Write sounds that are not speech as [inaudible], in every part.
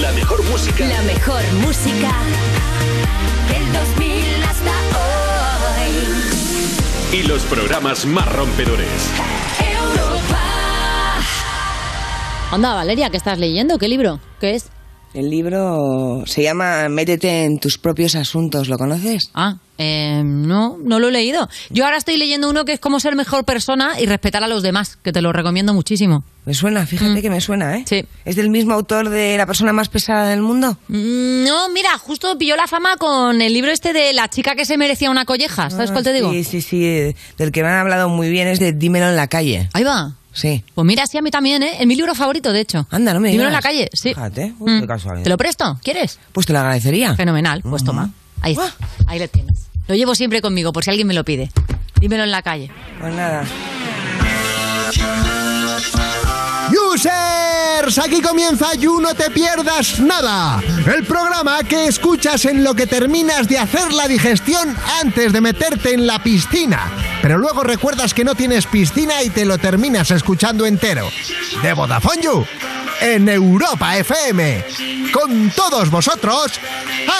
La mejor música. La mejor música del 2000 hasta hoy. Y los programas más rompedores. Europa. Anda, Valeria, ¿qué estás leyendo? ¿Qué libro? ¿Qué es? El libro se llama Métete en tus propios asuntos, ¿lo conoces? Ah, eh, no, no lo he leído. Yo ahora estoy leyendo uno que es cómo ser mejor persona y respetar a los demás, que te lo recomiendo muchísimo. Me suena, fíjate Mm. que me suena, ¿eh? Sí. ¿Es del mismo autor de La persona más pesada del mundo? Mm, No, mira, justo pilló la fama con el libro este de la chica que se merecía una colleja. ¿Sabes Ah, cuál te digo? Sí, sí, sí. Del que me han hablado muy bien es de Dímelo en la calle. Ahí va. Sí. Pues mira, sí, a mí también, ¿eh? Es mi libro favorito, de hecho. Anda, no me Dímelo en digas. la calle, sí. Fíjate, uy, Mm. qué casualidad. ¿Te lo presto? ¿Quieres? Pues te lo agradecería. Fenomenal, pues toma. Ahí está. Ahí lo tienes. Lo llevo siempre conmigo, por si alguien me lo pide. Dímelo en la calle. Pues nada. Users, aquí comienza You No Te Pierdas Nada, el programa que escuchas en lo que terminas de hacer la digestión antes de meterte en la piscina, pero luego recuerdas que no tienes piscina y te lo terminas escuchando entero. De Vodafone You, en Europa FM, con todos vosotros,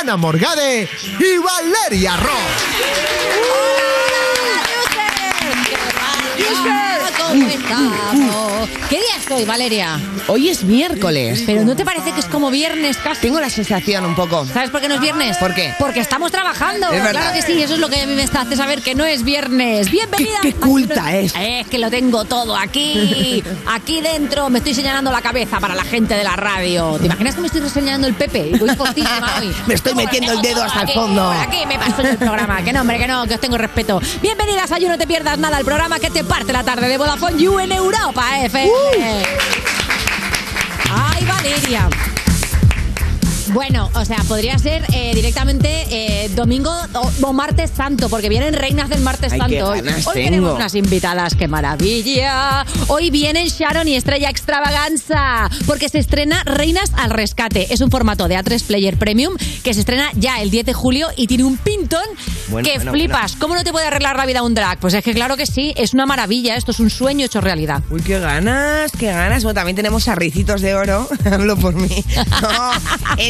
Ana Morgade y Valeria Ross. ¿Cómo estamos? ¿Qué día es hoy, Valeria? Hoy es miércoles. Pero ¿no te parece que es como viernes casi? Tengo la sensación un poco. ¿Sabes por qué no es viernes? ¿Por qué? Porque estamos trabajando. Es verdad. Claro que sí, eso es lo que a mí me está hace saber que no es viernes. Bienvenida. Qué- qué culta es. Es que lo tengo todo aquí. Aquí dentro me estoy señalando la cabeza para la gente de la radio. ¿Te imaginas que me estoy señalando el Pepe? Voy [laughs] postísima hoy. Me estoy metiendo el dedo hasta el fondo. por Aquí me paso en el programa. Que no, hombre, que no, que os tengo respeto. Bienvenidas a You, no te pierdas nada, el programa que te parte la tarde de Vodafone You en Europa FM. ¡Ay, Valeria! Bueno, o sea, podría ser eh, directamente eh, domingo o, o martes santo, porque vienen reinas del martes Ay, santo hoy. tenemos unas invitadas, qué maravilla. Hoy vienen Sharon y Estrella Extravaganza, porque se estrena Reinas al Rescate. Es un formato de A3 Player Premium que se estrena ya el 10 de julio y tiene un pintón Bueno, que bueno, flipas. ¿Cómo no te puede arreglar la vida un drag? Pues es que claro que sí, es una maravilla. Esto es un sueño hecho realidad. Uy, qué ganas, qué ganas. Bueno, también tenemos a Ricitos de Oro. [laughs] Hablo por mí. [laughs] No,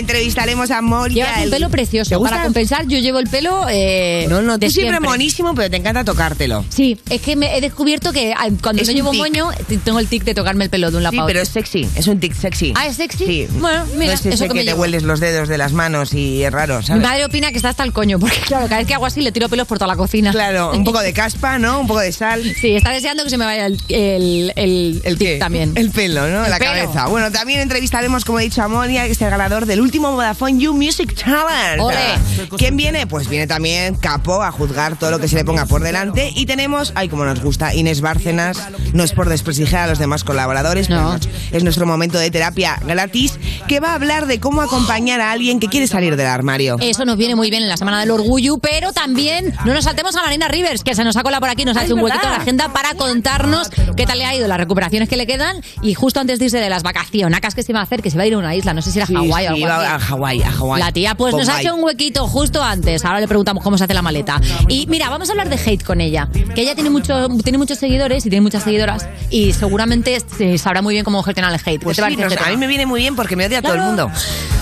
entrevistaremos a Moria. Llevas un el- pelo ¿Te precioso. Para compensar, yo llevo el pelo. eh, No, no, tú de siempre, siempre. monísimo, pero te encanta tocártelo. Sí, es que me he descubierto que ah, cuando Es no llevo tic. moño, tengo el tic de tocarme el pelo de un lado Sí, pero es sexy, es un tic sexy. Ah, ¿es sexy? Sí. Bueno, mira, no es eso que que me te llevo. hueles los dedos de las manos y es raro, Mi ¿sabes? madre opina que está hasta el coño, porque claro, cada vez que hago así le tiro pelos por toda la cocina. Claro, un poco de caspa, ¿no? Un poco de sal. Sí, está deseando que se me vaya el, el, el, ¿El tic qué? también. El pelo, ¿no? El la pelo. cabeza. Bueno, también entrevistaremos, como he dicho, a Monia, que es el ganador del último Vodafone You Music Challenge. Ole. ¿Quién viene? Pues viene también Capo a juzgar todo lo que se le ponga por delante. Y tenemos, ay, como nos gusta, Inés Bárcenas. No es por desprestigiar a los demás colaboradores, No. pero es nuestro momento de terapia gratis, que va a hablar de cómo acompañar a alguien que quiere salir del armario. Eso nos viene muy bien en la Semana del Orgullo, pero también no nos saltemos a Marina Rivers, que se nos ha colado por aquí, nos ha Ay, hecho un ¿verdad? huequito en la agenda para contarnos qué tal le ha ido las recuperaciones que le quedan y justo antes de irse de las vacaciones, que se va a hacer, que se va a ir a una isla, no sé si era Sí, Hawái o algo así. A Hawái, a Hawái. La tía pues nos ha Bombay. hecho un huequito justo antes. Ahora le preguntamos cómo se hace la maleta. Y mira, vamos a hablar de hate con ella. Que ella tiene, mucho, tiene muchos seguidores y tiene muchas seguidoras. Y seguramente se sabrá muy bien cómo gestionar el hate. Pues ¿Qué te sí, parece nos- este a mí me viene muy bien porque me odia todo el Claro. mundo.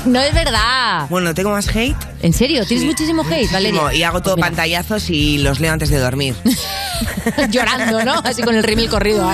No es verdad. Bueno, tengo más hate. ¿En serio? ¿Tienes muchísimo hate, Valeria? Y hago todo Pues pantallazos y los leo antes de dormir. [laughs] Llorando, ¿no? Así con el rímel corrido.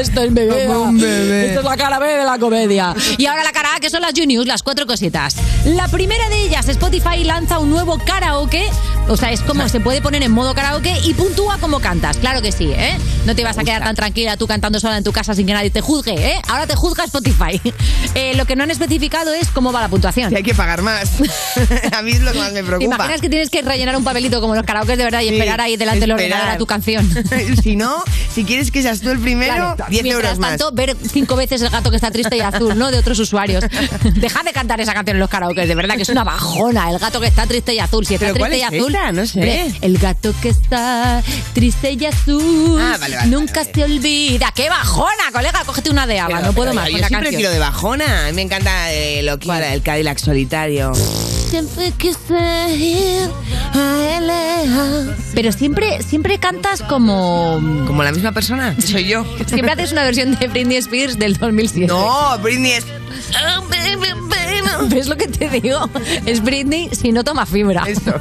Esto es un bebé. Esto es la cara B de la comedia. Y ahora la cara A, que son las Juniors, las cuatro cositas. La primera de ellas, Spotify lanza un nuevo karaoke. O sea, es como se puede poner en modo karaoke y puntúa como cantas. Claro que sí, ¿eh? No te vas a quedar tan tranquila tú cantando sola en tu casa sin que nadie te juzgue, ¿eh? Ahora te juzga Spotify. [laughs] Eh, lo que no han especificado es cómo va la puntuación. Y hay que pagar más. [laughs] a mí es lo que más me ¿Te preocupa. imaginas que tienes que rellenar un papelito como los karaokes de verdad y Sí, esperar ahí delante del ordenador a tu canción? [laughs] si no, si quieres que seas tú el primero, Claro. 10 Mientras euros más. tanto, ver cinco veces el gato que está triste y azul, ¿no? De otros usuarios. Dejad de cantar esa canción en los karaoke, de verdad que es una bajona. El gato que está triste y azul. Si está ¿Pero cuál triste y es azul. esa? No sé. Hombre, el gato que está triste y azul. Ah, vale, vale, nunca vale, se olvida. ¡Qué bajona, colega! Cógete una de Ava. Pero- no puedo pero más Yo con la sí canción. prefiero de bajona. A mí me encanta eh, lo que ¿Cuál? era el Cadillac solitario. Siempre quise ir a LA. Pero siempre, siempre cantas como... ¿Como la misma persona? Soy yo. Siempre haces una versión de Britney Spears del 2007. No, Britney es... [laughs] ¿Ves lo que te digo? Es Britney si no toma fibra. Eso.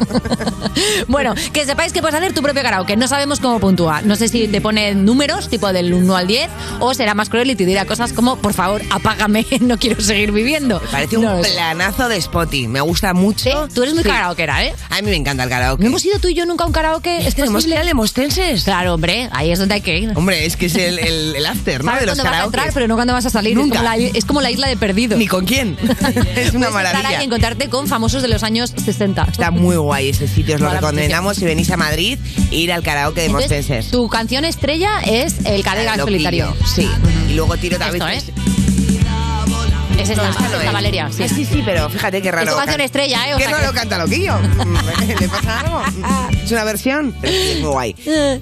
[laughs] bueno, que sepáis que puedes hacer tu propio karaoke. No sabemos cómo puntúa. No sé si te pone números, tipo del 1 al 10, o será más cruel y te dirá cosas como, por favor, apágame, [laughs] no quiero seguir viviendo. Parece un No planazo de Spotty. Me gusta mucho. Sí, Tú eres muy Sí. karaokera, ¿eh? A mí me encanta el karaoke. ¿No hemos ido tú y yo nunca a un karaoke? ¿Es Tenemos que ir Lemostenses. Claro, hombre, ahí es donde hay que ir. Hombre, es que es el, el, el after, ¿no? Sabes De los cuándo vas a entrar, pero no cuándo vas a salir. Nunca. Es como la, es como la isla de perdidos. Ni con quién. Es una maravilla. y encontrarte con famosos de los años 60. Está muy guay ese sitio, os lo recomendamos si venís a Madrid, ir al karaoke de Entonces, Mostenses. tu canción estrella es El Cadega Solitario. Sí, y luego tiro también. Esto, ¿eh? Es esta, No, esta es no esta es. Valeria. Sí. Ah, sí, sí, pero fíjate qué raro. Es canción estrella, ¿eh? O Qué sea raro que- canta Loquillo. [laughs] ¿Le pasa algo? [laughs] Es una versión, es muy guay.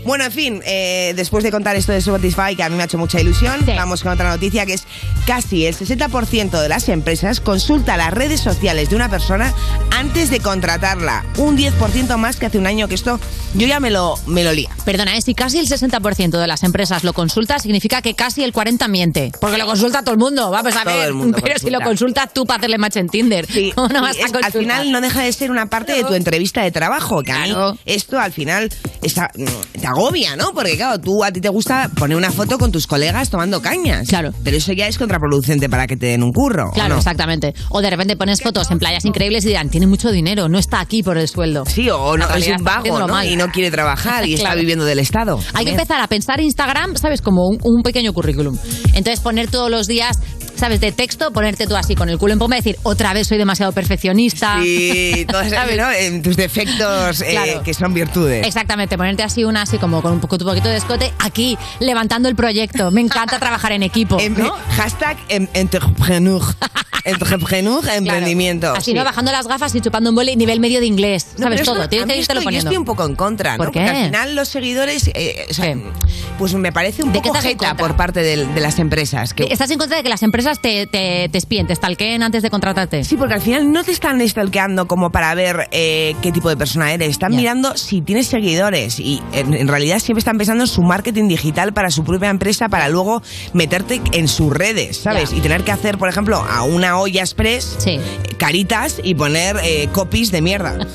Bueno, en fin, eh, después de contar esto de Spotify, que a mí me ha hecho mucha ilusión, Sí. vamos con otra noticia que es casi el 60% de las empresas consulta las redes sociales de una persona antes de contratarla. Un 10% más que hace un año que esto yo ya me lo, me lo lía. Perdona, ¿eh? si casi el 60% de las empresas lo consulta, significa que casi el 40% miente. Porque lo consulta todo el mundo, vamos a Todo ver. el mundo Pero si lo consulta. consultas tú para hacerle match en Tinder, Sí, [laughs] ¿cómo no sí, vas a es- al final no deja de ser una parte de tu entrevista de trabajo, que a Claro. mí esto al final está- mm, te agobia, ¿no? Porque claro, tú a ti te gusta poner una foto con tus colegas tomando cañas. Claro. Pero eso ya es contraproducente para que te den un curro. ¿o Claro, no? exactamente. O de repente pones fotos en playas increíbles y dirán, tiene mucho dinero, no está aquí por el sueldo. Sí, o no, es un vago, ¿no? mal. Y no quiere trabajar y [laughs] está viviendo del Estado. Hay que empezar a pensar Instagram, ¿sabes? Como un, un pequeño currículum. Entonces poner todos los días, ¿sabes? De texto, ponerte tú así con el culo en pompa y decir, otra vez soy demasiado perfeccionista. Sí, [laughs] todas ¿Sabes? ¿no? En tus defectos eh, Claro. que son virtudes. Exactamente, ponerte así una así como con un un poquito de escote, aquí, levantando el proyecto. Me encanta [laughs] trabajar en equipo, ¿no? [laughs] Hashtag em- entrepreneur. entrepreneur, Claro. emprendimiento. Así, sí. ¿no? Bajando las gafas y chupando un boli, nivel medio de inglés. No, ¿Sabes todo? Tienes que irte lo esto yo poniendo. estoy un poco en contra, ¿no? ¿Por qué? Porque al final los seguidores, eh, o sea, pues me parece un ¿De qué poco jeta por parte de, las empresas. Que, ¿Estás en contra de que las empresas te, te, te espíen, te stalkeen antes de contratarte? Sí, porque al final no te están stalkeando como para ver eh, qué tipo de persona eres. Están mirando si tienes seguidores y en, en realidad siempre están pensando en su marketing digital para su propia empresa para luego meterte en sus redes, ¿sabes? Ya. Y tener que hacer, por ejemplo, a una olla express Sí. eh, caritas y poner eh, copies de mierda. [laughs]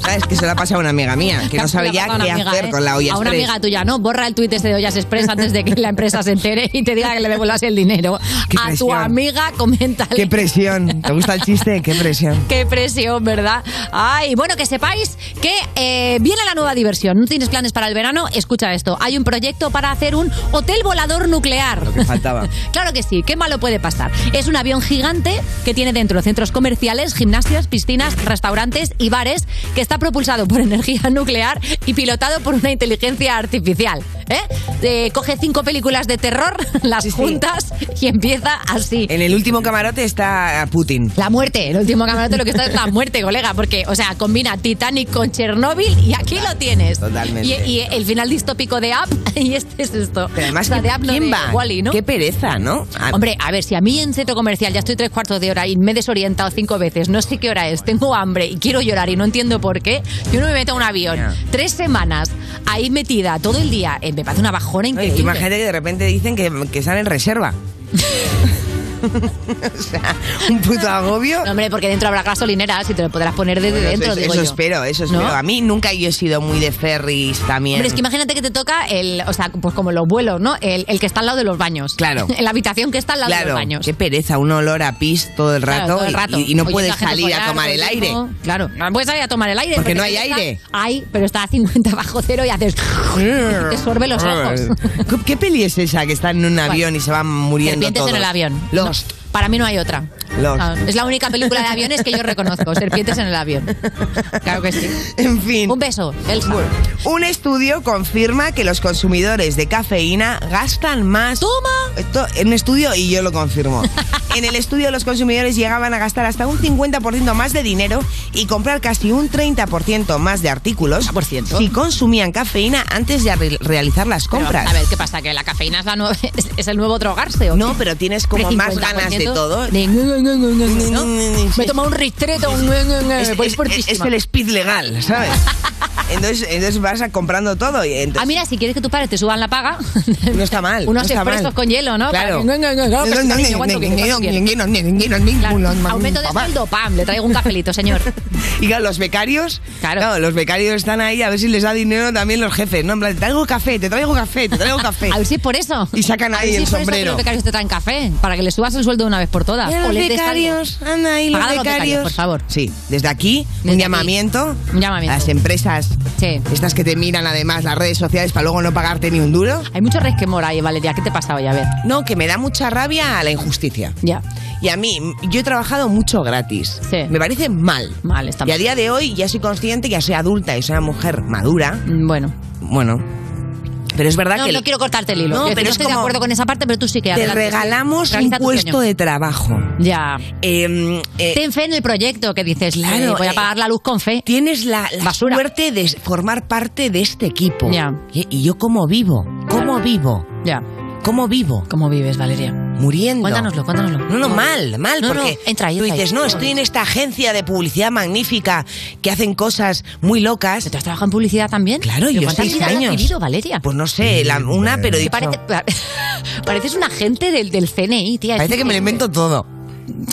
¿Sabes? Que se la pasa a una amiga mía, que no [laughs] sabe ya qué amiga, hacer ¿eh? con la olla A una express. amiga tuya, ¿no? Borra el tuit ese de Ollas Express antes de que la empresa se entere y te diga que le devuelvas el dinero. Qué a tu amiga, coméntale. Qué presión. ¿Te gusta el chiste? Qué presión. Qué presión, ¿verdad? Ay, bueno, que sepáis que eh, viene la nueva diversión. ¿No tienes planes para el verano? Escucha esto. Hay un proyecto para hacer un hotel volador nuclear. Lo que faltaba. [laughs] Claro que sí, qué malo puede pasar. Es un avión gigante que tiene dentro centros comerciales, gimnasios, piscinas, restaurantes y bares que está propulsado por [laughs] energía nuclear y pilotado por una inteligencia artificial. ¿eh? Eh, coge cinco películas de terror, [laughs] las Sí, sí. juntas y empieza así. En el último camarote está Putin. La muerte, el último camarote lo que está es la muerte, colega, porque, o sea, combina Titanic con Chernobyl y aquí lo tienes. Totalmente. Y, y el final distópico de Up, [laughs] y este es esto. Pero además, O sea, de no ¿quién de va? Wall-E, ¿no? Qué pereza, ¿no? Ah, Hombre, a ver, si a mí en centro comercial ya estoy tres cuartos de hora y me he desorientado cinco veces, no sé qué hora es, tengo hambre y quiero llorar y no entiendo por qué, yo no me meto a un avión. Tres semanas ahí metida todo el día, eh, me parece una bajona increíble. imagínate que de repente dicen que, que están en reserva. [laughs] [laughs] o sea, un puto agobio. No, hombre, porque dentro habrá gasolineras y te lo podrás poner desde Bueno, dentro, eso, digo eso yo. espero, eso ¿No? espero. A mí nunca yo he sido muy de ferries también. Hombre, es que imagínate que te toca el, o sea, pues como los vuelos, ¿no? El, el que está al lado de los baños. Claro. [laughs] En la habitación que está al lado de los baños. qué pereza, un olor a pis todo el Claro, rato, todo el y- rato. Y, y no puedes salir a tomar el aire. Claro, no puedes salir a tomar el aire. Porque no hay está- aire. Hay, pero está a 50 bajo cero y haces... [laughs] te sorbe los ojos. ¿Qué- ¿Qué peli es esa que están en un avión y se van muriendo Serpientes todos? en el avión. Lost. No, para mí no hay otra. No, es la única película de aviones que yo reconozco. [laughs] Serpientes en el avión. Claro que sí. En fin. Un beso, Elsa. Bueno, un estudio confirma que los consumidores de cafeína gastan más. ¡Toma! Esto es un estudio y yo lo confirmo. En el estudio los consumidores llegaban a gastar hasta un 50% más de dinero y comprar casi un 30% más de artículos ciento. si consumían cafeína antes de re- realizar las Pero, compras. a ver, ¿qué pasa? ¿Que la cafeína es, la [laughs] el nuevo drogarse? ¿o no, qué? pero tienes como más 50% ganas de todo. de- ¿no? Sí. Me he tomado un ristreto, un- Es, el speed legal, ¿sabes? Entonces, entonces vas a comprando todo y entonces, Ah, mira, si quieres que tus padres te suban la paga, no está mal. unos no está expresos mal. con hielo, ¿no? Claro. Aumento de sueldo, pam, le traigo un cafelito, señor. Y claro, los becarios, Claro. los becarios están ahí a ver si les da dinero también los jefes, ¿no? En plan, te traigo café, te traigo café, te traigo café. A ver si es por eso. Y sacan A ver ahí si el es por eso que sombrero. los becarios te traen café, para que le subas el sueldo de una vez por todas. Mira O los becarios, anda ahí los a becarios. por favor. Sí, desde aquí, Desde un aquí. llamamiento, Un llamamiento. a las empresas, Sí. estas que te miran además las redes sociales para luego no pagarte ni un duro. Hay mucho resquemor ahí, Valeria. ¿Qué te pasa hoy? A ver. No, que me da mucha rabia a la injusticia. Ya. Y a mí, yo he trabajado mucho gratis. Sí. Me parece mal. Mal, está Y a día de hoy ya soy consciente, ya soy adulta y soy una mujer madura. Mm, Bueno. Bueno, pero es verdad No, que... no quiero cortarte el hilo. No, pero no estoy de acuerdo con esa parte, pero tú sí que Te adelante, sí. regalamos un puesto de trabajo. Ya. Eh, eh, Ten fe en el proyecto que dices, Claro, eh, voy a eh, pagar la luz con fe. tienes la, suerte de formar parte de este equipo. Ya. Y, y yo cómo vivo, cómo vivo, Ya. cómo vivo, ¿Cómo vives, Valeria? Muriendo. Cuéntanoslo, cuéntanoslo. No, no, mal, mal, No, no, porque entra ahí, tú ahí. dices, no, estoy en esta agencia de publicidad magnífica que hacen cosas muy locas. ¿Te has trabajado en publicidad también? Claro, ¿Pero yo ¿Cuántas seis has años. vivido, Valeria? Pues no sé, la- una, pero parece, [laughs] pareces un agente del, del CNI, tía. parece que me lo invento todo.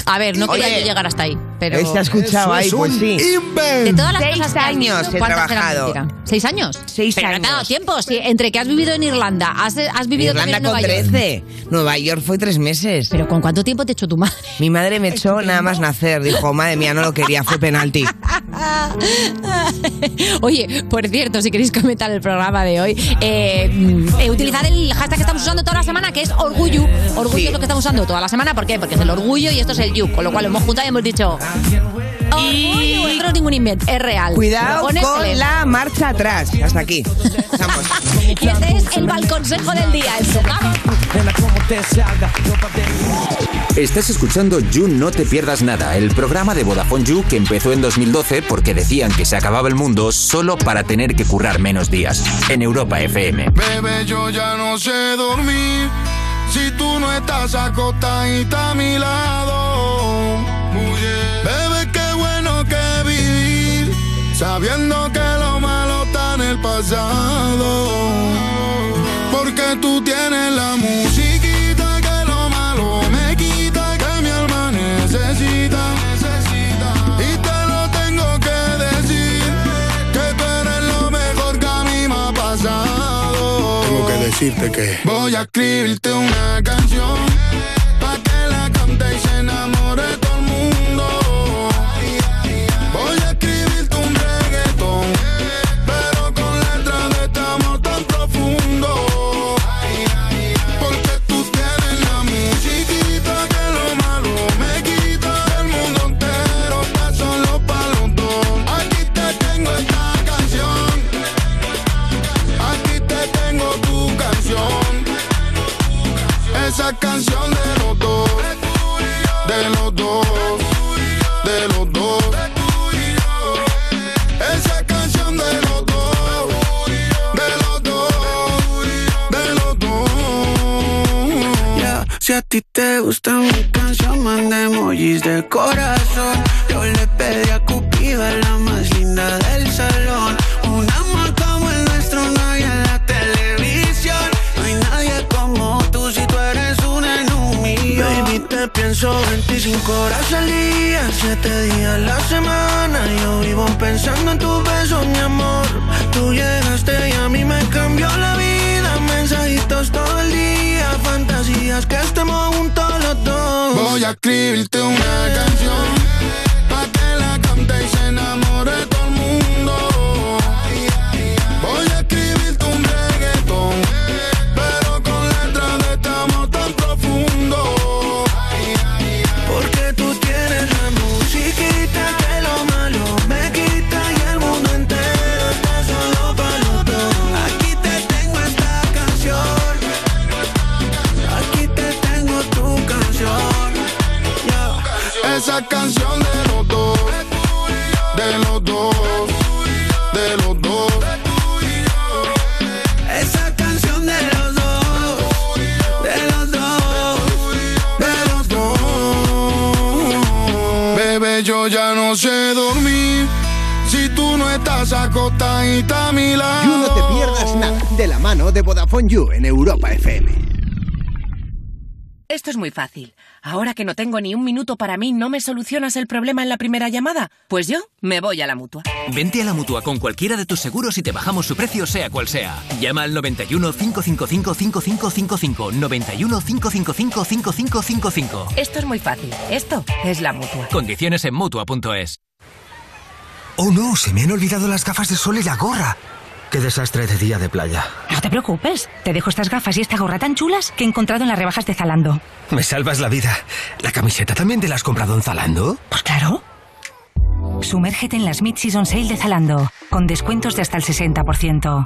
A ver, no quería Oye, yo llegar hasta ahí, pero... ¿Se ha escuchado ahí? es Pues sí. invent. De todas las Seis cosas que has años vivido, he ¿cuántas eran trabajado. mentira? ¿Seis años? Seis Pero no te ha dado años. tiempo. Si entre que has vivido en Irlanda, has, has vivido Irlanda también en con Nueva York. 13. Nueva York fue tres meses. ¿Pero con cuánto tiempo te echó tu madre? Mi madre me echó nada más nacer. Dijo, madre mía, no lo quería, fue penalti. [laughs] Oye, por cierto, si queréis comentar el programa de hoy, eh, mm, eh, utilizad el hashtag que estamos usando toda la semana, que es orgullo. Orgullo Sí. es lo que estamos usando toda la semana. ¿Por qué? Porque es el orgullo y esto es el you. Con lo cual lo hemos juntado y hemos dicho... Orgullo, esto no es ningún invent, es real. Cuidado con la marcha atrás. Hasta aquí. Y este es el balconsejo del día. Estás escuchando You No Te Pierdas Nada, el programa de Vodafone You que empezó en 2012 porque decían que se acababa el mundo solo para tener que currar menos días. En Europa FM. Bebé, yo ya no sé dormir si tú no estás acostadita a mi lado. Bebé, qué bueno que vivir sabiendo que lo malo está en el pasado. Porque tú tienes la musiquita que lo malo me quita, que mi alma necesita. Y te lo tengo que decir, que tú eres lo mejor que a mí me ha pasado. Tengo que decirte que Voy a escribirte una canción ti te gusta mi canción, manda emojis de corazón. Yo le pedí a Cupido, la más linda del salón. Un amor como el nuestro no hay en la televisión. No hay nadie como tú si tú eres una en un millón. Baby, te pienso 25 horas al día, 7 días a la semana. Yo vivo pensando en tus besos, mi amor. Tú llegaste y a mí me cambió la vida. Mensajitos todo el día, fantasías que estemos. Voy a escribirte una estás acostadita a mi lado. You no te pierdas nada de la mano de Vodafone You en Europa FM. Esto es muy fácil. Ahora que no tengo ni un minuto para mí, ¿no me solucionas el problema en la primera llamada? Pues yo me voy a la mutua. Vente a la mutua con cualquiera de tus seguros y te bajamos su precio, sea cual sea. Llama al 91 555 5555. 91 555 5555. Esto es muy fácil. Esto es la mutua. Condiciones en mutua.es. Oh no, se me han olvidado las gafas de sol y la gorra. Qué desastre de día de playa. No te preocupes, te dejo estas gafas y esta gorra tan chulas que he encontrado en las rebajas de Zalando. Me salvas la vida. ¿La camiseta también te la has comprado en Zalando? Pues claro. Sumérgete en las Mid-Season Sale de Zalando, con descuentos de hasta el 60%.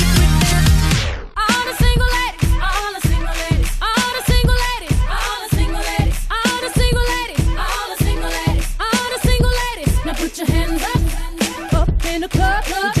in the club. club.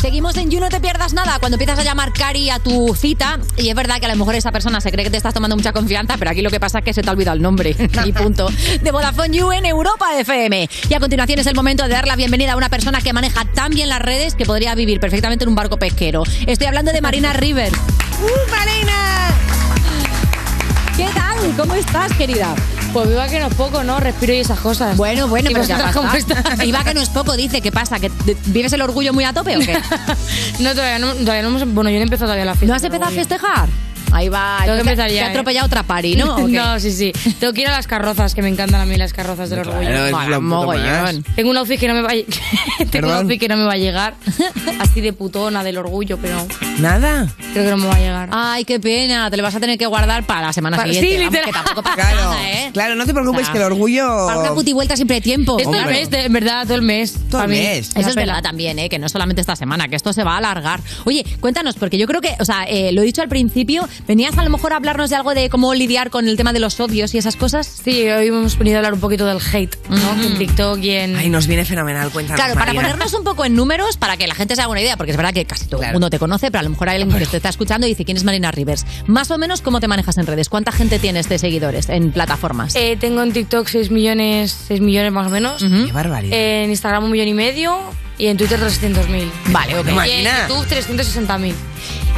Seguimos en You No Te Pierdas Nada cuando empiezas a llamar Cari a tu cita y es verdad que a lo mejor esa persona se cree que te estás tomando mucha confianza, pero aquí lo que pasa es que se te ha olvidado el nombre [laughs] y punto. De Vodafone You en Europa FM. Y a continuación es el momento de dar la bienvenida a una persona que maneja tan bien las redes que podría vivir perfectamente en un barco pesquero. Estoy hablando de Marina River. ¡Uh, Marina! ¿Qué tal? ¿Cómo estás, querida? Pues viva que no es poco, ¿no? Respiro y esas cosas. Bueno, bueno, ¿Y pero ya cómo? Viva que no es poco, dice. ¿Qué pasa? ¿Que te- vives el orgullo muy a tope o qué? [laughs] No, todavía no, todavía no hemos... Bueno, yo no he empezado todavía la fiesta. ¿No has empezado a festejar? Ahí va. Tengo que empezar te ya, ha ¿eh? atropellado otra pari, ¿no? [laughs] No, sí, sí. Tengo que ir a las carrozas, que me encantan a mí las carrozas del orgullo. Tengo un outfit que no me va a... [laughs] Tengo un outfit que no me va a llegar. [laughs] Así de putona del orgullo, pero ¿Nada? creo que no me va a llegar. Ay, qué pena. Te lo vas a tener que guardar para la semana siguiente. sí, Vamos, literal. que tampoco pasa Claro, nada, ¿eh? claro, no te preocupes que el orgullo... Para una puti vuelta siempre hay tiempo. Es todo el mes, de- en verdad, todo el mes. Todo el mes. Me Eso es verdad también, ¿eh? que no solamente esta semana, que esto se va a alargar. Oye, cuéntanos, porque yo creo que, o sea, eh, lo he dicho al principio, venías a lo mejor a hablarnos de algo de cómo lidiar con el tema de los odios y esas cosas. Sí, hoy hemos venido a hablar un poquito del hate, ¿no? En TikTok y en... Ay, nos viene fenomenal, cuéntanos, Claro, para Marina. ponernos un poco en números, para que la gente se haga una idea, porque es verdad que casi todo el mundo te conoce, pero a lo mejor hay alguien que te está escuchando y dice, ¿quién es Marina Rivers? Más o menos, ¿cómo te manejas en redes? ¿Cuánta gente tienes de seguidores en plataformas? Eh, tengo en TikTok 6 millones, 6 millones más o menos. Qué barbaridad. En Instagram un millón y medio y en Twitter 300.000. Vale, ok. Y en Imagina. YouTube 360.000.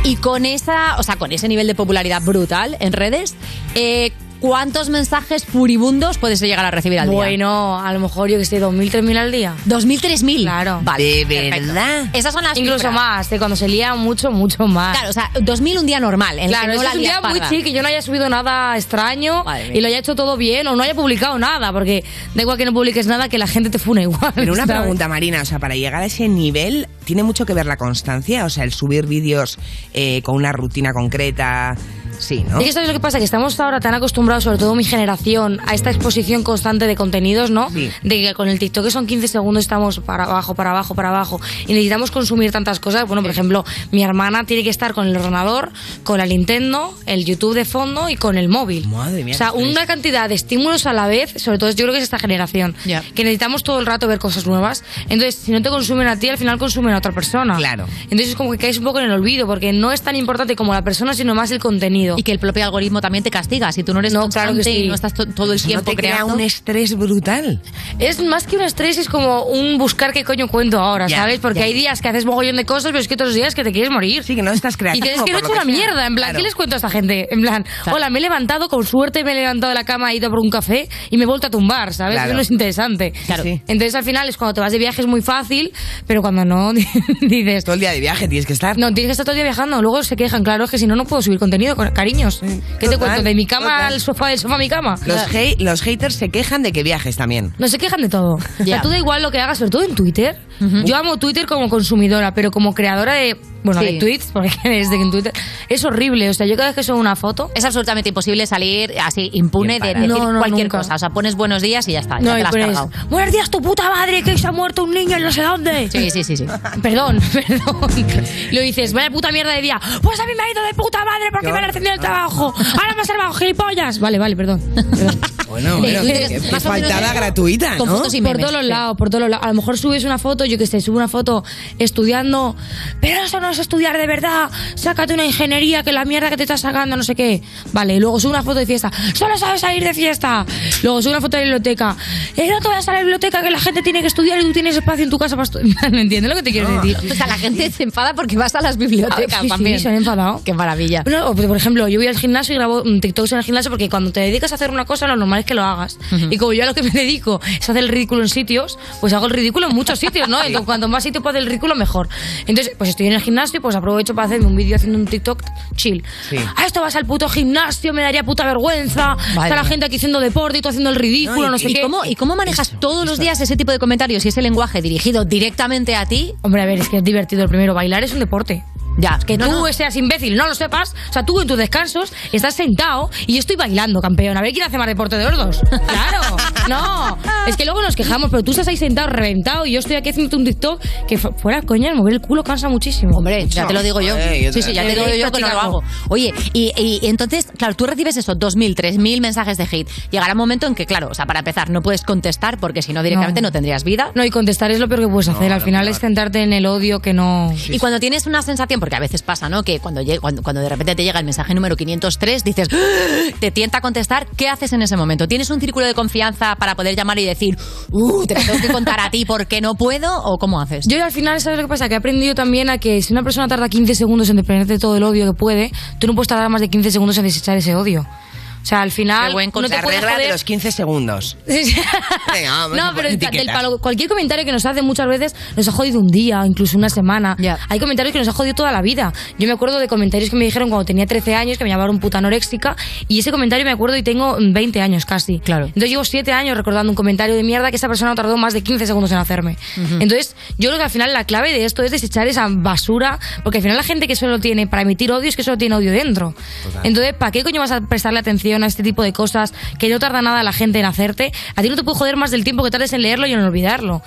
Y con esa, o sea, con ese nivel de popularidad brutal en redes, eh, ¿cuántos mensajes furibundos puedes llegar a recibir al día? Bueno, a lo mejor yo que sé, 2.000, 3.000 al día. ¿2.000, 3.000? Claro. Vale, ¿De perfecto. verdad? Esas son las Incluso cifras. más, de cuando se lía mucho, mucho más. Claro, o sea, 2.000 un día normal. En el Claro, que no la es un día muy chill, que yo no haya subido nada extraño y lo haya hecho todo bien o no haya publicado nada, porque da igual que no publiques nada, que la gente te funa igual. Pero una ¿sabes? pregunta, Marina, o sea, para llegar a ese nivel, ¿tiene mucho que ver la constancia? O sea, el subir vídeos eh, con una rutina concreta, sí, ¿no? Es que sabes lo que pasa, que estamos ahora tan acostumbrados, sobre todo mi generación, a esta exposición constante de contenidos, ¿no? De que con el TikTok que son 15 segundos estamos para abajo, para abajo, para abajo y necesitamos consumir tantas cosas. Bueno, por ejemplo, mi hermana tiene que estar con el ordenador, con la Nintendo, el YouTube de fondo y con el móvil. Madre mía. O sea, una cantidad de estímulos a la vez, sobre todo yo creo que es esta generación, que necesitamos todo el rato ver cosas nuevas. Entonces, si no te consumen a ti, al final consumen a otra persona. Claro. Entonces es como que caes un poco en el olvido, porque no es tan importante como la persona, sino más el contenido. Y que el propio algoritmo también te castiga. Si tú no eres No, constante claro que sí. y no estás to- todo el Eso no tiempo te crea creando... un estrés brutal. Es más que un estrés, es como un buscar qué coño cuento ahora, Ya, ¿sabes? Porque ya. hay días que haces mogollón de cosas, pero es que otros días que te quieres morir. Sí, que no estás Y creativo. dices que no he hecho una sea. mierda, en plan, Claro. ¿qué les cuento a esta gente? En plan, hola, me he levantado, con suerte me he levantado de la cama, he ido por un café y me he vuelto a tumbar, ¿sabes? Claro. Eso no es interesante. Claro. Sí. Entonces al final es cuando te vas de viaje es muy fácil, pero cuando no, [laughs] dices... Todo el día de viaje tienes que estar. No, tienes que estar todo el día viajando. Luego se quejan, claro, es que si no, no puedo subir contenido, con- cariños. ¿Qué te cuento? ¿De mi cama total. al sofá, del sofá a mi cama? Los, los haters se quejan de que viajes también. No se quejan de todo. O Ya. sea, tú da igual lo que hagas, sobre todo en Twitter. Yo amo Twitter como consumidora, pero como creadora de, bueno, Sí. de tweets, [laughs] porque desde que en Twitter es horrible. O sea, yo cada vez que subo una foto, Es absolutamente imposible salir así impune de decir parado. No, no, cualquier nunca. cosa. O sea, pones buenos días y ya está. Ya no, te has cargado. buenos días, tu puta madre, que se ha muerto un niño en no sé dónde. Sí, sí, sí, sí. [laughs] Perdón, [laughs] perdón. Lo dices, vaya puta mierda de día. Pues a mí me ha ido de puta madre porque me han ascendido el trabajo. Ahora me has salvado, gilipollas. Vale, vale, perdón. Perdón. Bueno, bueno, qué, qué menos faltada gratuita, Con ¿no? fotos y por todos los sí. lados, por todos los lados. A lo mejor subes una foto, yo que sé, sube una foto estudiando, pero eso no es estudiar de verdad. Sácate una ingeniería que la mierda que te estás sacando, no sé qué. Vale, luego sube una foto de fiesta. Solo sabes salir de fiesta. Luego sube una foto de biblioteca. Eh, no te vayas a la biblioteca que la gente tiene que estudiar y tú tienes espacio en tu casa para estudiar. [laughs] ¿Me entiendes lo que te quiero decir? O sea, la gente se enfada porque vas a las bibliotecas Ah, sí, sí, también. se han enfadado. Qué maravilla. Bueno, o, por ejemplo, yo voy al gimnasio y grabo mm, TikToks en el gimnasio porque cuando te dedicas a hacer una cosa, lo normal es que lo hagas. Y como yo a lo que me [laughs] dedico es hacer el ridículo en sitios, pues hago el ridículo en muchos sitios, ¿no? Entonces, cuanto más sitios puedo hacer el ridículo, mejor. Entonces, pues estoy en el gimnasio, pues aprovecho para hacerme un vídeo haciendo un TikTok chill. Sí. A esto vas al puto gimnasio, me daría puta vergüenza. Está la gente aquí haciendo deporte y tú haciendo el ridículo, no, sé ¿Y qué. cómo, ¿Y cómo manejas todos los días ese tipo de comentarios y ese lenguaje dirigido directamente a ti? Hombre, a ver, es que es divertido. El primero, bailar es un deporte. Ya, Que no, tú no. seas imbécil, no lo sepas. O sea, tú en tus descansos estás sentado y yo estoy bailando, campeón. A ver quién hace más deporte de los dos. [laughs] Claro, no. Es que luego nos quejamos, pero tú estás ahí sentado, reventado, y yo estoy aquí haciendo un TikTok que fu- fuera coña, mover el culo cansa muchísimo. Hombre, ya te lo digo yo. Yo Sí, sí, ya te digo Deberíais yo que no lo hago. Oye, y, y- entonces, claro, tú recibes eso, 2.000, 3.000 mensajes de hate. Llegará un momento en que, claro, o sea, para empezar, no puedes contestar porque si no, directamente no, tendrías vida. No, y contestar es lo peor que puedes hacer. Al final es centrarte en el odio que no. y cuando tienes una sensación, porque a veces pasa, ¿no? Que cuando, cuando, cuando de repente te llega el mensaje número 503, dices, ¡Ah! te tienta a contestar, ¿qué haces en ese momento? ¿Tienes un círculo de confianza para poder llamar y decir, uh, te lo tengo que contar a ti porque no puedo? ¿O cómo haces? Yo al final, ¿sabes lo que pasa? Que he aprendido también a que si una persona tarda 15 segundos en desprenderte de todo el odio que puede, tú no puedes tardar más de 15 segundos en desechar ese odio. O sea, al final. Qué buen no te La puedes regla de los 15 segundos. [laughs] Venga, vamos no, pero el- del palo- cualquier comentario que nos hace muchas veces nos ha jodido un día, incluso una semana. Hay comentarios que nos ha jodido toda la vida. Yo me acuerdo de comentarios que me dijeron cuando tenía 13 años que me llamaron puta anoréxica y ese comentario me acuerdo y tengo mm, 20 años casi. Claro. Entonces llevo 7 años recordando un comentario de mierda que esa persona tardó más de 15 segundos en hacerme. Entonces yo creo que al final la clave de esto es desechar esa basura porque al final la gente que solo tiene para emitir odio es que solo tiene odio dentro. Entonces, ¿para qué coño vas a prestarle atención a este tipo de cosas que no tarda nada la gente en hacerte? A ti no te puede joder más del tiempo que tardes en leerlo y en olvidarlo.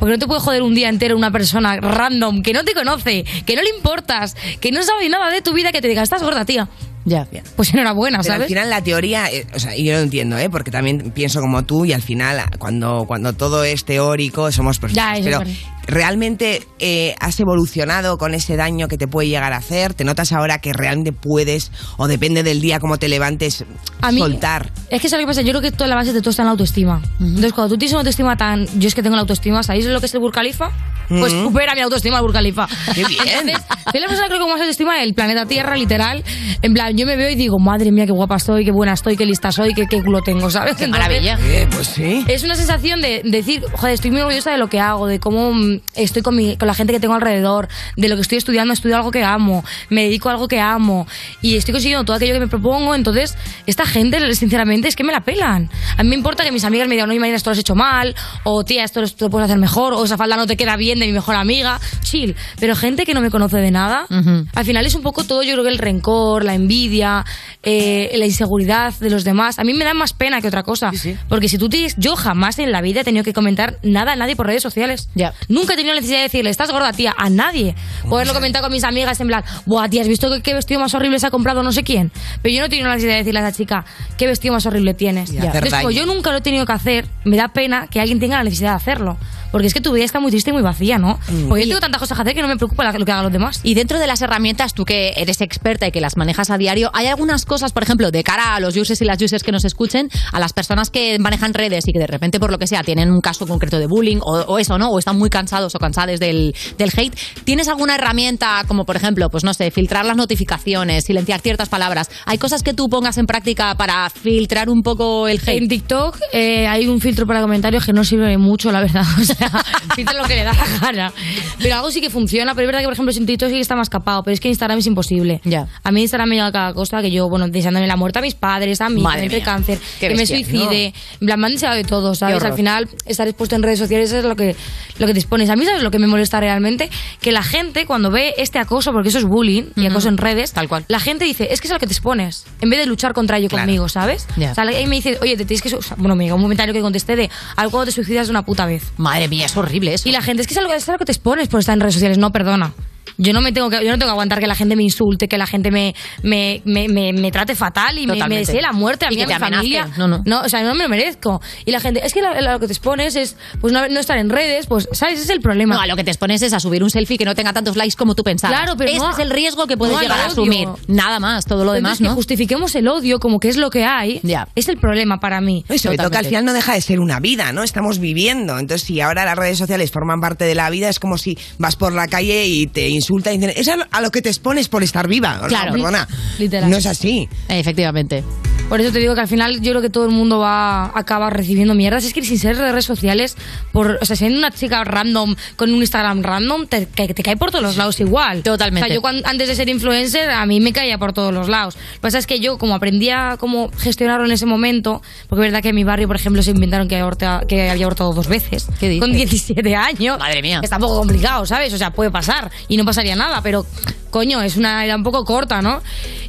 Porque no te puede joder un día entero una persona random que no te conoce, que no le importas, que no sabe nada de tu vida, que te diga, estás gorda, tía. Ya. Pues enhorabuena, Pero ¿sabes? al final la teoría, eh, o sea, y yo lo entiendo, ¿eh? porque también pienso como tú y al final cuando, cuando todo es teórico somos personas. Ya, pero. Realmente eh, has evolucionado con ese daño que te puede llegar a hacer. ¿Te notas ahora que realmente puedes o depende del día cómo te levantes A mí- soltar? Es que ¿sabes lo que pasa? Yo creo que toda la base de todo está en la autoestima. Entonces, cuando tú tienes una autoestima tan... Yo es que tengo la autoestima, ¿sabéis lo que es el Burj Khalifa? Pues Ujú. supera mi autoestima el Burj Khalifa. [laughs] ¡Qué bien! Entonces, soy la persona creo que más autoestima del planeta Tierra, literal. En plan, yo me veo y digo, madre mía, qué guapa estoy, qué buena estoy, qué lista soy, qué, qué culo tengo, ¿sabes? Qué Entonces, maravilla. Eh, pues sí. Es una sensación de decir, joder, estoy muy orgullosa de lo que hago, de cómo estoy con, mi- con la gente que tengo alrededor, de lo que estoy estudiando, estudio algo que amo, me dedico a algo que amo y estoy consiguiendo todo aquello que me propongo. Entonces, esta gente, sinceramente, es que me la pelan. A mí me importa que mis amigas me digan, no, Marina, esto lo has hecho mal, o tía, esto lo, esto lo puedes hacer mejor, o esa falda no te queda bien de mi mejor amiga. Chill. Pero gente que no me conoce de nada, al final es un poco todo, yo creo que el rencor, la envidia, eh, la inseguridad de los demás. A mí me da más pena que otra cosa. Porque si tú tienes. Yo jamás en la vida he tenido que comentar nada a nadie por redes sociales. Nunca he tenido necesidad de decirle, estás gorda, tía, a nadie. Poderlo comentar con mis amigas en plan, buah, tía, ¿has visto qué, qué vestido más horrible se ha comprado no sé quién? Pero yo no he tenido necesidad de decirle a esa chica, ¿qué vestido más horrible tienes? Entonces, como yo nunca lo he tenido que hacer, me da pena que alguien tenga la necesidad de hacerlo. Porque es que tu vida está muy triste y muy vacía, ¿no? Porque yo tengo tantas cosas que hacer que no me preocupa lo que hagan los demás. Y dentro de las herramientas, tú que eres experta y que las manejas a diario, ¿hay algunas cosas, por ejemplo, de cara a los users y las users que nos escuchen, a las personas que manejan redes y que de repente, por lo que sea, tienen un caso concreto de bullying o, o eso, ¿no? O están muy cansados o cansadas del, del hate, ¿tienes alguna herramienta como, por ejemplo, pues no sé, filtrar las notificaciones, silenciar ciertas palabras? ¿Hay cosas que tú pongas en práctica para filtrar un poco el hate? En TikTok eh, hay un filtro para comentarios que no sirve mucho, la verdad. [laughs] O sea, [laughs] filtra lo que le da la gana. Pero algo sí que funciona. Pero es verdad que, por ejemplo, en TikTok sí que está más capado. Pero es que Instagram es imposible. Ya. A mí Instagram me llega cada cosa que yo, bueno, deseándole la muerte a mis padres, a mí, Madre que me cáncer, Qué que me bestia, suicide. En plan, me han deseado de todo, ¿sabes? Al final, estar expuesto en redes sociales es lo que, lo que te expones. A mí, ¿sabes lo que me molesta realmente? Que la gente, cuando ve este acoso, porque eso es bullying y Ujú. acoso en redes, Tal cual. la gente dice, es que es lo que te expones, en vez de luchar contra ello Claro. conmigo, ¿sabes? Ya. O sea, ahí me dice, oye, te tienes que... sea, bueno, me llegó un comentario que contesté de, al cuando te suicidas de una puta vez. Madre mía, es horrible eso. Y la gente, es que es algo, es algo que te expones por estar en redes sociales. No, perdona. Yo no me tengo que, yo no tengo que aguantar que la gente me insulte, que la gente me, me, me, me, me trate fatal y me, me Totalmente. desee la muerte a mí y que a te mi familia. amenace. No, no. o sea, no me lo merezco. Y la gente, es que la- lo que te expones es pues no, no estar en redes, pues, ¿sabes? Ese es el problema. No, a lo que te expones es a subir un selfie que no tenga tantos likes como tú pensabas. Claro, pero Ese no- es el riesgo que puedes no llegar a asumir. Nada más, todo lo demás, Entonces, que ¿no? justifiquemos el odio como que es lo que hay, es el problema para mí. Y sobre todo que al final no deja de ser una vida, ¿no? Estamos viviendo. Entonces, si ahora las redes sociales forman parte de la vida, es como si vas por la calle y te insultan y dicen, es a lo, que te expones por estar viva. No, Claro. perdona. Literal. No es así. Efectivamente. Por eso te digo que al final yo creo que todo el mundo va a acabar recibiendo mierdas. Es que sin ser de redes sociales, por, o sea, siendo una chica random con un Instagram random, te, que te cae por todos los lados igual. Totalmente. O sea, yo cuan- antes de ser influencer, a mí me caía por todos los lados. Lo que pasa es que yo, como aprendía cómo gestionarlo en ese momento, porque es verdad que en mi barrio, por ejemplo, se inventaron que, aborta- que había abortado dos veces. Con 17 años. Madre mía. Está un poco complicado, ¿sabes? O sea, puede pasar y no pasaría nada, pero coño, es una edad un poco corta, ¿no?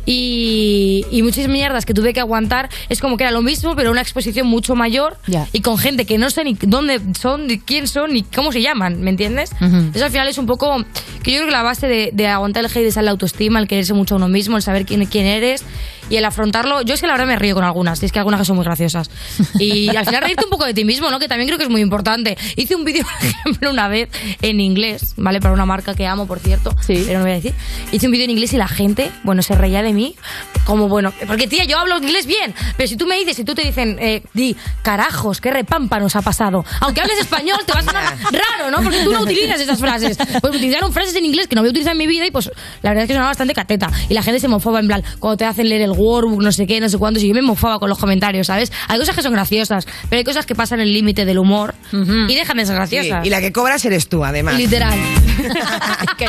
Y, y muchas mierdas que tuve que aguantar es como que era lo mismo, pero una exposición mucho mayor y con gente que no sé ni dónde son, ni quién son, ni cómo se llaman, ¿me entiendes? Ujú. Eso al final es un poco. Que yo creo que la base de, de aguantar el hate es la autoestima, el quererse mucho a uno mismo, el saber quién, quién eres y el afrontarlo. Yo es que la verdad me río con algunas, y es que algunas que son muy graciosas. Y al final reírte un poco de ti mismo, ¿no? Que también creo que es muy importante. Hice un vídeo, [laughs] por ejemplo, una vez en inglés, ¿vale? Para una marca que amo, por cierto. Pero no voy a decir. Hice un vídeo en inglés y la gente, bueno, se reía de mí. Como bueno, porque tía, yo hablo inglés bien. Pero si tú me dices, si tú te dicen, eh, di, carajos, qué repampa nos ha pasado. Aunque hables español, te va a sonar [laughs] raro, ¿no? Porque tú no utilizas esas frases. Pues utilizaron frases en inglés que no voy a utilizar en mi vida y pues la verdad es que sonaba bastante cateta. Y la gente se mofaba en plan, cuando te hacen leer el workbook, no sé qué, no sé cuántos, y yo me mofaba con los comentarios, ¿sabes? Hay cosas que son graciosas, pero hay cosas que pasan el límite del humor y dejan de ser graciosas. Sí, y la que cobras eres tú, además. Literal. [laughs] [laughs] que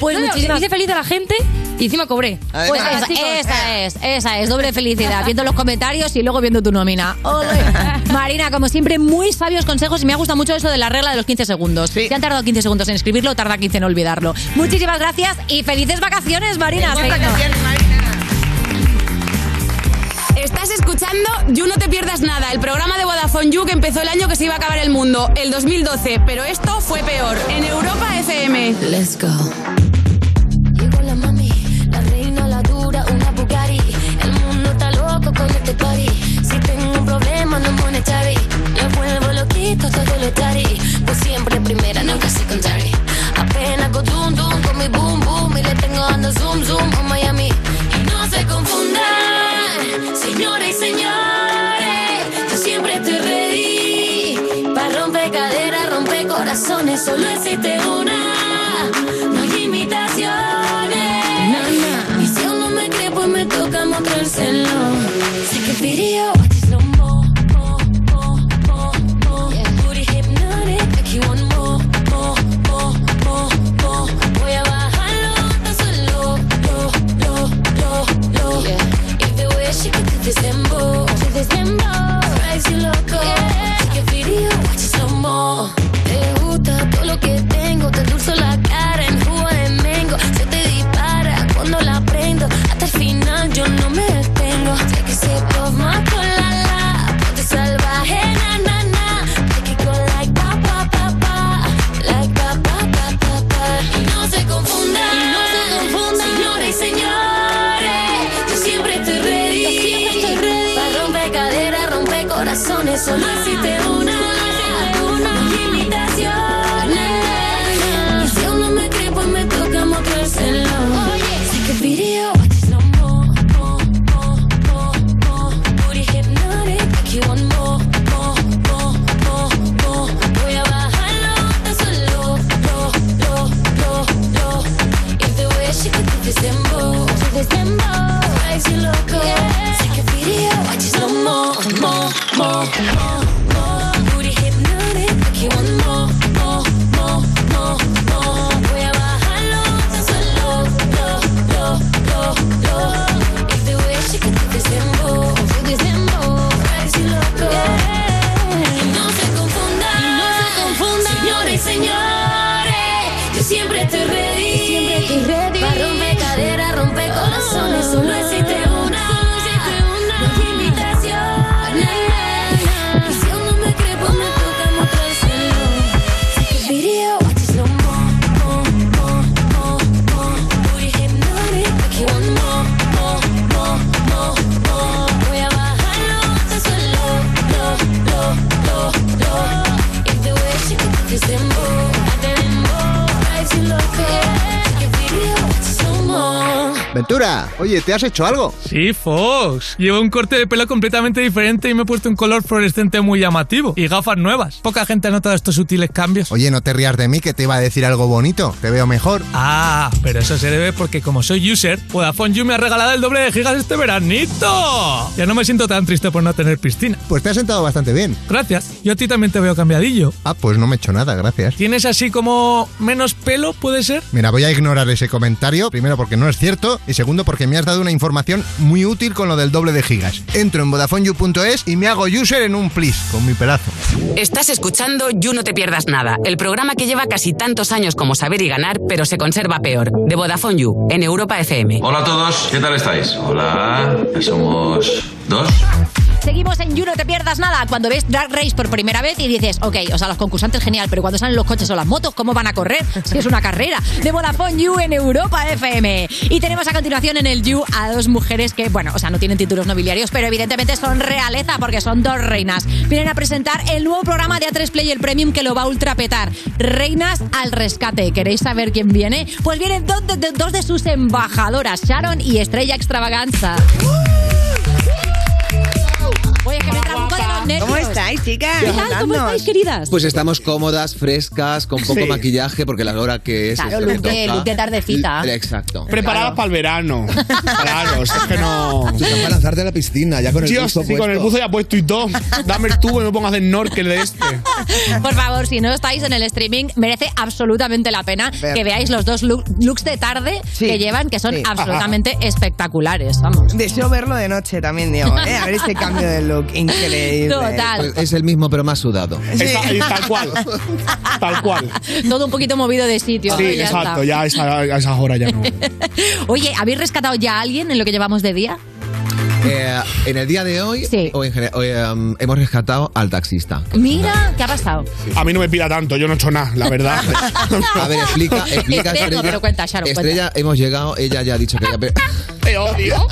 Pues No, muchísimas hice feliz a la gente y encima cobré. Pues esa, esa es, esa es, doble felicidad, viendo los comentarios y luego viendo tu nómina. [laughs] Marina, como siempre, muy sabios consejos y me ha gustado mucho eso de la regla de los 15 segundos. Si han tardado 15 segundos en escribirlo, tarda 15 en olvidarlo. Muchísimas gracias y felices vacaciones, Marina. Felices vacaciones, Estás escuchando You No Te Pierdas Nada, el programa de Vodafone You que empezó el año que se iba a acabar el mundo, el 2012, pero esto fue peor, en Europa Let's go. Llegó la mami, la reina, la dura, una Bugatti. El mundo está loco con este party. Si tengo un problema, no monetary. Yo vuelvo loquito, todo lo tari. Pues siempre primera, nunca secondary. Apenas con zoom, zoom, con mi boom, boom. Y le tengo dando zoom, zoom a Miami. Y no se confundan, señores y señores. Yo siempre estoy ready. Para romper caderas, romper corazones, solo existe uno. Oye, ¿te has hecho algo? Sí, Fox. Llevo un corte de pelo completamente diferente y me he puesto un color fluorescente muy llamativo. Y gafas nuevas. Poca gente ha notado estos sutiles cambios. Oye, no te rías de mí que te iba a decir algo bonito. Te veo mejor. Ah, pero eso se debe porque como soy user, Vodafone You me ha regalado el doble de gigas este veranito. Ya no me siento tan triste por no tener piscina. Pues te has sentado bastante bien. Gracias. Yo a ti también te veo cambiadillo. Ah, pues no me he hecho nada, gracias. ¿Tienes así como menos pelo, puede ser? Mira, voy a ignorar ese comentario, primero porque no es cierto y segundo porque me has dado una información muy útil con lo del doble de gigas. Entro en VodafoneYou.es y me hago user en un plis con mi pedazo. Estás escuchando You No Te Pierdas Nada, el programa que lleva casi tantos años como saber y ganar, pero se conserva peor. De Vodafone You, en Europa FM. Hola a todos, ¿qué tal estáis? Hola, ya somos dos. Seguimos en You, no te pierdas nada. Cuando ves Drag Race por primera vez y dices, ok, o sea, los concursantes genial, pero cuando salen los coches o las motos, ¿cómo van a correr? [laughs] Si es una carrera. De Vodafone You en Europa FM. Y tenemos a continuación en el You a dos mujeres que, bueno, o sea, no tienen títulos nobiliarios, pero evidentemente son realeza porque son dos reinas. Vienen a presentar el nuevo programa de A3 Player Premium que lo va a ultrapetar. Reinas al rescate. ¿Queréis saber quién viene? Pues vienen dos de, dos de sus embajadoras, Sharon y Estrella Extravaganza. ¿Cómo estáis, chicas? ¿Qué tal? ¿Cómo estáis, queridas? Pues estamos cómodas, frescas, con poco Sí. maquillaje, porque la hora que es. Claro, es lo que look de, toca. look de tardecita. Exacto. Preparadas para el verano. Claro, es que no. Tú estás para lanzarte a la piscina, ya con el Dios, buzo sí, con el puesto. buzo ya puesto y todo. Dame el tubo y me pongo a hacer snorkel de este. [laughs] Por favor, si no estáis en el streaming, merece absolutamente la pena Ver. que veáis los dos look- looks de tarde Sí. que llevan, que son Sí. absolutamente espectaculares. Vamos. Deseo verlo de noche también, Diego. ¿eh? A ver ese cambio de look. Increíble. Total. Pues es el mismo, pero más sudado. Esa- y tal cual. [laughs] Tal cual. Todo un poquito movido de sitio. Sí, ¿no? Ya exacto, está. ya a esa- a esas horas ya no. [laughs] Oye, ¿habéis rescatado ya a alguien en lo que llevamos de día? Eh, en el día de hoy, o en general, hoy, em, hemos rescatado al taxista. Mira, ¿qué ha pasado? A mí no me pila tanto, yo no he hecho nada, la verdad. [laughs] A ver, explica, explica Estrella. pero cuenta, Sharon, cuenta. Estrella, hemos llegado, ella ya ha dicho que ya, Te odio.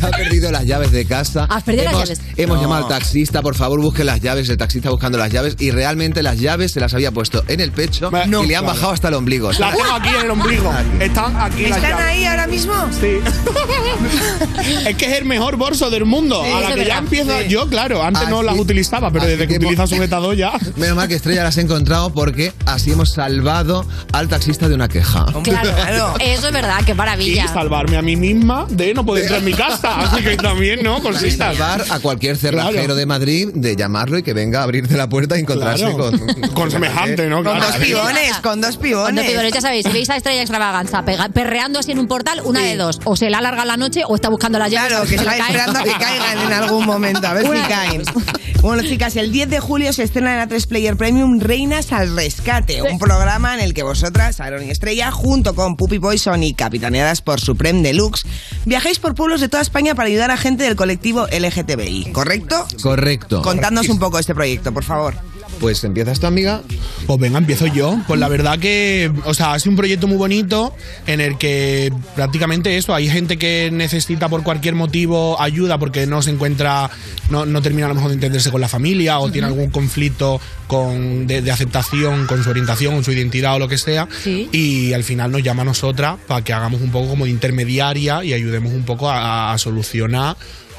ya [laughs] ha perdido las llaves de casa. ¿Has perdido las hemos, llaves? Hemos No. llamado al taxista, por favor, busque las llaves, el taxista buscando las llaves y realmente las llaves se las había puesto en el pecho No. y le han Claro. bajado hasta el ombligo. Las tengo aquí en el ombligo. Están aquí las ¿Están llaves. ahí ahora mismo? Sí. [laughs] es que es el mejor bolso del mundo. Sí, a la que ya empieza. Sí. Yo, claro, antes no las utilizaba, pero desde que, que utiliza sujetador ya. [laughs] Menos mal que Estrella las he encontrado porque así hemos salvado al taxista de una queja. Claro, eso es verdad, qué Y maravilla. salvarme a mí misma de no poder entrar en mi casa. Así que también, ¿no? Y Cositas. salvar a cualquier cerrajero Claro. de Madrid de llamarlo y que venga a abrirte la puerta y encontrarse Claro. con... Con semejante, ¿no? Con Claro. dos pibones, con dos pibones. Cuando pibones, ya sabéis, si veis a Estrella Extravaganza pega- perreando así en un portal, una de dos. O se la alarga la noche o está buscando las llaves. Claro, que si le está esperando a que caigan en algún momento, a ver Una si caen. dos. Bueno, chicas, el 10 de julio se estrena en A3 Player Premium Reinas al Rescate, un programa en el que vosotras, Aaron y Estrella, junto con Puppy Poison y capitaneadas por Supreme Deluxe, viajáis por pueblos de toda España para ayudar a gente del colectivo LGTBI, ¿correcto? Correcto. Contadnos un poco este proyecto, por favor. Pues empiezas tu amiga. Pues venga, empiezo yo. Pues la verdad que, o sea, ha sido un proyecto muy bonito en el que prácticamente eso, hay gente que necesita por cualquier motivo ayuda porque no se encuentra, no, no termina a lo mejor de entenderse con la familia o tiene algún conflicto con, de, de aceptación con su orientación, con su identidad o lo que sea. Y al final nos llama a nosotras para que hagamos un poco como de intermediaria y ayudemos un poco a, a solucionar.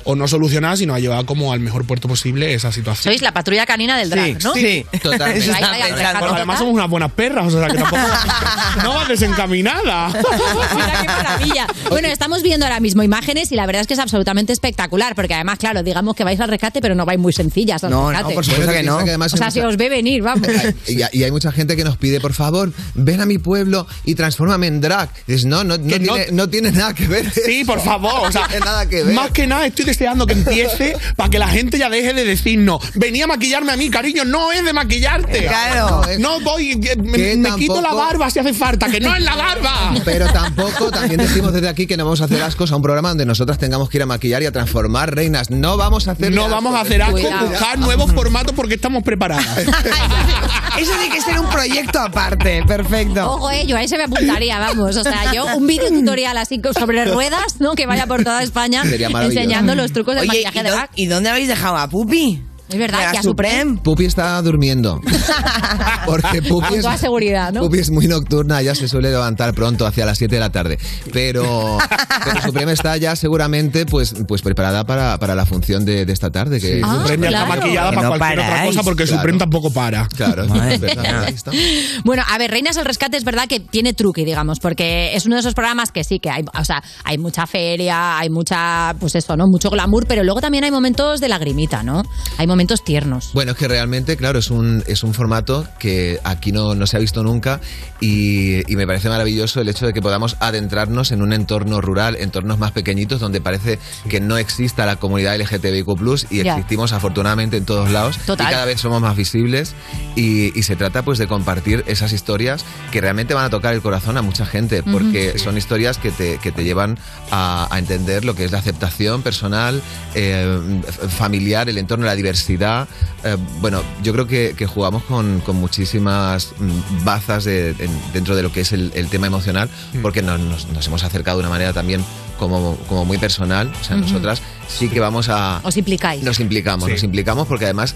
O no solucionar, sino a llevar como al mejor puerto posible esa situación. Sois la patrulla canina del drag, ¿no? [laughs] Totalmente. Ahí, ahí, al rescate Bueno, además somos unas buenas perras, o sea que tampoco [laughs] no vas desencaminada. [laughs] Mira qué maravilla. Bueno, estamos viendo ahora mismo imágenes y la verdad es que es absolutamente espectacular, porque además, claro, digamos que vais al rescate, pero no vais muy sencillas al No, no, por supuesto que no. Que además o sea, si mucha- os ve venir, vamos. Y, y hay mucha gente que nos pide, por favor, ven a mi pueblo y transfórmame en drag. Y dices, no, no, no, Que no- tiene, no tiene nada que ver. Sí, por favor. O sea, no tiene nada que ver. Más que nada estoy deseando que empiece [laughs] para que la gente ya deje de decir no. Venía a maquillarme a mí, cariño, no es de maquillarte. Claro. No voy, que me, me quito la barba si hace falta, que no es la barba. [laughs] Pero tampoco, también decimos desde aquí que no vamos a hacer ascos a un programa donde nosotras tengamos que ir a maquillar y a transformar reinas. No vamos a hacer No vamos a hacer asco, buscar nuevos formatos porque estamos preparadas. [laughs] Eso tiene que ser un proyecto aparte, perfecto. Ojo, eh, yo a ese me apuntaría, vamos. O sea, yo un vídeo tutorial así sobre ruedas, ¿no? Que vaya por toda España enseñando los trucos del Oye, maquillaje ¿y, de dó- drag. ¿y dónde habéis dejado a Pupi? Es verdad, la que a Supreme. Pupi está durmiendo. Porque [laughs] Pupi Con es, toda seguridad, ¿no? Pupi es muy nocturna, ya se suele levantar pronto, hacia las 7 de la tarde. Pero, pero Supreme está ya seguramente pues, pues preparada para, para la función de, de esta tarde. Que Ah, Supreme ya está maquillada para cualquier otra cosa porque Supreme tampoco para. Claro, es verdad, ahí está. Bueno, a ver, Reinas al Rescate es verdad que tiene truque, digamos, porque es uno de esos programas que sí, que hay, o sea, hay mucha feria, hay mucha, pues eso, ¿no? Mucho glamour, pero luego también hay momentos de lagrimita, ¿no? Hay momentos tiernos. Bueno, es que realmente, claro, es un, es un formato que aquí no, no se ha visto nunca y, y me parece maravilloso el hecho de que podamos adentrarnos en un entorno rural, entornos más pequeñitos, donde parece que no exista la comunidad LGTBIQ+, y Ya. existimos afortunadamente en todos lados Total. y cada vez somos más visibles y, y se trata pues de compartir esas historias que realmente van a tocar el corazón a mucha gente, porque son historias que te, que te llevan a, a entender lo que es la aceptación personal, eh, familiar, el entorno, la diversidad. Eh, bueno, yo creo que, que jugamos con, con muchísimas mm, bazas de- en- dentro de lo que es el, el tema emocional, porque nos, nos- nos hemos acercado de una manera también como, como muy personal. O sea, nosotras sí que vamos a... Os implicáis. Nos implicamos, nos implicamos porque además...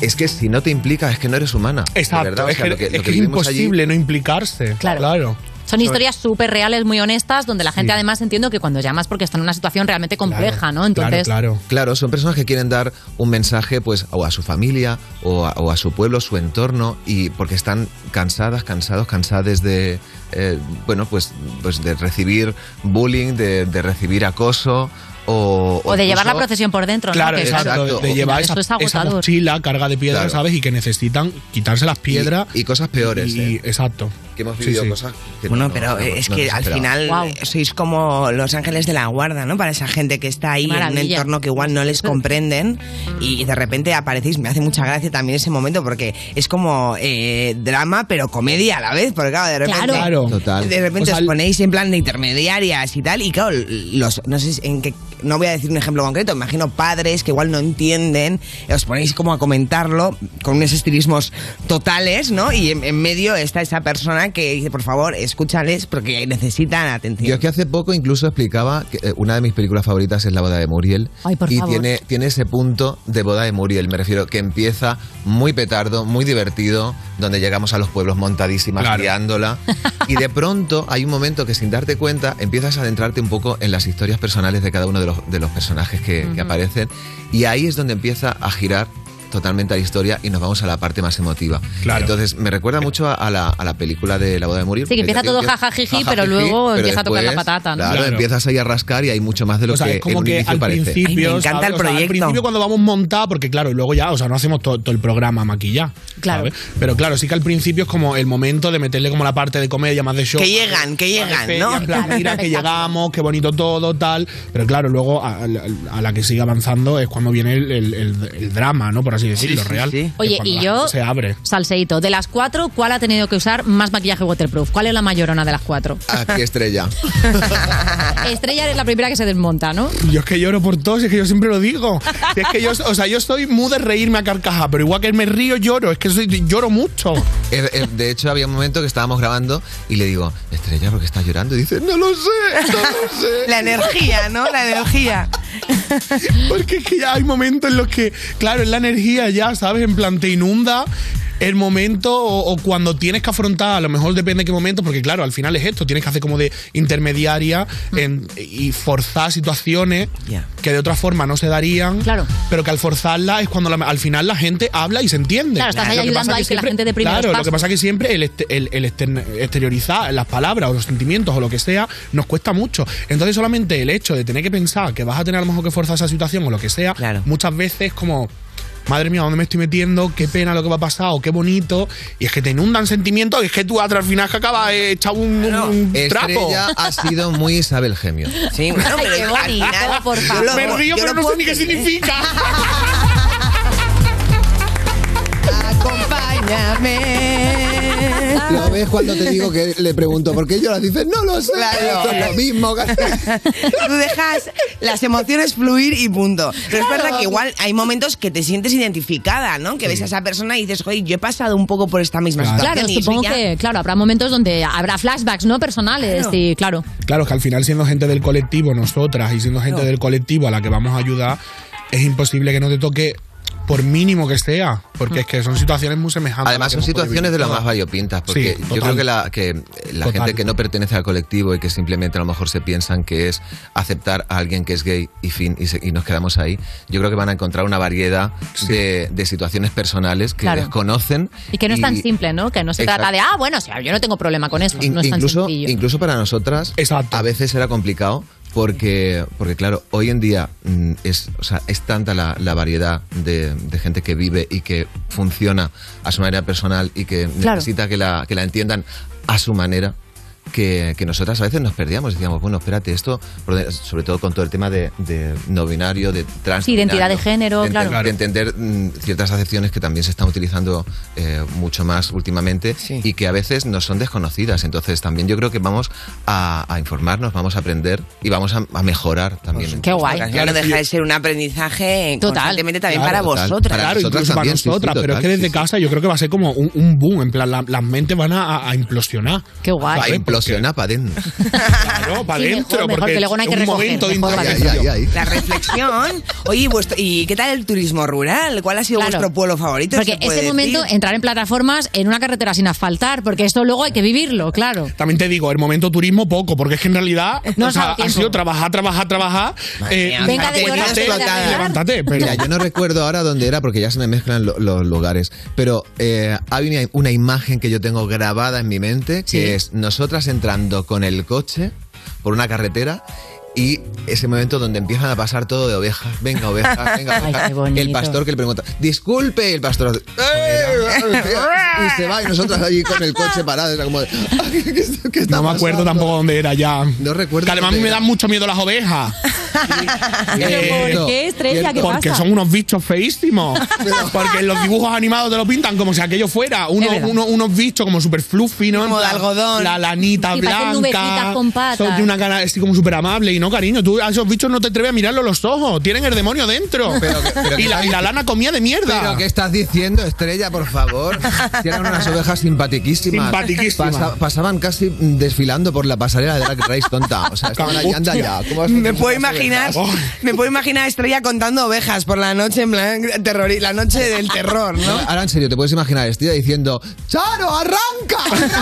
Es que si no te implicas es que no eres humana. Exacto, verdad. O es sea, que, lo que- es lo que que es vivimos allí- imposible no implicarse. Claro. Claro. Son historias súper reales, muy honestas, donde la gente además entiendo que cuando llamas porque está en una situación realmente compleja, ¿no? Entonces, Claro, son personas que quieren dar un mensaje pues o a su familia o a, o a su pueblo, su entorno y porque están cansadas, cansados, cansadas de eh, bueno, pues pues de recibir bullying, de, de recibir acoso o, o de llevar la procesión por dentro, ¿no? Claro, Que eso- exacto, de al llevar esa, eso es esa mochila carga de piedras, Claro. ¿sabes? Y que necesitan quitarse las piedras. Y, cosas peores. Y, ¿eh? exacto. Que hemos vivido sí. cosas que Bueno, no- pero no- es no que al final sois como los ángeles de la guarda, ¿no? Para esa gente que está ahí en un entorno que igual no les [laughs] comprenden y de repente aparecéis. Me hace mucha gracia también ese momento porque es como eh, drama, pero comedia a la vez. Porque claro, de repente, Claro. Total. de repente O sea, os ponéis en plan de intermediarias y tal. Y claro, los, no sé en qué, no voy a decir un ejemplo concreto, me imagino padres que igual no entienden, os ponéis como a comentarlo con unos estilismos totales, ¿no? Y en, en medio está esa persona que dice, por favor, escúchales porque necesitan atención. Yo es que hace poco incluso explicaba que eh, una de mis películas favoritas es La boda de Muriel. Ay, por y favor. tiene, tiene ese punto de boda de Muriel, me refiero, que empieza muy petardo, muy divertido, donde llegamos a los pueblos montadísimas, Claro. liándola. [laughs] y de pronto hay un momento que sin darte cuenta empiezas a adentrarte un poco en las historias personales de cada uno de los de los personajes que, que aparecen. Y ahí es donde empieza a girar totalmente la historia y nos vamos a la parte más emotiva. Entonces, me recuerda mucho a, a la, a la película de La boda de morir. Sí, que empieza todo jajajiji, pero luego pero empieza a tocar la patata. ¿no? Claro, empiezas ahí a rascar y hay mucho más de lo O sea, que es como en un que inicio al parece. principio, ¿sabes? O sea, al principio cuando vamos montados, porque claro, y luego ya, o sea, no hacemos todo, todo el programa maquillado. Claro. ¿sabes? Pero claro, sí que al principio es como el momento de meterle como la parte de comedia, más de show. Que llegan, que llegan, feria, ¿no? en plan, Claro, mira, que llegamos, qué bonito todo, tal. Pero claro, luego a, a- a la que sigue avanzando es cuando viene el, el- el- el drama, ¿no? Por así decirlo, sí, real. sí. Oye, y yo, Se abre. salseíto, de las cuatro, ¿cuál ha tenido que usar más maquillaje waterproof? ¿Cuál es la mayorona de las cuatro? Aquí estrella. [laughs] Estrella es la primera que se desmonta, ¿no? Yo es que lloro por todo, si es que yo siempre lo digo. Es que yo, o sea, yo estoy muy de reírme a carcaja, pero igual que me río, lloro. Es que soy- lloro mucho. Eh, eh, De hecho, había un momento que estábamos grabando y le digo, Estrella, ¿por qué estás llorando? Y dice, no lo sé, no lo [laughs] sé. La energía, ¿no? La energía. [laughs] Porque es que ya hay momentos en los que, claro, es la energía ya, ¿sabes? En plan, te inunda el momento o, o cuando tienes que afrontar, a lo mejor depende de qué momento, porque claro, al final es esto, tienes que hacer como de intermediaria en- y forzar situaciones que de otra forma no se darían, pero que al forzarla es cuando la- al final la gente habla y se entiende. Claro, estás ahí ayudando la gente Claro, lo que pasa que siempre el, este- el- el extern- exteriorizar las palabras o los sentimientos o lo que sea nos cuesta mucho. Entonces solamente el hecho de tener que pensar que vas a tener a lo mejor que forzar esa situación o lo que sea, muchas veces como... Madre mía, ¿dónde me estoy metiendo? Qué pena lo que va a pasar o qué bonito. Y es que te inundan sentimientos y es que tú al final que acabas eh, echado un, un trapo. Estrella ha sido muy Isabel Gemio. Sí, bueno, pero qué bonito, por favor. lo- Me río, pero lo no sé ni qué significa. [laughs] Acompáñame. [laughs] ¿Lo ves cuando te digo que le pregunto por qué lloras? Dices, no lo sé. Claro. Esto es lo mismo. [laughs] Tú dejas las emociones fluir y punto. Pero es verdad que igual hay momentos que te sientes identificada, ¿no? Que ves a esa persona y dices, oye, yo he pasado un poco por esta misma situación. Claro, supongo ya- que, claro, habrá momentos donde habrá flashbacks, ¿no? Personales, Claro. y claro. Claro, que al final siendo gente del colectivo, nosotras, y siendo gente Claro. del colectivo a la que vamos a ayudar, es imposible que no te toque por mínimo que sea, porque es que son situaciones muy semejantes. Además, son situaciones de las más variopintas, porque Sí, yo creo que la, que la Total. gente que no pertenece al colectivo y que simplemente a lo mejor se piensan que es aceptar a alguien que es gay y fin, y, se- y nos quedamos ahí, yo creo que van a encontrar una variedad de, de situaciones personales que Claro. desconocen. Y que no es tan simple, ¿no? Que no se Exacto. trata de, ah, bueno, o sea, yo no tengo problema con eso. In- no es tan incluso, sencillo. incluso para nosotras a veces era complicado porque, porque claro, hoy en día mm, es, o sea, es tanta la, la variedad de, de gente que vive y que funciona a su manera personal y que Claro. necesita que la, que la entiendan a su manera. Que, que nosotras a veces nos perdíamos, decíamos, bueno, espérate, esto, sobre todo con todo el tema de, de no binario, de trans. Sí, identidad de género, de, claro. de entender mm, ciertas acepciones que también se están utilizando eh, mucho más últimamente y que a veces nos son desconocidas. Entonces también yo creo que vamos a, a informarnos, vamos a aprender y vamos a, a mejorar también. Qué guay. Claro, deja de ser un aprendizaje constantemente también para Total. vosotras. Claro, incluso para nosotras, pero es que desde casa yo creo que va a ser como un, un boom, en plan, la- las mentes van a, a- a implosionar. Qué guay. Implosionar para adentro. [laughs] Claro, para porque que luego no hay que un recoger, momento de mejor. La reflexión. Oye, ¿y vuestro- ¿y qué tal el turismo rural? ¿Cuál ha sido Claro. vuestro pueblo favorito? Porque ¿Se puede ese momento, decir? entrar en plataformas en una carretera sin asfaltar, porque esto luego hay que vivirlo, claro. También te digo, el momento turismo poco, porque es que en realidad No o has sea, dado ha sido trabajar, trabajar, trabajar. eh, Venga de llorar. levántate. Pero Mira, yo no recuerdo ahora dónde era porque ya se me mezclan lo- los lugares, pero eh, hay una, una imagen que yo tengo grabada en mi mente que es nosotras entrando con el coche por una carretera y ese momento donde empiezan a pasar todo de ovejas. Venga, ovejas, [laughs] venga, Ay, bonito. el pastor que le pregunta, disculpe, el pastor "Eh", y se va y nosotras allí con el coche parado. Era como de, "Ay, ¿qué, está- qué está no me acuerdo pasando?". tampoco dónde era ya. No recuerdo. Que además a mí me dan mucho miedo las ovejas. [laughs] ¿Pero por qué, Estrella? ¿Qué Porque pasa? son unos bichos feísimos. [laughs] Porque en los dibujos animados te lo pintan como si aquello fuera uno- Es verdad. uno- unos bichos como súper fluffy, ¿no? Como de algodón. La lanita blanca. Son de una cara así como súper amable. Y no, cariño, tú a esos bichos no te atreves a mirarlo a los ojos. Tienen el demonio dentro. Pero que- pero [laughs] y, que la, y la lana comía de mierda. ¿Pero qué estás diciendo, Estrella, por favor? Que eran unas ovejas simpatiquísimas. Simpatiquísimas. Pasa- pasaban casi desfilando por la pasarela de Drag Race tonta. O sea, estaban allí, anda ya. ¿Cómo vas a Me puedo imaginar me puedo imaginar a Estrella contando ovejas por la noche, en plan, terror, la noche del terror, ¿no? Ahora en serio, te puedes imaginar a Estilla diciendo ¡Charo, arranca! ¡Arranca!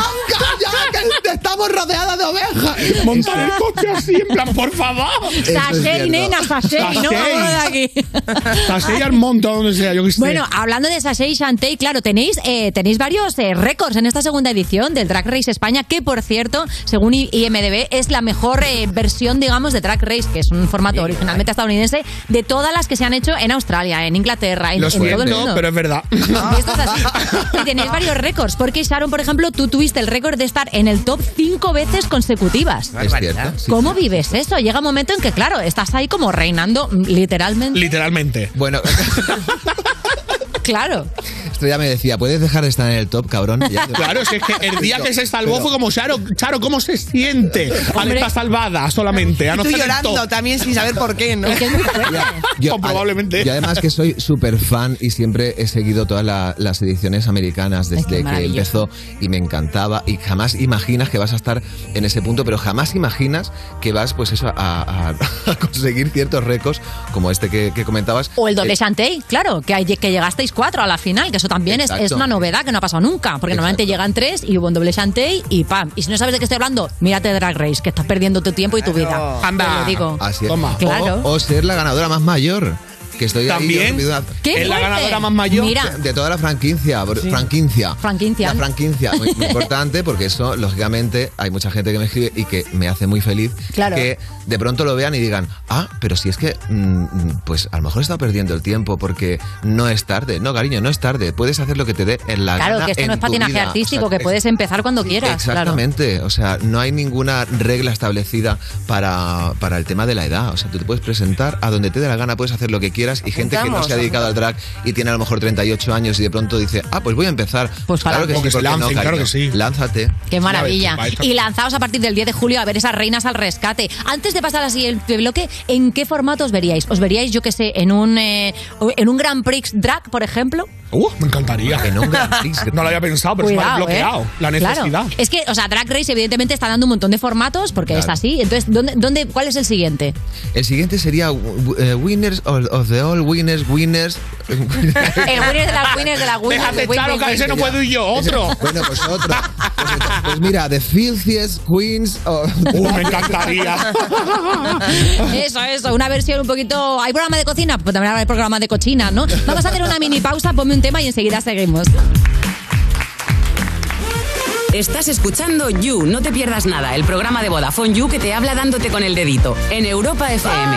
¡Ya que estamos rodeadas de ovejas! Montar el coche así, en plan, por favor. Sashay, nena, sashay, no de aquí. [laughs] Sashay al monte, o donde sea, yo que sé. Bueno, hablando de Sashay y Shantay, claro, tenéis, eh, tenéis varios eh, récords en esta segunda edición del Drag Race España, que por cierto, según IMDB, es la mejor eh, versión, digamos, de Drag Race, que es un formato originalmente estadounidense, de todas las que se han hecho en Australia, en Inglaterra, en, Lo en todo el mundo. pero es verdad. Y [laughs] esto es así. Y tenéis varios récords, porque Sharon, por ejemplo, tú tuviste el récord de estar en el top cinco veces consecutivas. Es cierto. sí. ¿Cómo vives eso? Llega un momento en que, claro, estás ahí como reinando literalmente. Literalmente. Bueno, [laughs] Claro. esto ya me decía, ¿puedes dejar de estar en el top, cabrón? Ya- [laughs] Claro, si es que el día que se salvó Pero- fue como Charo, Charo, ¿cómo se siente al Hombre. estar salvada solamente? A Y no tú estar en el llorando top? también sin saber por qué, ¿no? [laughs] Yo, probablemente. Y además que soy súper fan y siempre he seguido todas la- las ediciones americanas desde que empezó y me encantaba y jamás imaginas que vas a estar en ese punto, pero jamás imaginas que vas pues eso a, a- [laughs] a conseguir ciertos récords como este que, que comentabas. O el doble Eh, claro, que, hay- que llegasteis cuatro a la final, que eso también es, es una novedad que no ha pasado nunca, porque normalmente llegan tres y hubo un doble Shantay y pam. Y si no sabes de qué estoy hablando, mírate Drag Race, que estás perdiendo tu tiempo y tu vida. Anda. Te lo digo. Así es. Claro. O, o ser la ganadora más mayor. Que estoy ahí, También. yo, una- ¡Qué Es la ganadora más mayor. Mira, de, toda la franquicia, por- franquicia. Franquicia. La franquicia, muy, muy importante porque eso, lógicamente, hay mucha gente que me escribe y que me hace muy feliz Claro. que de pronto lo vean y digan, ah, pero si es que, mm, pues a lo mejor he estado perdiendo el tiempo porque no es tarde. No, cariño, no es tarde. Puedes hacer lo que te dé en la claro, gana que esto no es patinaje vida. artístico, O sea, que puedes empezar cuando quieras. Claro. Exactamente, o sea, no hay ninguna regla establecida para, para el tema de la edad. O sea, tú te puedes presentar a donde te dé la gana, puedes hacer lo que quieras y gente que no se ha dedicado al drag y tiene a lo mejor 38 años y de pronto dice, ah, pues voy a empezar. Pues claro que sí, que se ¿por qué no, claro que sí. Lánzate. Qué maravilla. Y lanzaos a partir del 10 de julio a ver esas reinas al rescate. Antes de pasar al siguiente bloque, ¿en qué formato os veríais? ¿Os veríais, yo que sé, en un, eh, en un Grand Prix drag, por ejemplo? Uh, me encantaría. Grand Prix. [laughs] No lo había pensado, pero se me ha Cuidado, bloqueado ¿eh? la necesidad. Claro. Es que, o sea, Drag Race evidentemente está dando un montón de formatos porque es Claro. así. Entonces, ¿dónde, dónde, ¿cuál es el siguiente? El siguiente sería eh, Winners of, of the All Winners, Winners. El winner de las [laughs] winners de las winners. Déjate, de win, Charo, win, que ese no puedo ir yo, otro. Bueno, pues otro. Pues, pues mira, The Filthiest Queens of... Uh, me encantaría. [laughs] Eso, eso, una versión un poquito. ¿Hay programa de cocina? Pues también habrá programa de cochina, ¿no? Vamos a hacer una mini pausa, ponme un tema y enseguida seguimos. Estás escuchando You, no te pierdas nada, el programa de Vodafone You que te habla dándote con el dedito en Europa FM.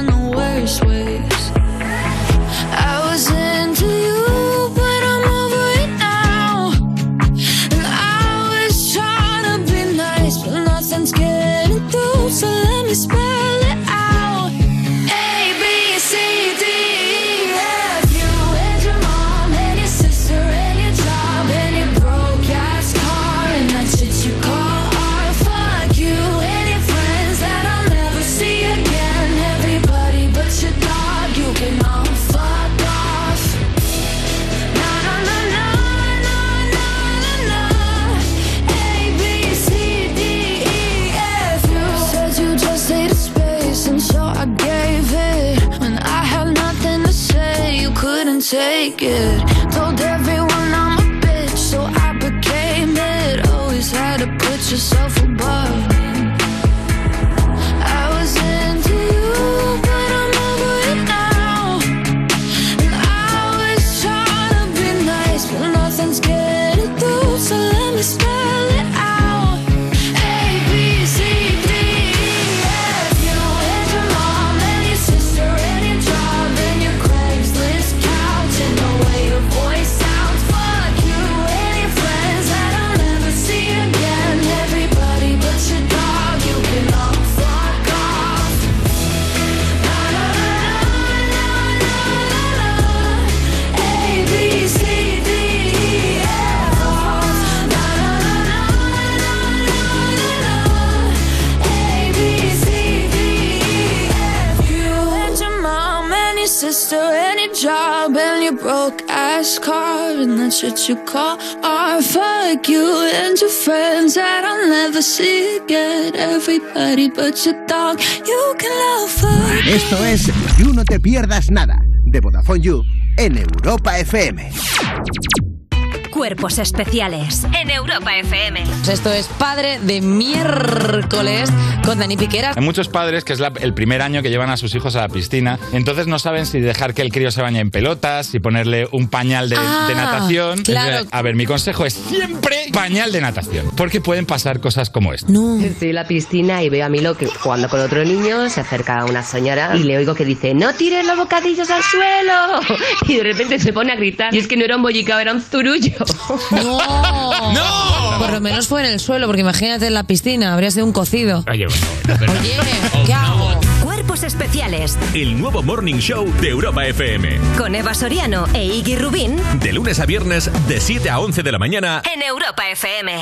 what you call art. Fuck you and your friends that I'll never see again. Everybody but your dog, you can love. Esto es You No Te Pierdas Nada, de Vodafone You, en Europa FM. Cuerpos especiales en Europa FM. Esto es Padre de Miércoles con Dani Piqueras. Hay muchos padres que es la- el primer año que llevan a sus hijos a la piscina, entonces no saben si dejar que el crío se bañe en pelotas, si ponerle un pañal de, Ah, de natación. claro. A ver, mi consejo es siempre pañal de natación, porque pueden pasar cosas como esta. Estoy en la piscina y veo a Milo que jugando con otro niño se acerca a una señora y le oigo que dice ¡No tires los bocadillos al suelo! [laughs] Y de repente se pone a gritar y es que no era un bollicao, era un zurullo. ¡No! [laughs] ¡No! Por lo menos fue en el suelo, porque imagínate en la piscina, habría sido un cocido. Oye, Oye, ¿qué hago? Cuerpos especiales El nuevo Morning Show de Europa FM. con Eva Soriano e Iggy Rubín De lunes a viernes, de 7 a 11 de la mañana. en Europa FM.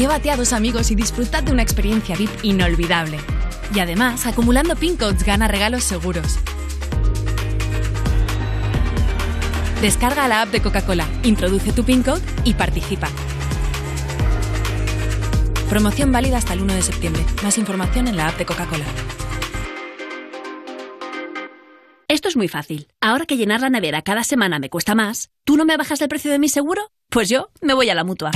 Llévate a dos amigos y disfrutad de una experiencia VIP inolvidable. Y además, acumulando pin codes gana regalos seguros. Descarga la app de Coca-Cola, introduce tu pin code y participa. Promoción válida hasta el 1 de septiembre. Más información en la app de Coca-Cola. Esto es muy fácil. Ahora que llenar la nevera cada semana me cuesta más, ¿tú no me bajas el precio de mi seguro? Pues yo me voy a la mutua.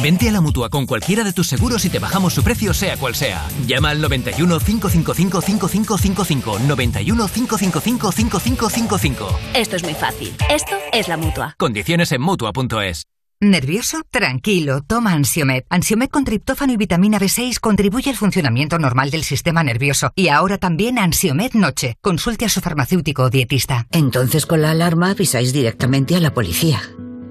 Vente a la mutua con cualquiera de tus seguros y te bajamos su precio, sea cual sea. Llama al 91 555 5555. 91 555 5555. Esto es muy fácil. Esto es la mutua. Condiciones en mutua.es. ¿Nervioso? Tranquilo, toma Ansiomed. Ansiomed con triptófano y vitamina B6 contribuye al funcionamiento normal del sistema nervioso. Y ahora también Ansiomed Noche. Consulte a su farmacéutico o dietista. Entonces con la alarma avisáis directamente a la policía.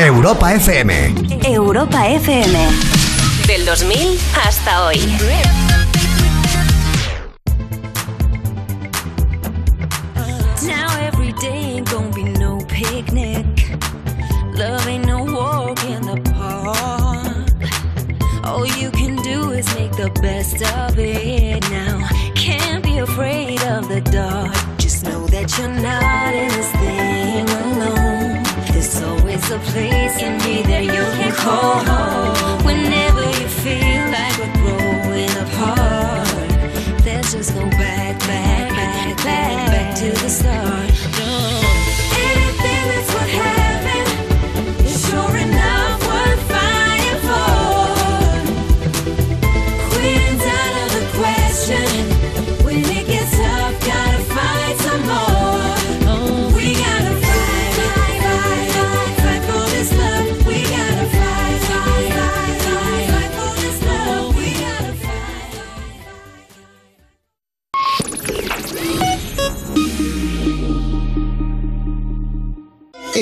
Europa FM. Europa FM. Del 2000 hasta hoy. Now every day ain't gonna be no picnic. Love ain't no walk in the park. All you can do is make the best of it now. Can't be afraid of the dark. Just know that you're not in this thing alone. A place in me that you can call home. Whenever you feel like we're growing apart, let's just go back, back, back, back, back to the start.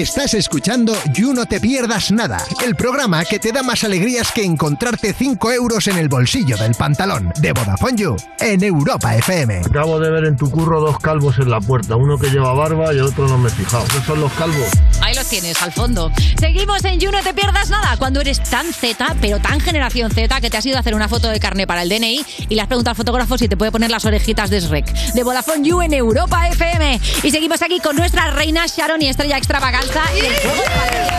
Estás escuchando You No Te Pierdas Nada, el programa que te da más alegrías que encontrarte 5 euros en el bolsillo del pantalón de Vodafone You en Europa FM. Acabo de ver en tu curro dos calvos en la puerta, uno que lleva barba y el otro no me he fijado. ¿Qué son los calvos? Ahí los tienes, al fondo. Seguimos en You, no te pierdas nada. Cuando eres tan Z, pero tan generación Z, que te has ido a hacer una foto de carne para el DNI y le has preguntado al fotógrafo si te puede poner las orejitas de Shrek. De Vodafone You en Europa FM. Y seguimos aquí con nuestra reina Sharon y estrella extravaganza. Y el juego de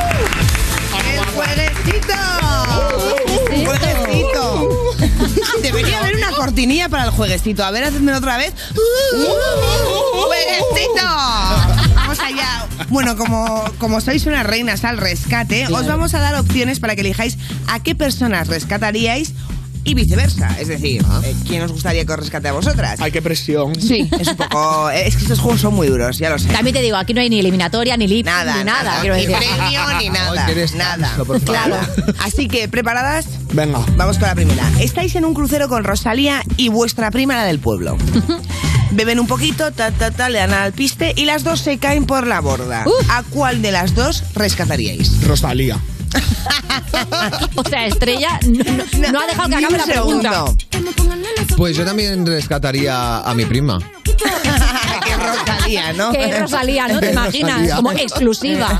¡El jueguecito! ¡Jueguecito! [laughs] Debería haber una cortinilla para el jueguecito. A ver, hacedmelo otra vez. ¡Jueguecito! Vamos allá. Bueno, como, como sois unas reinas al rescate, os vamos a dar opciones para que elijáis a qué personas rescataríais y viceversa. Es decir, eh, ¿quién os gustaría que os rescate a vosotras? Ay, qué presión. Sí. Es un poco. Es que estos juegos son muy duros, ya lo sé. También te digo, aquí no hay ni eliminatoria, ni lip, Nada, ni nada. nada. quiero Ni decir. premio, ni nada. Ay, nada. descanso, por favor. Claro. [laughs] Así que, ¿preparadas? Venga. Vamos con la primera. Estáis en un crucero con Rosalía y vuestra prima, la del pueblo. [laughs] Beben un poquito, ta, ta, ta, le dan al piste y las dos se caen por la borda. ¿A cuál de las dos rescataríais? Rosalía. O sea, Estrella no, no- no ha dejado que Ni acabe un la pregunta. segundo. Pues yo también rescataría a mi prima. [laughs] que Rosalía, ¿no? Que es Rosalía, ¿no? ¿Te imaginas? Rosalía. Como exclusiva. [laughs]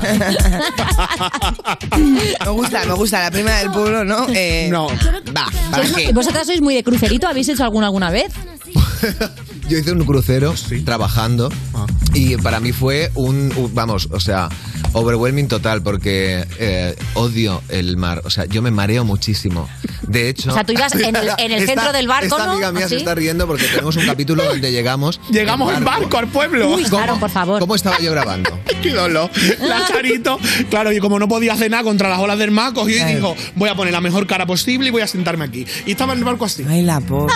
Me gusta, me gusta. La prima del pueblo, ¿no? Eh, No. Va, ¿para ¿Sois- qué? ¿Vosotras sois muy de crucerito? ¿Habéis hecho alguna alguna vez? [laughs] Yo hice un crucero trabajando Ah. y para mí fue un, un- vamos, o sea, overwhelming total porque eh, odio el mar. O sea, yo me mareo muchísimo. De hecho... O sea, tú ibas en el- en el [laughs] Esta- centro del barco, Esta ¿no? amiga mía ¿Así? se está riendo porque tenemos un capítulo donde llegamos... [laughs] Llegamos en barco al pueblo. Uy, claro, por favor. ¿Cómo estaba yo grabando? [laughs] Qué dolor. La Charito, claro, y como no podía hacer nada contra las olas del mar, cogió y dijo, voy a poner la mejor cara posible y voy a sentarme aquí. Y estaba en el barco así. Ay, la pobre.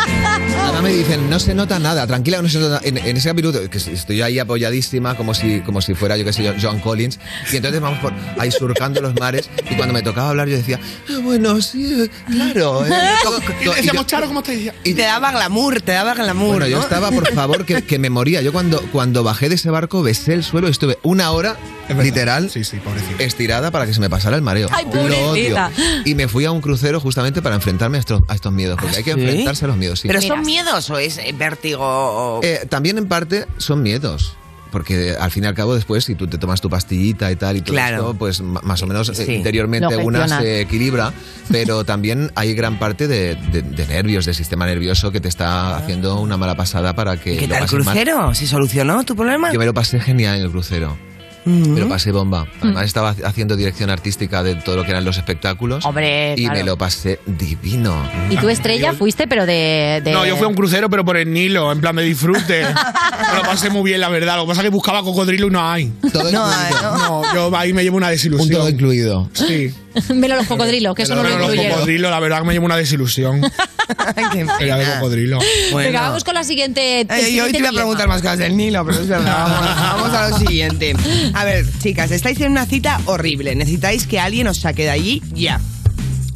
Ahora me dicen, no se nota nada, tranquila, En, en ese capítulo, que estoy ahí apoyadísima, como si, como si fuera, yo qué sé, yo, John Collins, y entonces vamos por ahí surcando los mares, y cuando me tocaba hablar yo decía, "Ah, bueno, sí, claro. eh, [laughs] todo- Y le decíamos, Charo, ¿cómo estás? Y te daba glamour, te daba glamour. bueno, yo estaba, por favor, que, que me moría. Yo cuando, cuando bajé de ese barco besé el suelo y estuve una hora, literal, estirada para que se me pasara el mareo. Ay, Lo odio. Y me fui a un crucero justamente para enfrentarme a estos, a estos miedos, porque hay que ¿sí? enfrentarse a los miedos. sí. ¿Pero son miedos o es vértigo? O- Eh, también en parte son miedos. Porque al fin y al cabo después, si tú te tomas tu pastillita y tal y todo Claro. esto, pues más o menos eh, Sí. interiormente una se equilibra, pero [laughs] también hay gran parte de, de- de nervios, del sistema nervioso que te está haciendo una mala pasada para que ¿Qué lo tal el pases mal. crucero? ¿Se solucionó tu problema? Yo me lo pasé genial en el crucero. Mm. Me lo pasé bomba. Además estaba haciendo dirección artística de todo lo que eran los espectáculos. Hombre, y claro. me lo pasé divino. Y tú, Estrella, fuiste, pero de... de- No, yo fui a un crucero, pero por el Nilo, en plan de disfrute. [laughs] Me lo pasé muy bien, la verdad. Lo que pasa es que buscaba cocodrilo y no hay. Todo [laughs] No, incluido. No, yo ahí me llevo una Un desilusión. todo incluido. Sí. [laughs] Melo los cocodrilos, que eso no lo Pero los incluyeron. cocodrilos, la verdad que me llevo una desilusión. [laughs] Era de cocodrilo. Venga, vamos con la siguiente. el Ay, yo hoy siguiente te voy a dilema. preguntar más cosas del Nilo, pero es verdad. [laughs] Vamos, vamos a lo siguiente. A ver, chicas, estáis en una cita horrible. Necesitáis que alguien os saque de allí ya.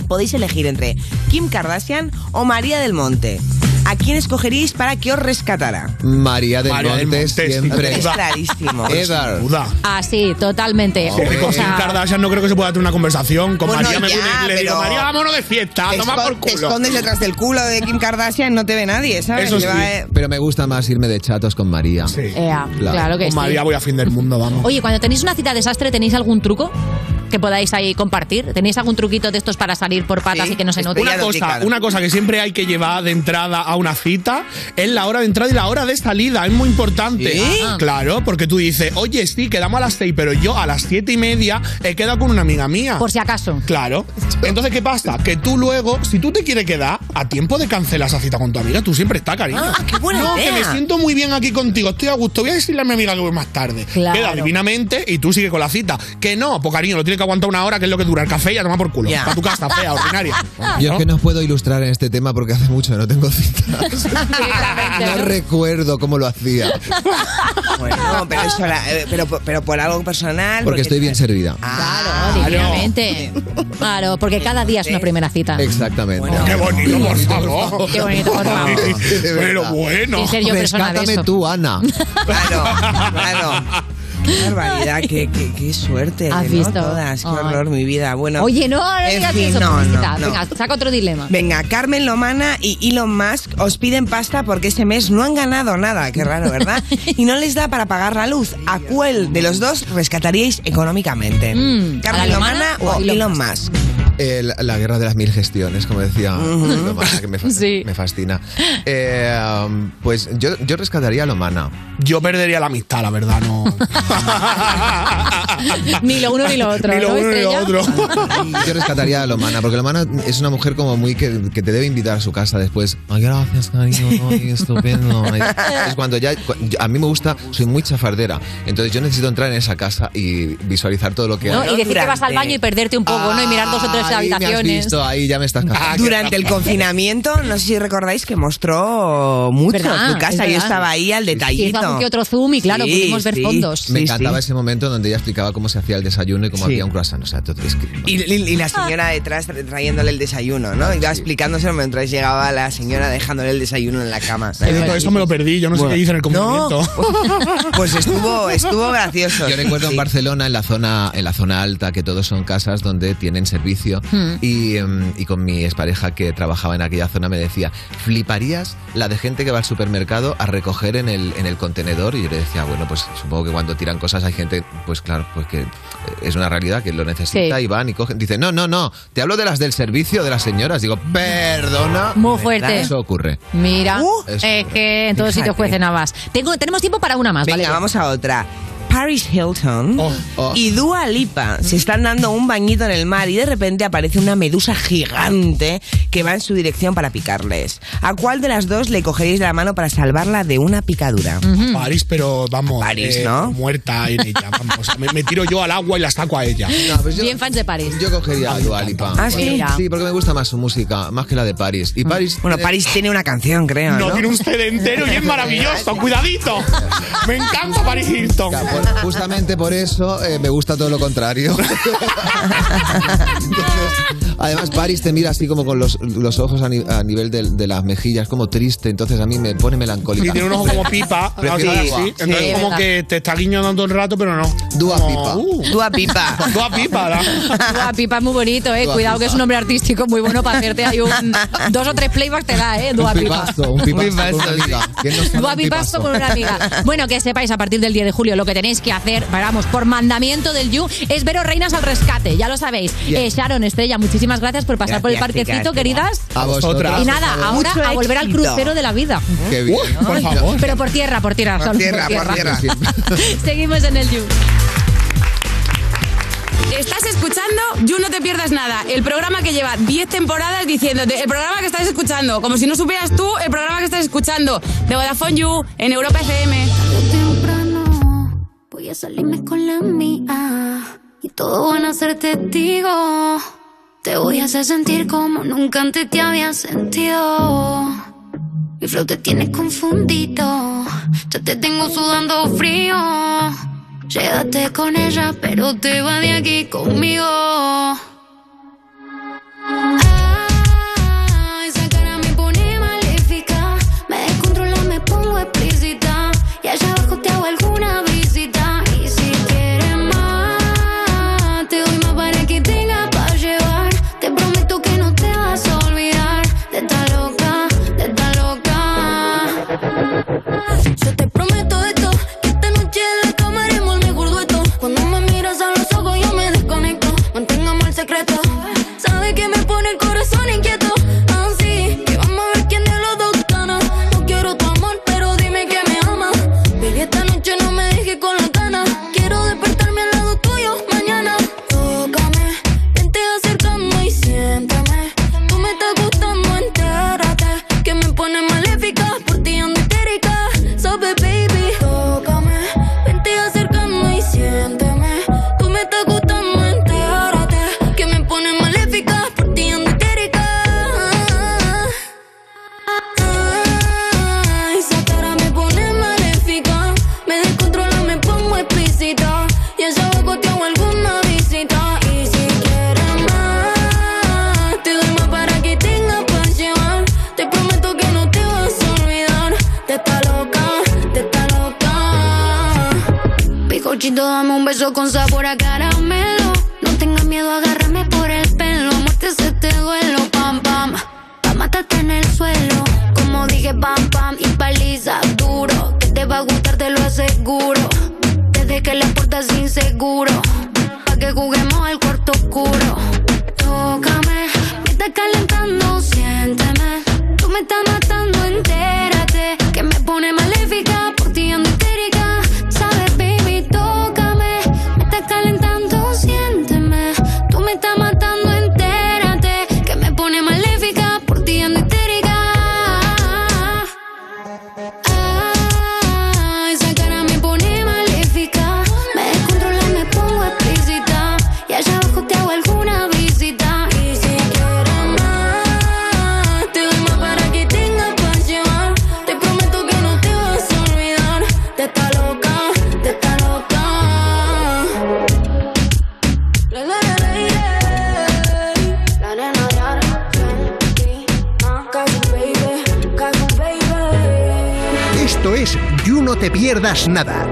Podéis elegir entre Kim Kardashian o María del Monte. ¿A quién escogeríais para que os rescatara? María del María del Monte sin siempre. Es clarísimo. [laughs] Ever. Duda. Ah, sí, totalmente. Porque con Kim Kardashian no creo que se pueda tener una conversación. Con Bueno, María me, ya, le digo, pero- María, vámonos de fiesta, Te toma esco- por Te culo. escondes detrás del culo de Kim Kardashian, no te ve nadie, ¿sabes? Eso Lleva, sí. eh, Pero me gusta más irme de chatos con María. Sí. ea, Claro. claro que Con sí. María voy a fin del mundo, vamos. Oye, cuando tenéis una cita desastre, ¿tenéis algún truco que podáis ahí compartir? ¿Tenéis algún truquito de estos para salir por patas Sí, y que no se note? Una cosa, una cosa que siempre hay que llevar de entrada a una cita es la hora de entrada y la hora de salida. Es muy importante. ¿Sí? Ah. Claro, porque tú dices, oye, sí, quedamos a las seis, pero yo a las siete y media he quedado con una amiga mía. Por si acaso. Claro. Entonces, ¿qué pasa? Que tú luego, si tú te quieres quedar, a tiempo de cancelar esa cita con tu amiga, tú siempre estás, cariño. Ah, qué buena no, idea. que me siento muy bien aquí contigo, estoy a gusto. Voy a decirle a mi amiga que voy más tarde. Claro. Queda divinamente y tú sigue con la cita. Que no, pues cariño, lo tienes que aguantar una hora, que es lo que dura el café y a tomar por culo. Ya. Para tu casa, fea, ordinaria. Yo es que no os puedo ilustrar en este tema porque hace mucho que no tengo citas. [laughs] No recuerdo cómo lo hacía. Bueno, pero, eso la- eh, pero, pero por algo personal. Porque estoy bien servida. Ah, Claro, divinamente. Claro, porque cada día es una primera cita. Exactamente. Qué bonito, por favor. Qué bonito, por favor. [laughs] Pero bueno. Sin ser yo persona de eso. tú, Ana. Claro, claro. Qué barbaridad, qué, qué, qué suerte. ¿Has ¿no? visto? Todas, qué Ay. horror, mi vida. Bueno, Oye, no, no digas fin, eso, no, no. Venga, saca otro dilema. Venga, Carmen Lomana y Elon Musk os piden pasta porque ese mes no han ganado nada. Qué raro, ¿verdad? [laughs] Y no les da para pagar la luz. ¿A cuál de los dos rescataríais económicamente? Mm, ¿a ¿Carmen Lomana Lomana o Elon Musk? Eh, la, la guerra de las mil gestiones, como decía Lomana, que me, fa- Sí. me fascina. Eh, um, pues yo, yo rescataría a Lomana. Yo perdería la amistad, la verdad, no. [laughs] Ni lo uno ni lo otro. Ni lo ¿no, uno ni lo otro. [laughs] Yo rescataría a Lomana, porque Lomana es una mujer como muy que, que te debe invitar a su casa después. Ay, gracias, cariño, ay, estupendo. ay. Es cuando ya, a mí me gusta, soy muy chafardera, entonces yo necesito entrar en esa casa y visualizar todo lo que ¿no? hay. Y decir que vas al baño y perderte un poco, ¿no? Y mirar dos o tres Ahí me has habitaciones. visto, ahí ya me estás cazando. Durante el confinamiento, no sé si recordáis que mostró mucho ¿Verdad? tu casa. Es Yo estaba ahí al Sí, detallito. que otro zoom y claro, Sí, pudimos ver sí. fondos. Me Sí, encantaba sí. ese momento donde ella explicaba cómo se hacía el desayuno y cómo Sí. hacía un croissant. O sea, todo es que- Y, y- y la señora detrás tra- trayéndole el desayuno, ¿no? Iba explicándoselo mientras llegaba la señora dejándole el desayuno en la cama. Todo eso me lo perdí, yo no sé Bueno. qué hice en el confinamiento. [laughs] Pues estuvo, estuvo gracioso. Yo recuerdo Sí. en Barcelona, en la zona, en la zona alta, que todos son casas donde tienen servicio. Hmm. Y, em, y con mi expareja que trabajaba en aquella zona me decía, fliparías la de gente que va al supermercado a recoger en el, en el contenedor. Y yo le decía, bueno, pues supongo que cuando tiran cosas hay gente, pues claro, pues que es una realidad que lo necesita Sí. y van y cogen. Dice, no, no, no, te hablo de las del servicio, de las señoras. Digo, perdona. Muy fuerte. Eso ocurre. Mira, es que en todos sitios cuecen habas. Tengo, tenemos tiempo para una más, Venga, ¿vale? vamos a otra. Paris Hilton oh. y Dua Lipa se están dando un bañito en el mar y de repente aparece una medusa gigante que va en su dirección para picarles. ¿A cuál de las dos le cogeréis de la mano para salvarla de una picadura? París, pero vamos. París, eh, ¿no? Muerta en ella. Vamos, me, me tiro yo al agua y la saco a ella. No, pues yo- Bien fans de París. Yo cogería a Dua Lipa. Ah, ¿sí? Porque- Sí, porque me gusta más su música, más que la de París. Y París... Bueno, París tiene una canción, creo, ¿no? No, tiene un CD entero y es maravilloso. Cuidadito. Me encanta Paris Hilton. Ya, por- [laughs] justamente por eso eh, me gusta todo lo contrario. [laughs] Entonces, además, Paris te mira así como con los, los ojos a, ni- a nivel de, de las mejillas, como triste, entonces a mí me pone melancólica. Y tiene un ojo como pipa. [laughs] Prefiero así, Dua. sí. Entonces, Sí, como verdad. que te está guiñando todo el rato, pero no. Dua Como, Pipa. uh, Dua Pipa. Dua Pipa, ¿da? Dua Pipa es muy bonito, eh. Dua Cuidado que Pipa. es un nombre artístico muy bueno para hacerte ahí un dos o tres playbacks te da, eh. Dua un Pipa. pipazo, un pipazo, Un pipazo, con una sí. amiga. ¿Quién no Dua pipazo? con una amiga. Bueno, que sepáis a partir del 10 de julio lo que tenéis que hacer, vamos, por mandamiento del You, es veros reinas al rescate, ya lo sabéis. Eh, Sharon, Estrella, muchísimas gracias por pasar por el parquecito, chicas. queridas. A vosotras. Y nada, ahora Mucho a volver al crucero de la vida. Qué bien. Uh, por favor. Pero por tierra, por tierra, Por solo tierra, por tierra. [laughs] Seguimos en el You. Estás escuchando You No Te Pierdas Nada, el programa que lleva 10 temporadas diciéndote, el programa que estás escuchando, como si no supieras tú el programa que estás escuchando, de Vodafone You, en Europa FM. Temprano voy a salirme con la mía y todos van a ser testigos. Te voy a hacer sentir como nunca antes te había sentido. Mi flow te tiene confundido, ya te tengo sudando frío. Llévate con ella, pero te va de aquí conmigo.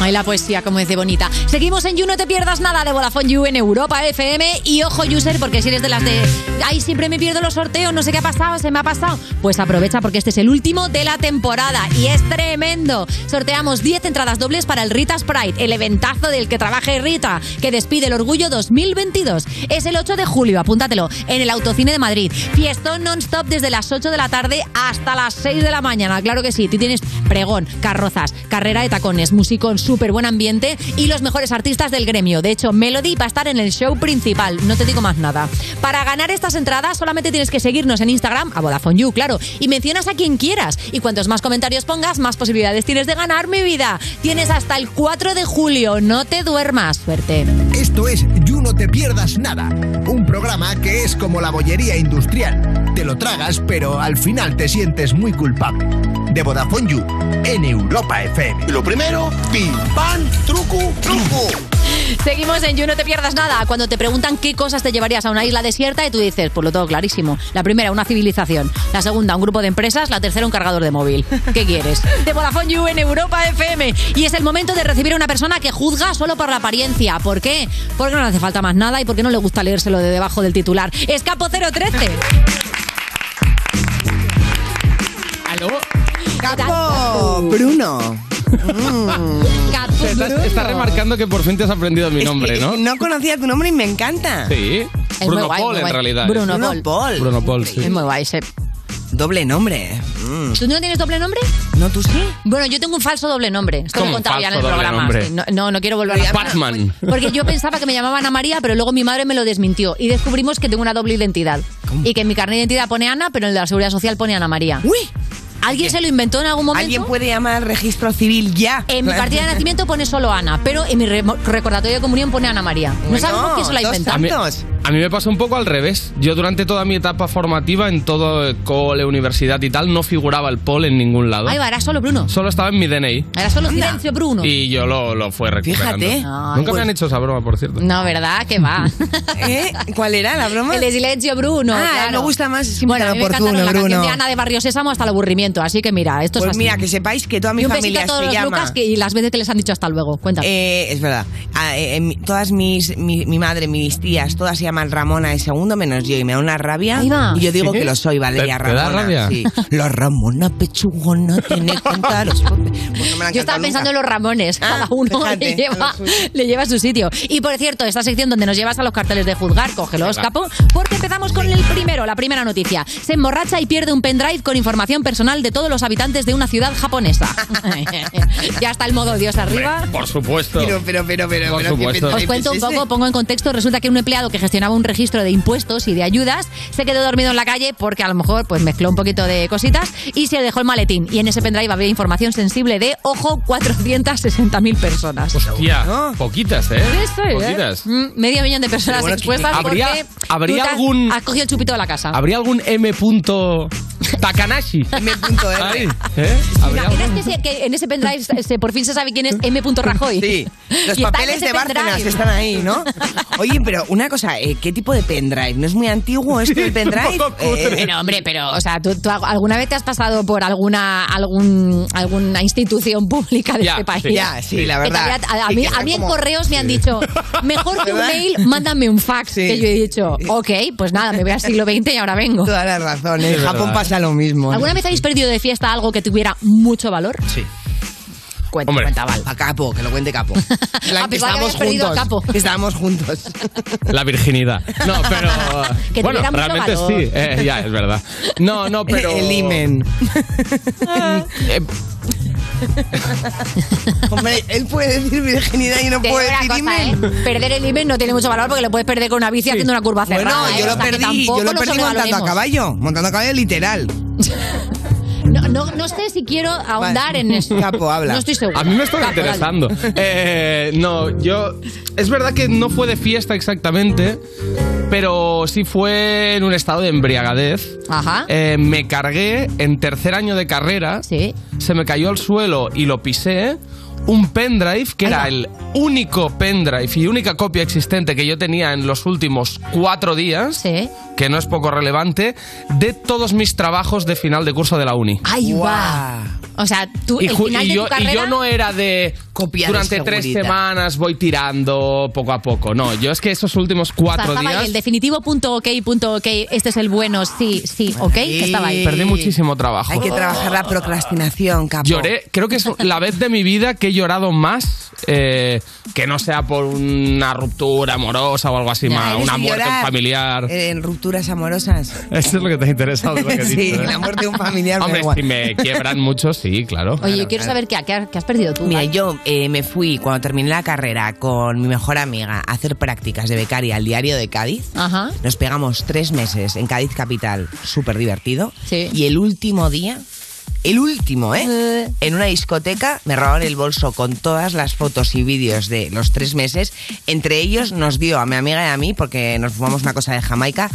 Ay, la poesía, como dice bonita. Seguimos en You, no te pierdas nada de Vodafone You en Europa FM. Y ojo, user, porque si eres de las de. Ay, siempre me pierdo los sorteos, no sé qué ha pasado, se me ha pasado. Pues aprovecha porque este es el último de la temporada y es tremendo. Sorteamos 10 entradas dobles para el Rita's Pride, el eventazo del que trabaje Rita, que despide el orgullo 2022. Es el 8 de julio, apúntatelo, en el Autocine de Madrid. Fiestón non-stop desde las 8 de la tarde hasta las 6 de la mañana. Claro que sí, tú tienes pregón, carrozas, carrera de tacones, musicón, súper buen ambiente y los mejores artistas del gremio. De hecho, Melody va a estar en el show principal. No te digo más nada. Para ganar estas entradas solamente tienes que seguirnos en Instagram, a Vodafone You, claro, y mencionas a quien quieras. Y cuantos más comentarios pongas, más posibilidades tienes de ganar mi vida. Tienes hasta el 4 de julio. No te duermas. Suerte. Esto es You No Te Pierdas Nada, un programa que es como la bollería industrial. Te lo tragas, pero al final te sientes muy culpable. De Vodafone You, en Europa FM. Lo primero, pim, pam, truco, truco. Seguimos en You, no te pierdas nada. Cuando te preguntan qué cosas te llevarías a una isla desierta y tú dices, pues lo tengo clarísimo. La primera, una civilización. La segunda, un grupo de empresas. La tercera, un cargador de móvil. ¿Qué quieres? [laughs] De Vodafone You en Europa FM. Y es el momento de recibir a una persona que juzga solo por la apariencia. ¿Por qué? Porque no le hace falta más nada y porque no le gusta leérselo de debajo del titular. Escapo 013. ¿Aló? Capo Bruno. Capo Estás, estás remarcando que por fin te has aprendido mi nombre, ¿no? No conocía tu nombre y me encanta. Sí. Es Bruno guay, Paul, en guay. realidad. Bruno Bruno Paul. Bruno Paul, sí. Es muy guay ese. Doble nombre. Mm. ¿Tú no tienes doble nombre? No, tú sí. Bueno, yo tengo un falso doble nombre. Esto lo he ¿Cómo contado ya en el programa. No, no, no quiero volver a Batman. Porque yo pensaba que me llamaban Ana María, pero luego mi madre me lo desmintió. Y descubrimos que tengo una doble identidad. Y que en mi carnet de identidad pone Ana, pero en el de la Seguridad Social pone Ana María. ¡Uy! ¿Alguien se lo inventó en algún momento? ¿Alguien puede llamar al registro civil ya? En mi partida de nacimiento pone solo Ana, pero en mi re- recordatorio de comunión pone Ana María. No Bueno, sabemos quién se lo ha dos inventado. A mí, me pasó un poco al revés. Yo durante toda mi etapa formativa, en todo cole, universidad y tal, no figuraba el Paul en ningún lado. Ahí va, era solo Bruno. Solo estaba en mi DNI. Era solo silencio Bruno. Y yo lo, lo fue recuperando. Fíjate. Ay, Nunca me pues- han hecho esa broma, por cierto. No, ¿verdad? Que va. [laughs] ¿Eh? ¿Cuál era la broma? El de silencio Bruno. Ah, claro. me gusta más Bueno, a tan mí me encanta oportuno, la canción Bruno. de Ana de Barrio Sésamo hasta el aburrimiento. Así que mira, esto es Pues así. mira, que sepáis que toda mi y un besito familia a todos se los llama... Lucas que- y las veces que les han dicho hasta luego. Cuéntame. Eh, es verdad. Ah, eh, eh, mi- todas mis, mi, mi madre, mis tías, todas se llaman Ramona de segundo menos yo y me da una rabia. Ahí va. Y yo digo ¿Sí? que lo soy, Valeria ¿Te- te da Ramona. rabia? Sí. [laughs] La Ramona pechugona tiene cantaros. Pues no Yo estaba pensando en nunca. los Ramones, cada uno fíjate, le, lleva, [laughs] le lleva a su sitio. Y por cierto, esta sección donde nos llevas a los carteles de juzgar, cógelo, Venga. escapo, porque empezamos con el primero, la primera noticia. Se emborracha y pierde un pendrive con información personal de todos los habitantes de una ciudad japonesa. [laughs] ya está el modo Dios arriba. Por supuesto. Pero, pero, pero, pero, Por pero, ¿qué supuesto. Os cuento un poco, pongo en contexto. Resulta que un empleado que gestionaba un registro de impuestos y de ayudas se quedó dormido en la calle porque a lo mejor pues mezcló un poquito de cositas y se dejó el maletín. Y en ese pendrive había información sensible de, ojo, 460.000 personas. Hostia, poquitas, ¿eh? Eso es, ¿eh? Poquitas. Mm, Medio millón de personas bueno, expuestas ¿habría- porque habría tú te has- algún- has cogido el chupito de la casa. ¿Habría algún M. punto Takanashi? M.R. Ahí, ¿eh? ¿Habría ¿Imaginas algún- que, se- que en ese pendrive se- por fin se sabe quién es M. Rajoy? Sí, los Y está en papeles ese de Bárcenas pendrive. están ahí, ¿no? Oye, pero una cosa, eh, ¿qué tipo de pendrive? ¿No es muy antiguo esto del pendrive? Eh, Pero hombre, pero, o sea, ¿tú, tú alguna vez te has pasado por alguna algún, alguna institución pública de Ya, este país? sí. Ya, sí, la Que te verdad. había- a, a Sí, mí, que a son mí en como- correos me han dicho, mejor [laughs] que un ¿Verdad? mail, mándame un fax. Que yo he dicho, ok, pues nada, me voy al siglo XX y ahora vengo. Toda la razón, en Es Japón verdad. pasa lo mismo. ¿Alguna vez habéis perdido de fiesta algo que tuviera mucho valor? Sí. Cuenta, Hombre. cuenta, Val. A Capo, que lo cuente Capo. [laughs] La que estábamos juntos. Capo. Que estábamos juntos. [laughs] La virginidad. No, pero. [laughs] Que bueno, realmente valor. sí. eh, ya, es verdad. No, no, pero. El imen. Eh, [laughs] Hombre, él puede decir virginidad y no Te puede digo decir una cosa, imen. ¿eh? Perder el imen no tiene mucho valor porque lo puedes perder con una bici haciendo una curva Bueno, cerrada. ¿eh? yo O lo sea, que perdí, tampoco yo lo perdí montando a sobrevaloremos. caballo. Montando a caballo literal. [laughs] No, no, no sé si quiero ahondar en eso. Capo, habla. No estoy seguro. A mí me está Capo, dale. interesando. Eh, no, yo. Es verdad que no fue de fiesta exactamente, pero sí fue en un estado de embriagadez. Ajá. Eh, me cargué en tercer año de carrera. Sí. Se me cayó al suelo y lo pisé. Un pendrive, que era el único pendrive y única copia existente que yo tenía en los últimos cuatro días, que no es poco relevante, de todos mis trabajos de final de curso de la uni. Ahí va. O sea, tú, Y, el ju- final y de yo, tu carrera... y yo no era de Copia de durante tres semanas voy tirando poco a poco. No, yo es que esos últimos O sea, cuatro estaba ahí días el definitivo punto ok, punto ok, este es el bueno, sí, sí, ok, que estaba ahí. perdí muchísimo trabajo. Hay que trabajar la procrastinación, capo. Lloré, creo que es la vez de mi vida que he llorado más eh, que no sea por una ruptura amorosa o algo así, más, ¿Eres una muerte llorar familiar. En rupturas amorosas. [laughs] Eso es lo que te ha interesado. lo que [laughs] Sí, dicho, ¿eh? la muerte de un familiar. Hombre, si me quiebran mucho, sí, claro. Oye, yo quiero saber qué, qué has- perdido tú. Mira, yo eh, me fui cuando terminé la carrera con mi mejor amiga a hacer prácticas de becaria al diario de Cádiz. Ajá. Nos pegamos tres meses en Cádiz Capital, súper divertido. Y el último día, el último, ¿eh? En una discoteca me robaron el bolso con todas las fotos y vídeos de los tres meses. Entre ellos nos dio a mi amiga y a mí, porque nos fumamos una cosa de Jamaica,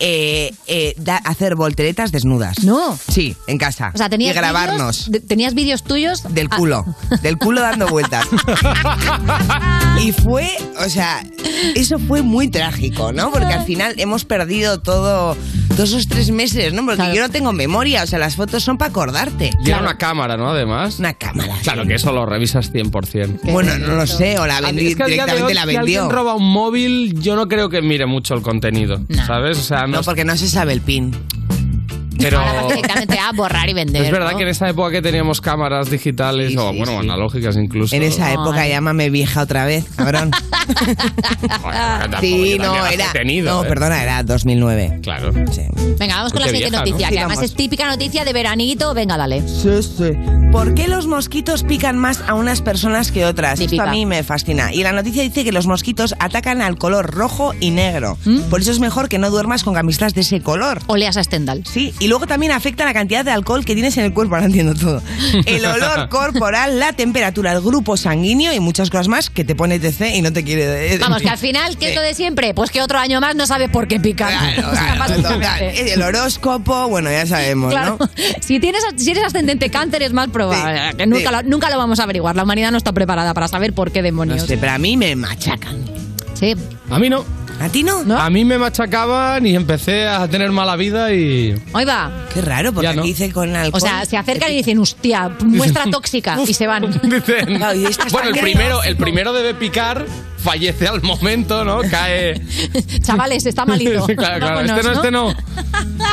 eh, eh, da- hacer volteretas desnudas. No. Sí, en casa. O sea, tenías y grabarnos. vídeos- tenías vídeos tuyos Del Ah, culo, del culo dando vueltas. [laughs] y fue, o sea, eso fue muy trágico, ¿no? Porque al final hemos perdido todo, todos esos tres meses, ¿no? Porque yo no tengo memoria, o sea, las fotos son para Y era una cámara, ¿no? Además. Una cámara. Claro que eso lo revisas 100%. Bueno, no lo sé, o la vendí, Es que directamente hoy, la Si vendió. alguien roba un móvil, yo no creo que mire mucho el contenido, ¿sabes? O sea, no, No, porque no se sabe el pin. Pero Ahora a borrar y vender. es verdad ¿no? que en esa época que teníamos cámaras digitales o bueno, analógicas incluso. En esa época, llámame vieja otra vez, cabrón. [laughs] sí, no, era. tenido, no, ¿eh? perdona, era 2009. Claro. Venga, vamos con la siguiente vieja, ¿no? noticia, Sí, que además vamos. es típica noticia de veranito. Venga, dale. Sí, sí. ¿Por qué los mosquitos pican más a unas personas que otras? Esto Típica. a mí me fascina. Y la noticia dice que los mosquitos atacan al color rojo y negro. ¿Mm? Por eso es mejor que no duermas con camisetas de ese color. Oleas a Stendhal. Sí, y luego también afecta la cantidad de alcohol que tienes en el cuerpo. Ahora entiendo todo. [laughs] El olor corporal, la temperatura, el grupo sanguíneo y muchas cosas más que te pone TC y no te quiere... Vamos, que al final, ¿qué [laughs] es lo de siempre? Pues que otro año más no sabes por qué pican. [laughs] O sea, básicamente. El horóscopo, bueno, ya sabemos, Claro, ¿no? si, tienes, si eres ascendente cáncer es más probable. que nunca, sí. lo, nunca lo vamos a averiguar. La humanidad no está preparada para saber por qué demonios. No sé, pero a mí me machacan. Sí. A mí no. ¿A ti no? A mí me machacaban y empecé a tener mala vida y... Ahí va. Qué raro, porque Ya no. aquí dice con alcohol... O sea, se acercan y dicen, hostia, muestra tóxica. y se van. [laughs] Dicen, Claro, y esta bueno, el sangre- primero, el primero debe picar, fallece al momento, ¿no? Cae... [laughs] Chavales, está malito. [laughs] claro, claro, Vámonos, este no, este no.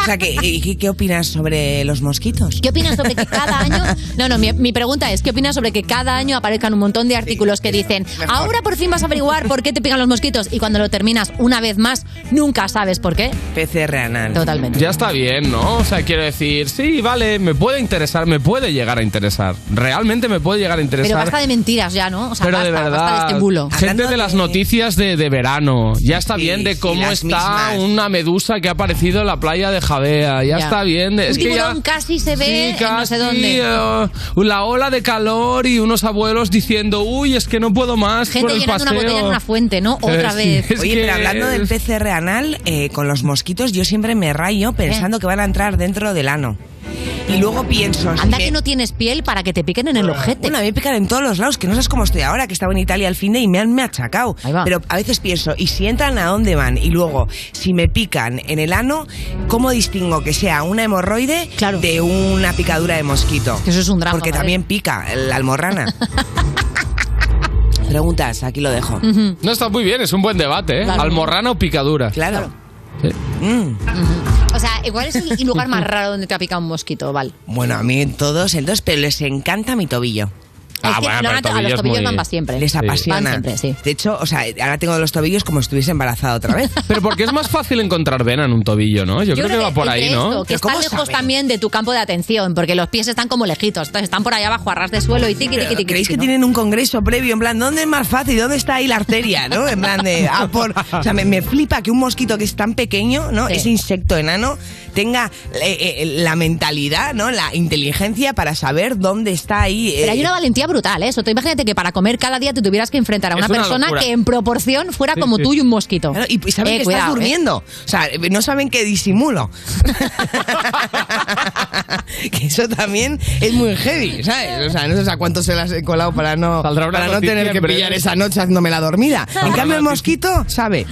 O sea, ¿qué, y qué, qué opinas sobre los mosquitos? ¿Qué opinas sobre que cada año... No, no, mi, mi pregunta es, ¿qué opinas sobre que cada año aparezcan un montón de artículos que dicen, ahora por fin vas a averiguar por qué te pican los mosquitos? Y cuando lo terminas una vez más, nunca sabes por qué. PCR anal. Totalmente. Ya está bien, ¿no? O sea, quiero decir, sí, vale, me puede interesar, me puede llegar a interesar. Realmente me puede llegar a interesar. Pero basta de mentiras ya, ¿no? O sea, Pero basta, de basta de verdad, este bulo. gente de las noticias de, de verano, ya está bien de cómo está mismas. una medusa que ha aparecido en la playa de Javea, ya, Ya. está bien. de- Un es que ya, casi se ve Sí, en no sé dónde. eh, la ola de calor y unos abuelos diciendo, uy, es que no puedo más por Gente el llenando una paseo". botella en una fuente, ¿no? Otra Eh, vez. sí, es Oye, pero hablando del PCR anal, eh, con los mosquitos yo siempre me rayo pensando que van a entrar dentro del ano. Y luego pienso... Anda me- que no tienes piel para que te piquen en el ojete. Bueno, a mí me pican en todos los lados, que no sabes cómo estoy ahora, que estaba en Italia al fin de y me han machacado. Pero a veces pienso, ¿y si entran a dónde van? Y luego, si me pican en el ano, ¿cómo distingo que sea una hemorroide de una picadura de mosquito? Que eso es un drama. Porque ¿vale? también pica la almorrana. [laughs] Preguntas, aquí lo dejo. No está muy bien, es un buen debate, ¿eh? Claro. ¿Almorrana o picadura? Claro. Sí. Mm. O sea, igual es el lugar más raro donde te ha picado un mosquito, Val. Bueno, a mí todos, entonces, pero les encanta mi tobillo. Es que lo van a- a los tobillos van para siempre. Les apasiona. Van siempre, sí. De hecho, o sea, ahora tengo los tobillos como si estuviese embarazada otra vez. [laughs] Pero porque es más fácil encontrar vena en un tobillo, ¿no? Yo, creo, que va por ahí, ¿no? que está lejos también de tu campo de atención, porque los pies están como lejitos. Entonces están por ahí abajo a ras de suelo y tiqui, tiqui, tiqui. ¿Creéis que ¿no? tienen un congreso previo? En plan, ¿dónde es más fácil? ¿Dónde está ahí la arteria? ¿No? En plan de. ah, por- o sea, me, me flipa que un mosquito que es tan pequeño, ¿no? Sí. Ese insecto enano, tenga eh, eh, la mentalidad, ¿no? La inteligencia para saber dónde está ahí. eh, Pero hay una valentía brutal, ¿eh? Eso, tú imagínate que para comer cada día te tuvieras que enfrentar a una una persona locura. que en proporción fuera Sí, como sí. tú y un mosquito. Claro, y, y saben Eh, que cuidado, estás ¿eh? durmiendo. O sea, no saben que disimulo. [laughs] que eso también es muy heavy, ¿sabes? O sea, no sé a cuánto se las he colado para no, para no tener que pillar esa noche haciéndome la dormida. En cambio, el mosquito sabe.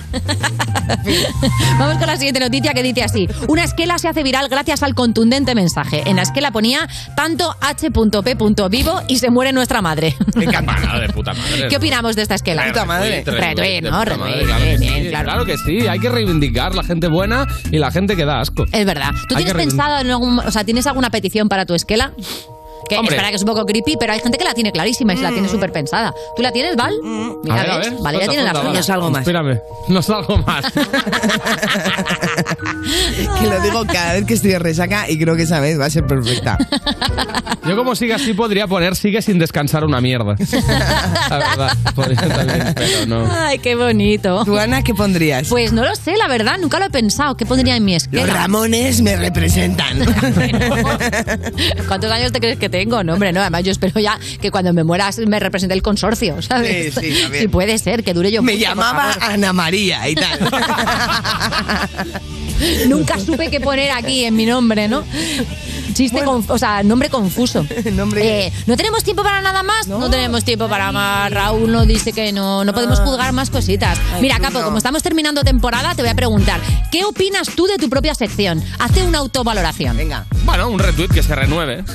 Vamos con la siguiente noticia que dice así. Una esquela se hace viral gracias al contundente mensaje. En la esquela ponía tanto h.p. vivo y se muere nuestra madre. Me encanta. de puta madre. ¿Qué opinamos de esta esquela? ¿no? puta madre, Retweet, claro que bien, sí, bien, claro. Claro que sí, hay que reivindicar la gente buena y la gente que da asco. Es verdad. ¿Tú Hay tienes que pensado en algún, o sea, tienes alguna petición para tu esquela? Que Hombre. espera que es un poco creepy, pero hay gente que la tiene clarísima y se la tiene súper pensada. ¿Tú la tienes, Val? Mira, A ver, a ¿ves? ver, Vale, ya tiene las suelta, suyas. vale. Inspírame. No salgo más. [laughs] Que lo digo cada vez que estoy de resaca y creo que esa vez va a ser perfecta. [laughs] Yo como siga así podría poner sigue sin descansar una mierda. La verdad, podría también, pero no. Ay, qué bonito. ¿Tú, Ana, qué pondrías? Pues no lo sé, la verdad, nunca lo he pensado. ¿Qué pondría en mi esquela? Los Ramones me representan. [laughs] ¿Cuántos años te crees que tengo? No, hombre, no. Además, yo espero ya que cuando me mueras me represente el consorcio, ¿sabes? Sí, sí. Si puede ser, que dure yo Me mucho, llamaba. Ana María y tal. [laughs] Nunca supe qué poner aquí en mi nombre, ¿no? Chiste, conf- o sea, nombre confuso. [laughs] Eh, ¿No tenemos tiempo para nada más? No, tenemos tiempo para más. Raúl nos dice que no, no podemos juzgar más cositas. Mira, Capo, como estamos terminando temporada, te voy a preguntar, ¿qué opinas tú de tu propia sección? Hazte una autovaloración. Venga. Bueno, un retweet que se renueve. [laughs]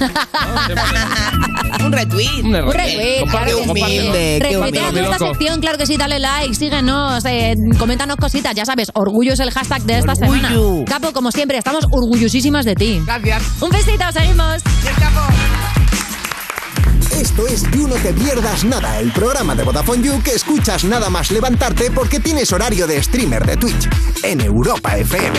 Un retweet. Un retweet, claro que sí. humilde, qué Retuitea humilde. nuestra sección, claro que sí, dale like, síguenos, eh, coméntanos cositas, ya sabes, orgullo es el hashtag de esta semana. Capo, como siempre, estamos orgullosísimas de ti. Gracias. Un besito, seguimos. Esto es You No Te Pierdas Nada, el programa de Vodafone You que escuchas nada más levantarte porque tienes horario de streamer de Twitch en Europa FM.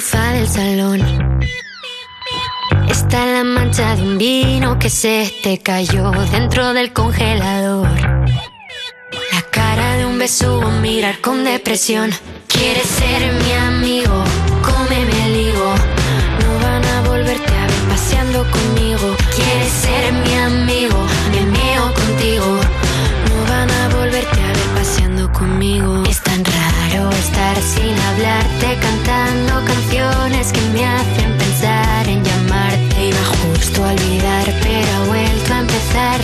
Sofá del salón está la mancha de un vino que se te cayó dentro del congelador. La cara de un besugo, mirar con depresión. Quieres ser mi amigo, cómeme el higo. No van a volverte a ver paseando conmigo. Quieres ser mi amigo, me meo contigo. No van a volverte a ver paseando conmigo. Es tan raro estar sin hablarte, me hacen pensar en llamarte. Iba justo a olvidar, pero ha vuelto a empezar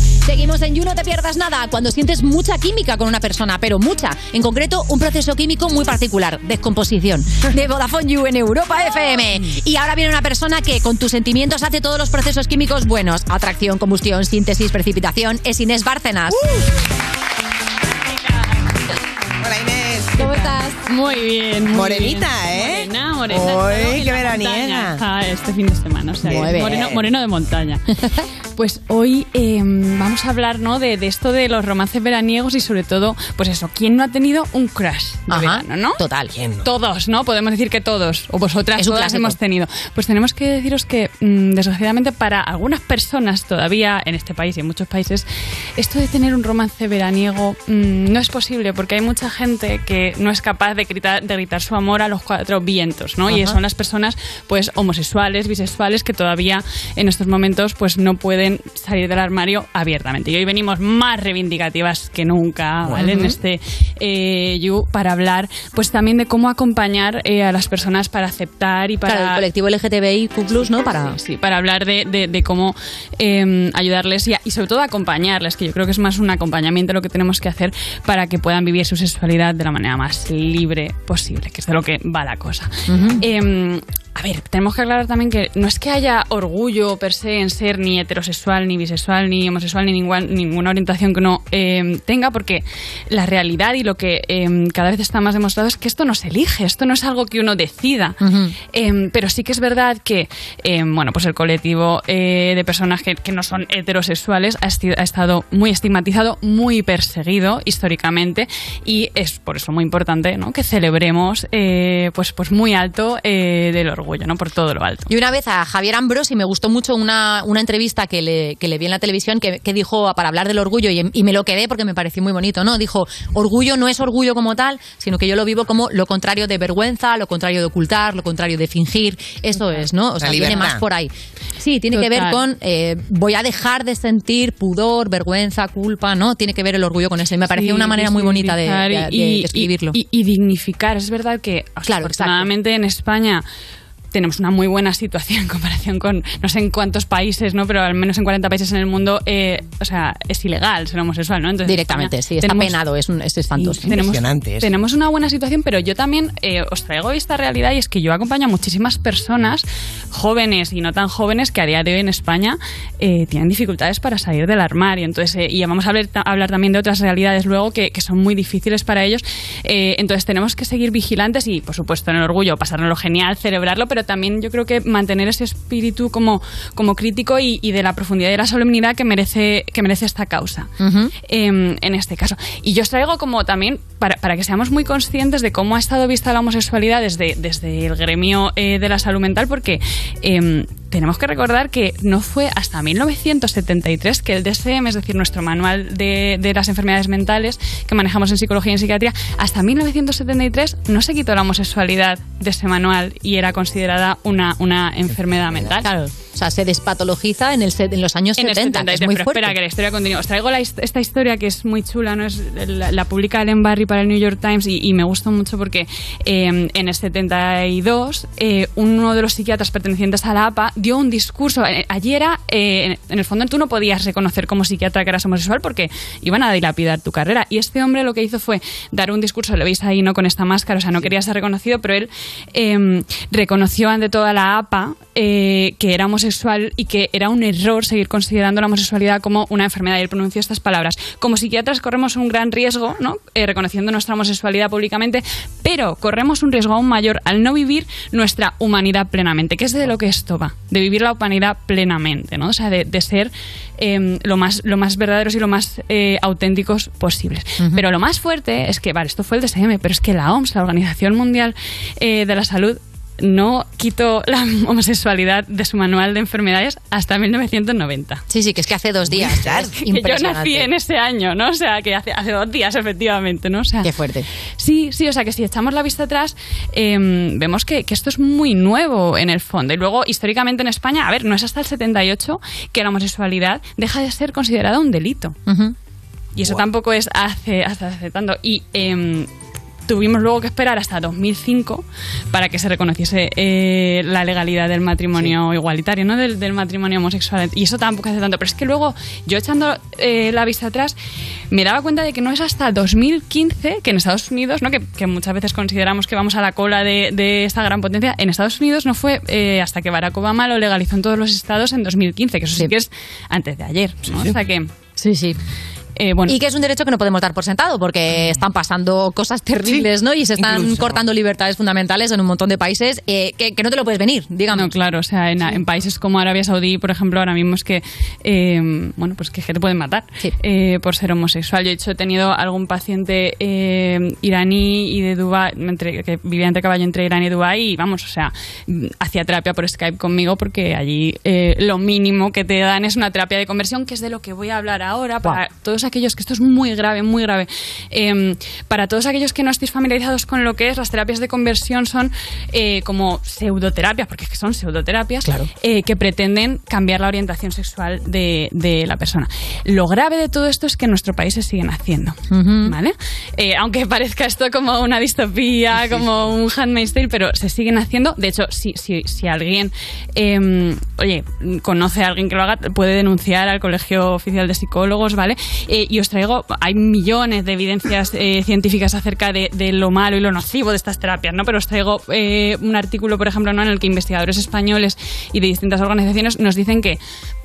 Seguimos en You, no te pierdas nada. Cuando sientes mucha química con una persona, pero mucha. En concreto, un proceso químico muy particular, descomposición. De Vodafone You en Europa FM. Y ahora viene una persona que con tus sentimientos hace todos los procesos químicos buenos. Atracción, combustión, síntesis, precipitación. Es Inés Bárcenas. Hola Inés. ¿Cómo estás? Muy bien. muy Morenita, bien. ¿eh? Morena, morena. En qué veraniega. montaña. Ah, este fin de semana. O sea, Muy que bien. moreno, moreno de montaña. [laughs] Pues hoy eh, vamos a hablar ¿no? de, de esto de los romances veraniegos y sobre todo, pues eso, ¿quién no ha tenido un crush de Ajá, verano, no? Total. Todos, ¿no? Podemos decir que todos, o vosotras todas hemos tenido. Pues tenemos que deciros que, mm, desgraciadamente, para algunas personas todavía en este país y en muchos países, esto de tener un romance veraniego mm, no es posible porque hay mucha gente que no es capaz de gritar, de gritar su amor a los cuatro vientos, ¿no? Y son las personas, pues, homosexuales, bisexuales, que todavía en estos momentos, pues, no pueden salir del armario abiertamente. Y hoy venimos más reivindicativas que nunca, ¿vale? En este eh, You para hablar, pues, también de cómo acompañar eh, a las personas para aceptar y para Claro, el colectivo LGTBIQ+, ¿no? Para... Sí, para hablar de, de- de cómo eh, ayudarles y, a- y sobre todo acompañarles, que yo creo que es más un acompañamiento lo que tenemos que hacer para que puedan vivir su sexualidad de la manera más libre posible, que es de lo que va la cosa. Eh, a ver, tenemos que aclarar también que no es que haya orgullo per se en ser ni heterosexual, ni bisexual, ni homosexual, ni ninguna, ninguna orientación que uno eh, tenga, porque la realidad y lo que eh, cada vez está más demostrado es que esto no se elige, esto no es algo que uno decida. Eh, pero sí que es verdad que, bueno, pues el colectivo eh, de personas que, que no son heterosexuales ha, esti- ha estado muy estigmatizado, muy perseguido históricamente y es por eso muy importante ¿no? que celebremos eh, pues, pues muy alto eh, del orgullo, ¿no? por todo lo alto. Y una vez a Javier Ambrosi me gustó mucho una, una entrevista que le, que le vi en la televisión que, que dijo para hablar del orgullo y, y me lo quedé porque me pareció muy bonito, ¿no? Dijo, orgullo no es orgullo como tal, sino que yo lo vivo como lo contrario de vergüenza, lo contrario de ocultar, lo contrario de fingir. Eso es, ¿no? O sea, viene más por ahí. Sí, tiene que ver con eh, voy a dejar de sentir pudor, vergüenza, culpa, ¿no? Tiene que ver el orgullo con eso. Y me pareció Sí, una manera muy bonita de, de- y- describirlo. Y, y dignificar. Es verdad que, o sea, Claro, afortunadamente en España tenemos una muy buena situación en comparación con no sé en cuántos países, ¿no? Pero al menos en 40 países en el mundo, eh, o sea, es ilegal ser homosexual, ¿no? Entonces, en Directamente, España sí, está tenemos- penado, es, un, es espantoso. Sí, tenemos, tenemos una buena situación, pero yo también eh, os traigo esta realidad y es que yo acompaño a muchísimas personas, jóvenes y no tan jóvenes, que a día de hoy en España eh, tienen dificultades para salir del armario. Entonces, eh, y vamos a hablar, hablar también de otras realidades luego que, que son muy difíciles para ellos. Eh, entonces, tenemos que seguir vigilantes y, por supuesto, en el orgullo, pasárnoslo genial, celebrarlo, pero también yo creo que mantener ese espíritu como, como crítico y, y de la profundidad y de la solemnidad que merece, que merece esta causa em, en este caso. Y yo os traigo como también para, para que seamos muy conscientes de cómo ha estado vista la homosexualidad desde, desde el gremio eh, de la salud mental, porque em, tenemos que recordar que no fue hasta 1973 que el DSM, es decir, nuestro manual de, de las enfermedades mentales que manejamos en psicología y en psiquiatría, hasta 1973 no se quitó la homosexualidad de ese manual y era considerada una, una enfermedad mental. Claro, o sea, se despatologiza en, el, en los años En el 70, que 73, es muy pero fuerte. espera, que la historia continúa. Os traigo la esta historia que es muy chula, ¿no? Es, la, la publica Ellen Barry para el New York Times y, y me gustó mucho porque eh, en el 72 eh, uno de los psiquiatras pertenecientes a la APA dio un discurso. Eh, allí era, eh, en el fondo tú no podías reconocer como psiquiatra que eras homosexual porque iban a dilapidar tu carrera. Y este hombre lo que hizo fue dar un discurso, lo veis ahí, ¿no? Con esta máscara, o sea, no quería ser reconocido, pero él eh, reconoció ante toda la APA eh, que era homosexual y que era un error seguir considerando la homosexualidad como una enfermedad. Y él pronunció estas palabras. Como psiquiatras corremos un gran riesgo, ¿no? Eh, reconociendo nuestra homosexualidad públicamente, pero corremos un riesgo aún mayor al no vivir nuestra humanidad plenamente, que es de lo que esto va, de vivir la humanidad plenamente, ¿no? O sea, de, de ser eh, lo, más, lo más verdaderos y lo más eh, auténticos posibles. Pero lo más fuerte es que, vale, esto fue el DSM, pero es que la OMS, la Organización Mundial de la Salud, no quitó la [laughs] homosexualidad de su manual de enfermedades hasta 1990. Sí, sí, que es que hace dos días. Es yo nací en ese año, ¿no? O sea, que hace, hace dos días, efectivamente, ¿no? O sea, Qué fuerte. Sí, sí, o sea, que si echamos la vista atrás, em, vemos que, que esto es muy nuevo en el fondo. Y luego, históricamente en España, a ver, no es hasta el 78 que la homosexualidad deja de ser considerada un delito. Y eso tampoco es hace, hasta hace tanto. Y em, tuvimos luego que esperar hasta 2005 para que se reconociese eh, la legalidad del matrimonio igualitario, ¿no? Del, del matrimonio homosexual. Y eso tampoco hace tanto. Pero es que luego, yo echando eh, la vista atrás, me daba cuenta de que no es hasta 2015 que en Estados Unidos, ¿no? que, que muchas veces consideramos que vamos a la cola de, de esta gran potencia, en Estados Unidos no fue eh, hasta que Barack Obama lo legalizó en todos los estados en 2015, que eso sí, que es antes de ayer. ¿no? O sea que, sí, sí. Eh, bueno. Y que es un derecho que no podemos dar por sentado porque están pasando cosas terribles, ¿no? Y se están incluso. cortando libertades fundamentales en un montón de países eh, que, que no te lo puedes venir, digamos. No, claro, o sea, en, en países como Arabia Saudí, por ejemplo, ahora mismo es que, eh, bueno, pues que, te pueden matar eh, por ser homosexual. Yo, de hecho, he tenido algún paciente eh, iraní y de Dubái, entre, que vivía entre caballo entre Irán y Dubái y, vamos, o sea, mm, hacía terapia por Skype conmigo porque allí lo mínimo que te dan es una terapia de conversión, que es de lo que voy a hablar ahora para todos aquellos, que esto es muy grave, muy grave, eh, para todos aquellos que no estéis familiarizados con lo que es, las terapias de conversión son eh, como pseudoterapias, porque es que son pseudoterapias, eh, que pretenden cambiar la orientación sexual de, de la persona. Lo grave de todo esto es que en nuestro país se siguen haciendo, ¿vale? Eh, aunque [laughs] parezca esto como una distopía, como un Handmaid's Tale, pero se siguen haciendo. De hecho, si, si, si alguien, eh, oye, conoce a alguien que lo haga, puede denunciar al Colegio Oficial de Psicólogos, ¿vale? Y os traigo, hay millones de evidencias eh, científicas acerca de, de lo malo y lo nocivo de estas terapias, ¿no? Pero os traigo eh, un artículo, por ejemplo, ¿no? en el que investigadores españoles y de distintas organizaciones nos dicen que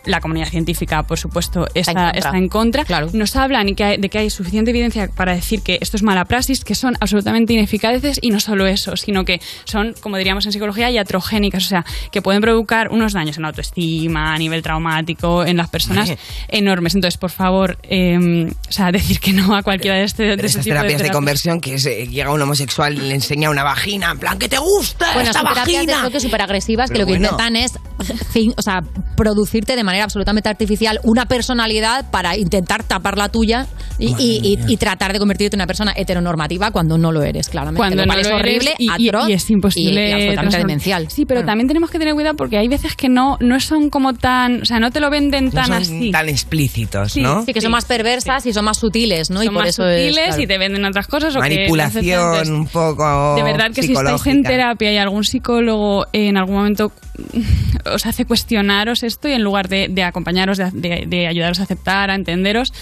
la comunidad científica, por supuesto, está, está en contra. Nos hablan y que hay- de que hay suficiente evidencia para decir que esto es mala praxis, que son absolutamente ineficaces y no solo eso, sino que son, como diríamos en psicología, iatrogénicas, o sea, que pueden provocar unos daños en la autoestima, a nivel traumático, en las personas enormes. Entonces, por favor, eh, o sea, decir que no a cualquiera de, este, de este esas tipo terapias de terapias. conversión que es, eh, llega un homosexual y le enseña una vagina, en plan, ¿qué te gusta Bueno, esta son terapias de súper agresivas que lo que bueno. intentan es [laughs] fin- o sea, producirte de manera absolutamente artificial una personalidad para intentar tapar la tuya y, y- y- y tratar de convertirte en una persona heteronormativa cuando no lo eres, claramente. cuando lo no es horrible, y, y- atroz y es imposible y, y absolutamente demencial. Sí, pero también tenemos que tener cuidado porque hay veces que no, no son como tan, o sea, no te lo venden No tan son así. tan explícitos, Sí, ¿no? Sí, que son más perversas y son más sutiles, ¿no? y por más eso es, sutiles claro. y te venden otras cosas o que Manipulación entonces, un poco de verdad que si estáis en terapia y algún psicólogo en algún momento [laughs] os hace cuestionaros esto y en lugar de, acompañaros, de, de- de ayudaros a aceptar, a entenderos,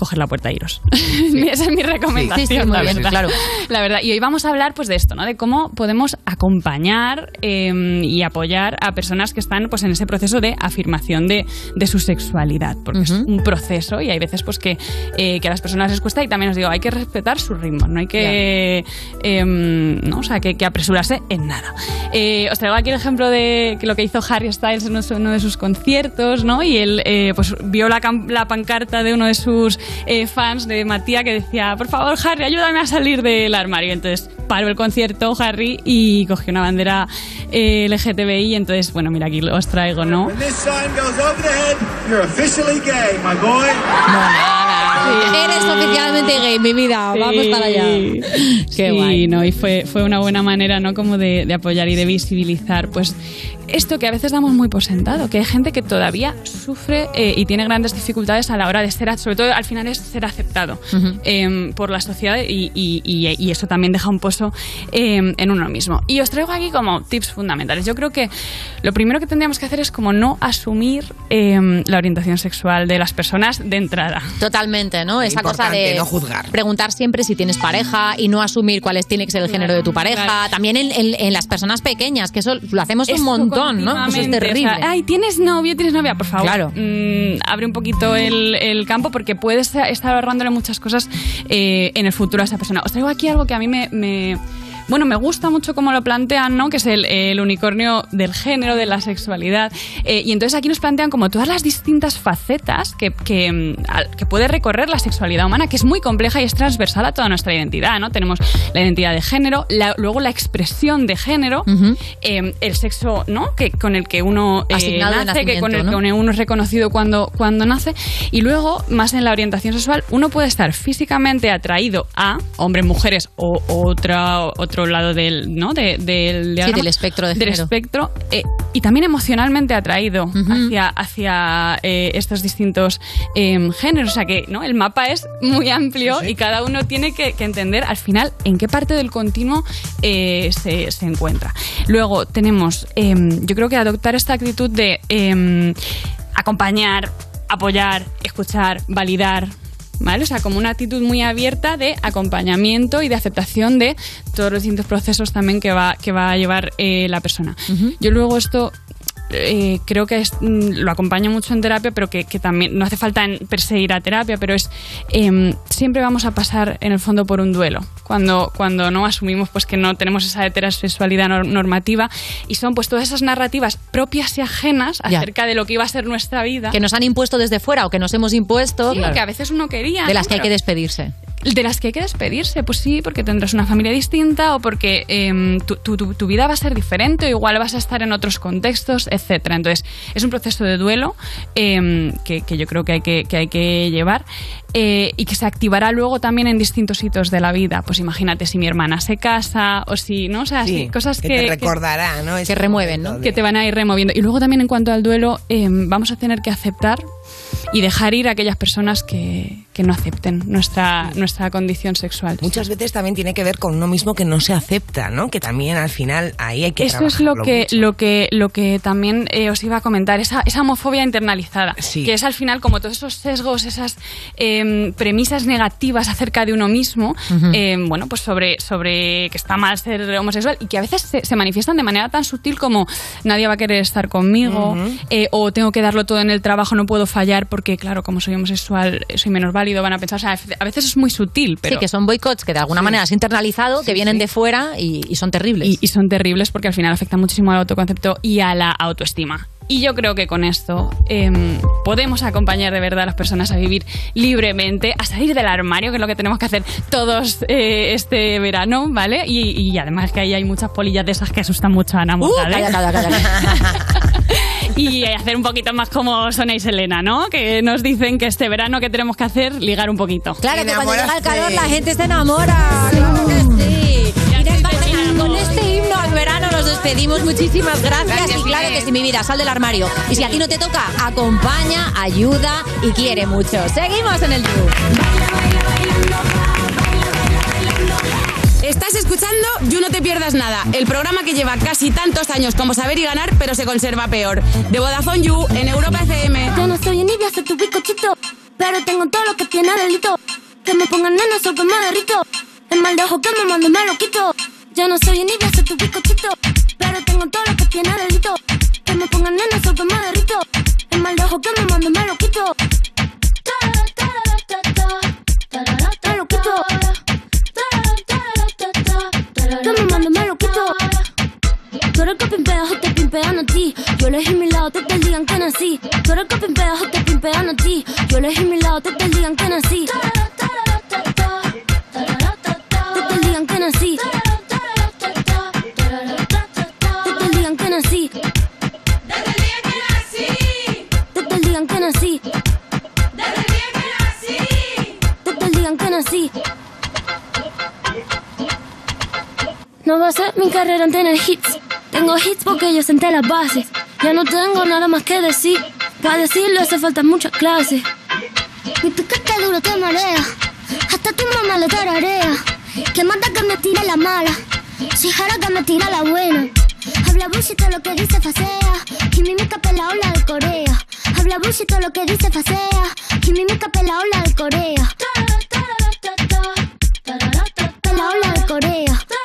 coger la puerta e iros. [laughs] Esa es mi recomendación. Sí, sí, muy la bien, verdad. claro. La verdad. Y hoy vamos a hablar pues de esto, ¿no? De cómo podemos acompañar eh, y apoyar a personas que están pues en ese proceso de afirmación de, de su sexualidad. Porque es un proceso y hay veces pues que, eh, que a las personas les cuesta y también os digo, hay que respetar su ritmo, no hay que, eh, no, o sea, que, que apresurarse en nada. Eh, os traigo aquí el ejemplo de que lo que hizo Harry Styles en uno de sus conciertos, ¿no? Y él eh, pues vio la, la pancarta de uno de sus eh, fans de Matías que decía, por favor Harry, ayúdame a salir del armario. Entonces paró el concierto Harry y cogió una bandera eh, LGTBI. Entonces, bueno, mira, aquí os traigo, ¿no? Eres oficialmente gay, mi vida. Vamos para allá. Qué sí, guay. no, y fue, fue una buena manera, ¿no? Como de, de apoyar y de visibilizar, pues, esto que a veces damos muy por sentado, que hay gente que todavía sufre eh, y tiene grandes dificultades a la hora de ser, sobre todo al final es ser aceptado eh, por la sociedad y, y- y- y eso también deja un pozo eh, en uno mismo. Y os traigo aquí como tips fundamentales. Yo creo que lo primero que tendríamos que hacer es como no asumir eh, la orientación sexual de las personas de entrada. Totalmente, ¿no? Esa cosa Importante, de no juzgar. preguntar siempre si tienes pareja y no asumir cuál es, tiene que ser el género de tu pareja. También en, en- en las personas pequeñas, que eso lo hacemos un montón, ¿no? Eso es terrible. o sea, Ay, ¿tienes novio? ¿Tienes novia? Por favor. Claro. mm, abre un poquito el, el campo porque puedes estar ahorrándole muchas cosas eh, en el futuro a esa persona. Os traigo aquí algo que a mí me, me- bueno, me gusta mucho cómo lo plantean, ¿no? Que es el, el unicornio del género, de la sexualidad. Eh, y entonces aquí nos plantean como todas las distintas facetas que, que, mm, que puede recorrer la sexualidad humana, que es muy compleja y es transversal a toda nuestra identidad, ¿no? Tenemos la identidad de género, la- luego la expresión de género, eh, el sexo, ¿no? Que, con el que uno eh, nace, que con el que ¿no? uno es reconocido cuando, cuando nace. Y luego, más en la orientación sexual, uno puede estar físicamente atraído a hombres, mujeres o otra, otro lado del, ¿no? De- del, del espectro de del género. espectro, eh, y también emocionalmente atraído hacia, hacia eh, estos distintos eh, géneros. O sea que ¿no? el mapa es muy amplio y cada uno tiene que, que entender al final en qué parte del continuo eh, se, se encuentra. Luego tenemos, eh, yo creo que adoptar esta actitud de eh, acompañar, apoyar, escuchar, validar. ¿Vale? O sea, como una actitud muy abierta de acompañamiento y de aceptación de todos los distintos procesos también que va, que va a llevar eh, la persona. Yo luego esto eh, creo que es, mm, lo acompaño mucho en terapia, pero que, que también no hace falta en perseguir a terapia, pero es em, siempre vamos a pasar en el fondo por un duelo. Cuando, cuando no asumimos pues que no tenemos esa heterosexualidad nor- normativa y son pues todas esas narrativas propias y ajenas Ya. acerca de lo que iba a ser nuestra vida. Que nos han impuesto desde fuera o que nos hemos impuesto. Sí, claro. que a veces uno quería. de las que hay que despedirse. De las que hay que despedirse, pues sí, porque tendrás una familia distinta o porque em, tu, tu- tu- vida va a ser diferente o igual vas a estar en otros contextos, etcétera. Entonces, es un proceso de duelo em, que, que yo creo que hay que, que hay que llevar eh, y que se activará luego también en distintos hitos de la vida. Pues imagínate si mi hermana se casa o si, ¿no? O sea, Sí, sí, cosas que que... te recordará, ¿no? Ese momento de- Que te van a ir removiendo. Y luego también en cuanto al duelo, em, vamos a tener que aceptar y dejar ir a aquellas personas que, que no acepten nuestra, nuestra condición sexual. Muchas veces también tiene que ver con uno mismo que no se acepta, ¿no? Que también al final ahí hay que Eso es lo que, mucho. lo que lo que también eh, os iba a comentar, esa, esa homofobia internalizada, que es al final como todos esos sesgos, esas em, premisas negativas acerca de uno mismo, em, bueno, pues sobre, sobre que está mal ser homosexual y que a veces se, se manifiestan de manera tan sutil como nadie va a querer estar conmigo eh, o tengo que darlo todo en el trabajo, no puedo fallar porque, claro, como soy homosexual, soy menos válido, van a pensar, o sea, a veces es muy sutil, pero... Sí, que son boicots que de alguna manera has internalizado, que vienen de fuera y, y son terribles. Y, y son terribles porque al final afectan muchísimo al autoconcepto y a la autoestima. Y yo creo que con esto em, podemos acompañar de verdad a las personas a vivir libremente, a salir del armario, que es lo que tenemos que hacer todos eh, este verano, ¿vale? Y, y además que ahí hay muchas polillas de esas que asustan mucho a Ana. Uh, calla, calla, calla. [laughs] y hacer un poquito más como Sonia y Selena, ¿no? Que nos dicen que este verano que tenemos que hacer, ligar un poquito. Claro que cuando llega el calor la gente se enamora. Claro que sí. Inés Barcelona, con este himno al verano nos despedimos. Muchísimas gracias. Gracias, y claro que sí, mi vida, sal del armario. Y si a ti no te toca, acompaña, ayuda y quiere mucho. Seguimos en el You. Estás escuchando You No Te Pierdas Nada, el programa que lleva casi tantos años como saber y ganar, pero se conserva peor. De Vodafone You en Europa FM. Yo no soy envidia, soy tu bizcochito. Pero tengo todo lo que tiene delito. Que me pongan nena, soy que. El mal de ojo que me mando me lo quito. Yo no soy envidia, soy tu bizcochito. Pero tengo todo lo que tiene delito. Que me pongan nena, soy que. El mal de ojo que me mando me lo quito. Lo Que me mando me lo quito. Tú eres que pimpea o te pimpean a ti. Yo elegí mi lado, te te digan que nací. Tú eres que pimpea o te pimpean a ti. Yo elegí mi lado, te te digan que nací. No ser mi carrera en tener hits. Tengo hits porque yo senté las bases. Ya no tengo nada más que decir. Para decirlo hace falta muchas clases. Mi piquete duro te marea. Hasta tu mamá le tararea. Que manda que me tira la mala. Si jara que me tira la buena. Habla bullshit todo lo que dice facea. Y mímica pela ola de Corea. Habla bullshit todo lo que dice facea. Y mímica pela ola de Corea. Pela ola de Corea.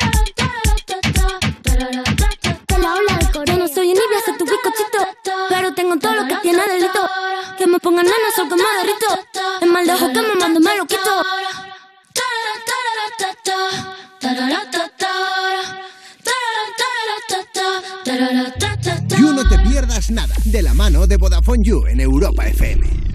Claro, tengo todo lo que tiene delito. Que me pongan en el sol como. El mal de ojo que me mando me lo quito. You no te pierdas nada de la mano de Vodafone You en Europa FM.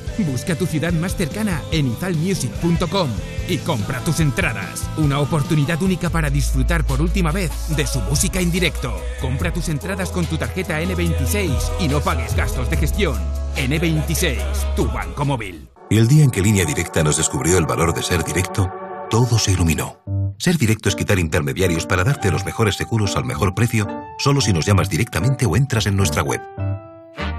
Busca tu ciudad más cercana en izalmusic.com y compra tus entradas. Una oportunidad única para disfrutar por última vez de su música en directo. Compra tus entradas con tu tarjeta N26 y no pagues gastos de gestión. N26, tu banco móvil. Y el día en que Línea Directa nos descubrió el valor de ser directo, todo se iluminó. Ser directo es quitar intermediarios para darte los mejores seguros al mejor precio, solo si nos llamas directamente o entras en nuestra web.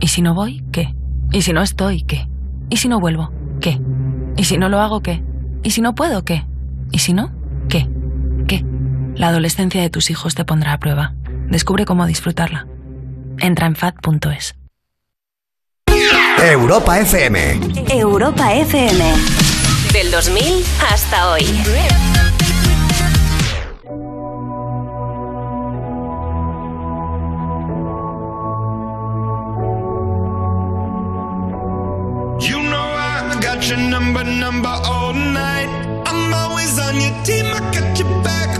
¿Y si no voy? ¿Qué? ¿Y si no estoy? ¿Qué? ¿Y si no vuelvo? ¿Qué? ¿Y si no lo hago? ¿Qué? ¿Y si no puedo? ¿Qué? ¿Y si no? ¿Qué? ¿Qué? La adolescencia de tus hijos te pondrá a prueba. Descubre cómo disfrutarla. Entra en fat.es. Europa FM. Europa FM. Del 2000 hasta hoy. Number, number all night. I'm always on your team, I got your back,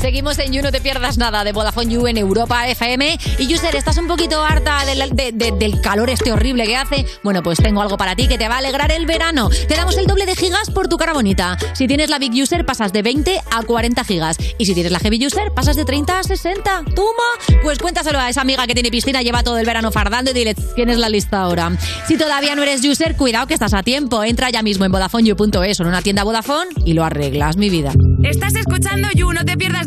Seguimos en You No Te Pierdas Nada de Vodafone You en Europa FM. Y User, ¿estás un poquito harta del, de- de- del calor este horrible que hace? Bueno, pues tengo algo para ti que te va a alegrar el verano. Te damos el doble de gigas por tu cara bonita. Si tienes la Big User, pasas de 20 a 40 gigas. Y si tienes la Heavy User, pasas de 30 a 60. ¡Toma! Pues cuéntaselo a esa amiga que tiene piscina, lleva todo el verano fardando y dile, tienes la lista ahora. Si todavía no eres User, cuidado que estás a tiempo. Entra ya mismo en VodafoneYou.es o en una tienda Vodafone y lo arreglas, mi vida. Estás escuchando You, no te pierdas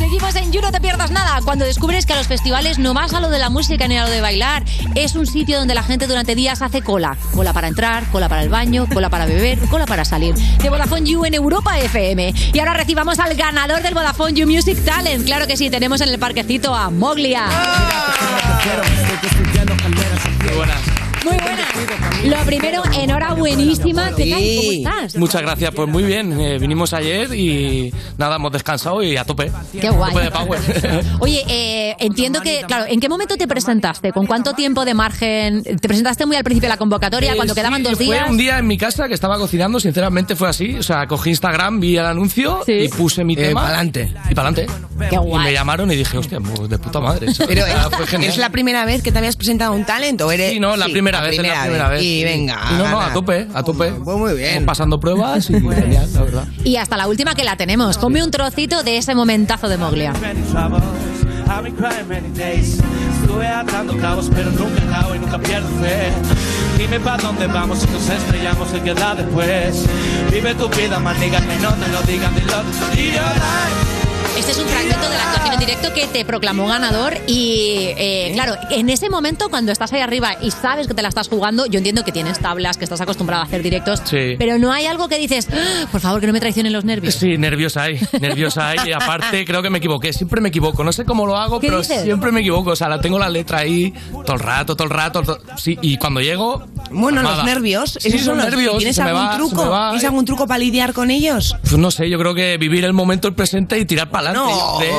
Seguimos en You, no te pierdas nada. Cuando descubres que a los festivales no vas a lo de la música ni a lo de bailar, es un sitio donde la gente durante días hace cola. Cola para entrar, cola para el baño, cola para beber, cola para salir. De Vodafone You en Europa FM. Y ahora recibamos al ganador del Vodafone You Music Talent. Claro que sí, tenemos en el parquecito a Moglia. Muy buenas. Lo primero, enhorabuenísima. ¿Qué tal? ¿Cómo estás? Muchas gracias, pues muy bien. eh, vinimos ayer y nada, hemos descansado y a tope. Qué guay. Tope de power. [laughs] Oye, eh, entiendo que, claro, ¿en qué momento te presentaste? ¿Con cuánto tiempo de margen? ¿Te presentaste muy al principio de la convocatoria, cuando Eh, quedaban sí, dos días? Fue un día en mi casa que estaba cocinando, sinceramente fue así. O sea, cogí Instagram, vi el anuncio y puse mi Eh, tema. pa'lante. Y para adelante. Qué Y guay. me llamaron y dije, hostia, pues de puta madre. Pero sea, fue genial. ¿es la primera vez que te habías presentado a un talent o eres...? Sí, no, la Sí, primera vez, es la primera vez. Y venga, Y no, no, a tope, a tope. Pues muy bien. Estamos pasando pruebas y [laughs] genial, la verdad. Y hasta la última que la tenemos. Ponme un trocito de ese momentazo de Moglia. I've been crying many days. Estuve atando cabos, pero nunca acabo y nunca pierdo fe. Dime pa' dónde vamos si nos estrellamos, se queda después. Vive tu vida, maniga, que no te lo digan, dilo. Y your life. Este es un fragmento de la actuación en directo que te proclamó ganador y eh, claro, en ese momento cuando estás ahí arriba y sabes que te la estás jugando, yo entiendo que tienes tablas, que estás acostumbrado a hacer directos, Sí. pero no hay algo que dices, "Ah, por favor, que no me traicionen los nervios. Sí, nerviosa hay, nerviosa hay. Y aparte, creo que me equivoqué. Siempre me equivoco. No sé cómo lo hago, ¿Qué pero dices? siempre me equivoco. O sea, la tengo la letra ahí todo el rato, todo el rato. to- Sí, y cuando llego. Bueno, nada. los nervios, Sí, esos son los nervios. ¿Tienes algún va, truco? va. ¿Tienes algún truco para lidiar con ellos? Pues no sé, yo creo que vivir el momento, el presente y tirar para adelante.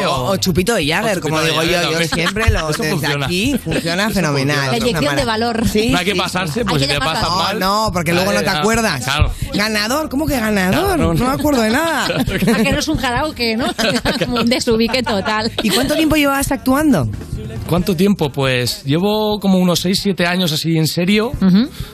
No, o, o chupito de Jagger, como de digo yo. Jagger Yo siempre lo [laughs] Eso desde funciona. aquí funciona Eso fenomenal. funciona. La inyección de valor. Sí, no hay que pasarse, sí. pues Hay si te pasas llamarlo. mal. No, no, porque luego no te acuerdas. Claro. ¿Ganador? ¿Cómo que ganador? Claro, no, no. me acuerdo de nada. [laughs] A que no es un karaoke, ¿no? [laughs] Un desubique total. ¿Y cuánto tiempo llevas actuando? ¿Cuánto tiempo? Pues llevo como unos 6, 7 años así en serio,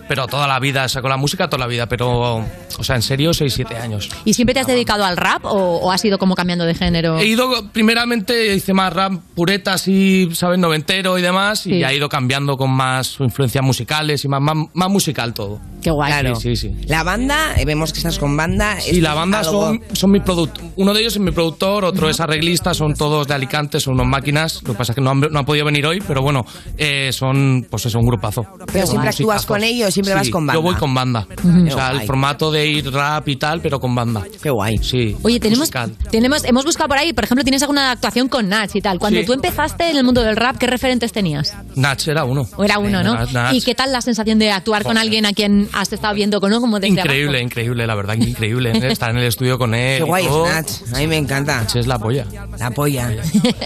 pero toda la vida, o sea, con la música toda la vida, pero, o sea, en serio 6, 7 años. ¿Y siempre te has dedicado al rap o, o has ido como cambiando de género? He ido, primeramente hice más rap pureta, así, ¿sabes? Noventero y demás, Sí. y ha ido cambiando con más influencias musicales y más, más, más musical todo. Qué guay. Claro. Sí, sí, sí. La banda, eh, vemos que estás con banda. Sí, la banda son, son mi productor. Uno de ellos es mi productor, otro es arreglista, son todos de Alicante, son unas máquinas. Lo que pasa es que no han, no han podido venir hoy, pero bueno, eh, son, pues eso, un grupazo. Pero siempre actúas con ellos, siempre vas con banda. Yo voy con banda. O sea, el formato de ir rap y tal, pero con banda. Qué guay. Sí. Oye, tenemos, musical. tenemos, hemos buscado por ahí, por ejemplo, tienes alguna actuación con Nach y tal. Cuando Sí. tú empezaste en el mundo del rap, ¿qué referentes tenías? Nach era uno. O era uno, ¿no? Nach, Nach. ¿Y qué tal la sensación de actuar con alguien a quien has estado viendo con como desde Increíble, abajo? increíble, la verdad, increíble. ¿eh? Estar en el estudio con él. Qué guay es. Nach. A mí me encanta. Nach es la polla. La polla.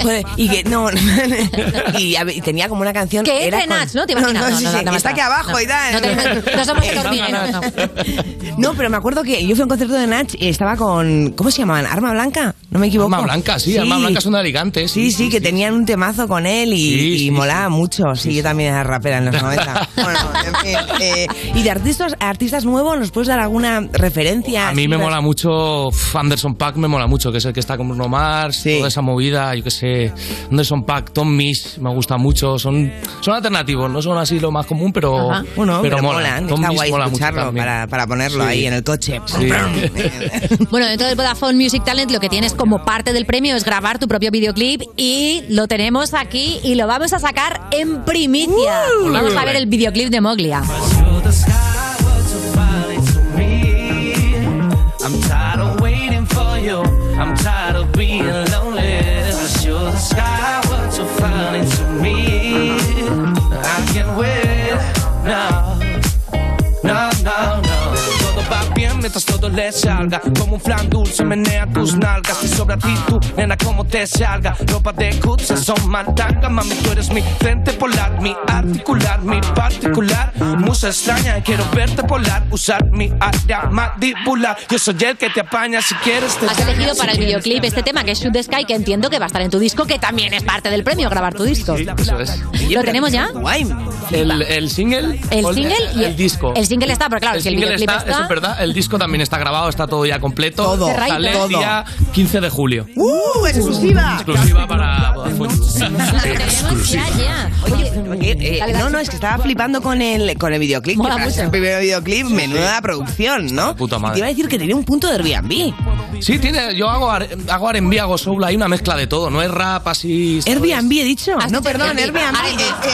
Joder, y que no. [laughs] y, a ver, y tenía como una canción. Que era entre con- Nach, ¿no? ¿Te [laughs] imaginas? No, No, sí, no, sí, no, no, está no, aquí abajo no. y tal. No no somos [laughs] no. No, pero me acuerdo que yo fui a un concierto de Nach y estaba con. ¿Cómo se llamaban? ¿Arma Blanca? No me equivoco. Arma Blanca, sí, Arma Blanca son de Alicante. Sí, sí, que tenían un temazo con él y, Sí, y sí, molaba mucho. Sí, yo también era rapera en los [laughs] 90. bueno, en fin. eh, y de artistas, artistas nuevos, ¿nos puedes dar alguna referencia? A mí me mola mucho Anderson Pack, me mola mucho, que es el que está con Bruno Mars, toda esa movida, yo qué sé. Anderson Pack, Tom Misch, me gusta mucho. Son, son alternativos, no son así lo más común, pero. Bueno, pero, pero molan. molan, Tom está Misch guay mola mucho escucharlo para, para ponerlo Sí. ahí en el coche. Sí. [laughs] [laughs] Bueno, dentro del Vodafone Music Talent lo que tienes como parte del premio es grabar tu propio videoclip y lo tenemos aquí y lo vamos a sacar en primicia. Uh. vamos a ver el videoclip de Moglia. Todo le salga. Como un flan dulce menea tus nalgas. Y sobra a ti tú, nena, como te salga. Ropa de cucha son mantanga. Mami, tú eres mi frente polar, mi articular, mi particular. Musa extraña quiero verte polar. Usar mi área mandibular. Yo soy el que te apaña si quieres. Te Has elegido si para el videoclip este tema que es Shoot the Sky, que entiendo que va a estar en tu disco, que también es parte del premio, grabar tu disco. Eso es. ¿Lo tenemos ya? El, el single. El single y el disco. El single está, pero claro, el si el videoclip está, está, eso es verdad. El disco también está grabado, está todo ya completo. Todo. Sale Todo. el día 15 de julio. ¡Uh! ¡Exclusiva! Exclusiva para Vodafone. [laughs] Ya, ya. Oye, eh, no, no, es que estaba flipando con el, con el videoclip. Mola que mucho. el primer videoclip, menuda producción, ¿no? puta madre. Y te iba a decir que tenía un punto de Airbnb. Sí, tiene, yo hago, ar- hago R&B, hago soul, hay una mezcla de todo, no es rap así... ¿sabes? Airbnb he dicho. Has No, dicho perdón, Airbnb. Airbnb. Ah,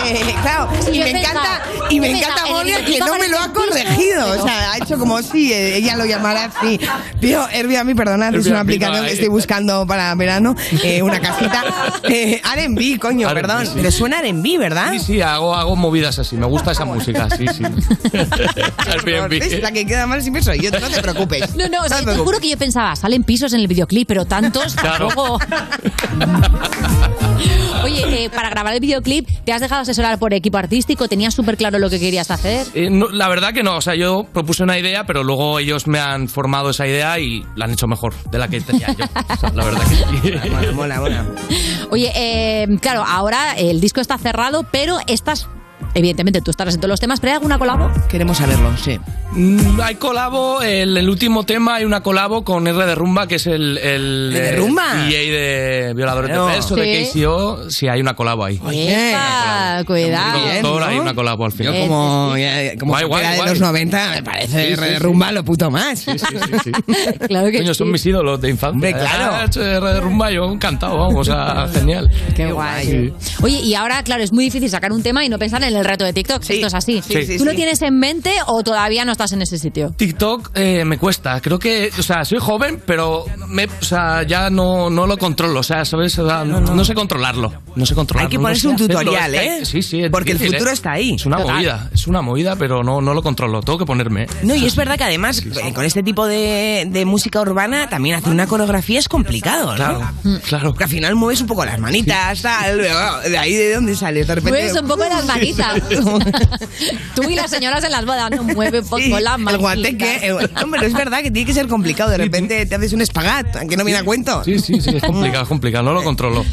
eh, eh, claro, Sí, yo me encanta, y me encanta Molia que no me lo ha corregido. O sea, ha hecho como si eh, ella lo llamara así. Tío, Airbnb, perdonad, es una aplicación no, que eh. estoy buscando para verano. eh, una casita. [laughs] Eh, R&B, coño, R&B, perdón. sí. Pero suena R&B, ¿verdad? Sí, sí, hago, hago movidas así. Me gusta esa música, sí, sí. [laughs] Airbnb. La que queda mal siempre soy yo, no te preocupes. No, no, o sea, te te juro que yo pensaba, salen pisos en el videoclip, pero tantos Claro. [laughs] Oye, eh, para grabar el videoclip, ¿te has dejado asesorar por equipo artístico? ¿Tenías súper claro lo que querías hacer? Eh, no, la verdad que no, o sea, yo propuse una idea, pero luego ellos me han formado esa idea y la han hecho mejor de la que tenía yo. O sea, la verdad que sí. [laughs] Mola, mola, mola. Oye, eh, claro, ahora el disco está cerrado, pero estás. Evidentemente, tú estarás en todos los temas, pero ¿hay alguna colabo? Queremos saberlo, sí. Mm, hay colabo, el, el último tema hay una colabo con R de Rumba, que es el, el ¿R de eh, Rumba? DJ de Violadores Claro. de Peso, de Sí. KCO, sí hay una colabo ahí. Epa, cuidado. Con Thor hay una colabo al final. Yo como, ya- como Guay, guay, era de guay. los 90 me parece Sí, sí, R de sí. rumba lo puto más. [laughs] Claro que Coño, sí. son mis ídolos de infancia. Hombre, claro. Ah, hecho R de Rumba, yo encantado, vamos, o sea, genial. Qué guay. Oye, y ahora, claro, es muy difícil sacar un tema y no pensar en el reto de TikTok. Esto es así. Sí, sí, ¿Tú lo sí. tienes en mente o todavía no estás en ese sitio? TikTok eh, me cuesta. Creo que, o sea, soy joven, pero me, o sea, ya no, no lo controlo. O sea, ¿sabes? O sea, no, no sé controlarlo. No sé controlarlo. Hay que no ponerse sé un tutorial, ¿eh? Sí, sí. es Porque el futuro ¿eh? está ahí. Es una Total. movida. Es una movida, pero no, no lo controlo. Tengo que ponerme. No, y es verdad que además eh, con este tipo de, de música urbana también hacer una coreografía es complicado, ¿no? Claro, claro. Porque al final mueves un poco las manitas, tal, de ahí de dónde sales, de repente. Mueves un poco las manitas. [laughs] Tú y las señoras en las bodas no mueve un poco Sí, el manitas. guateque. el- no, pero es verdad que tiene que ser complicado. De repente te haces un espagat, aunque no viene a cuento. Sí, sí, sí. Es complicado, es complicado. No lo controlo.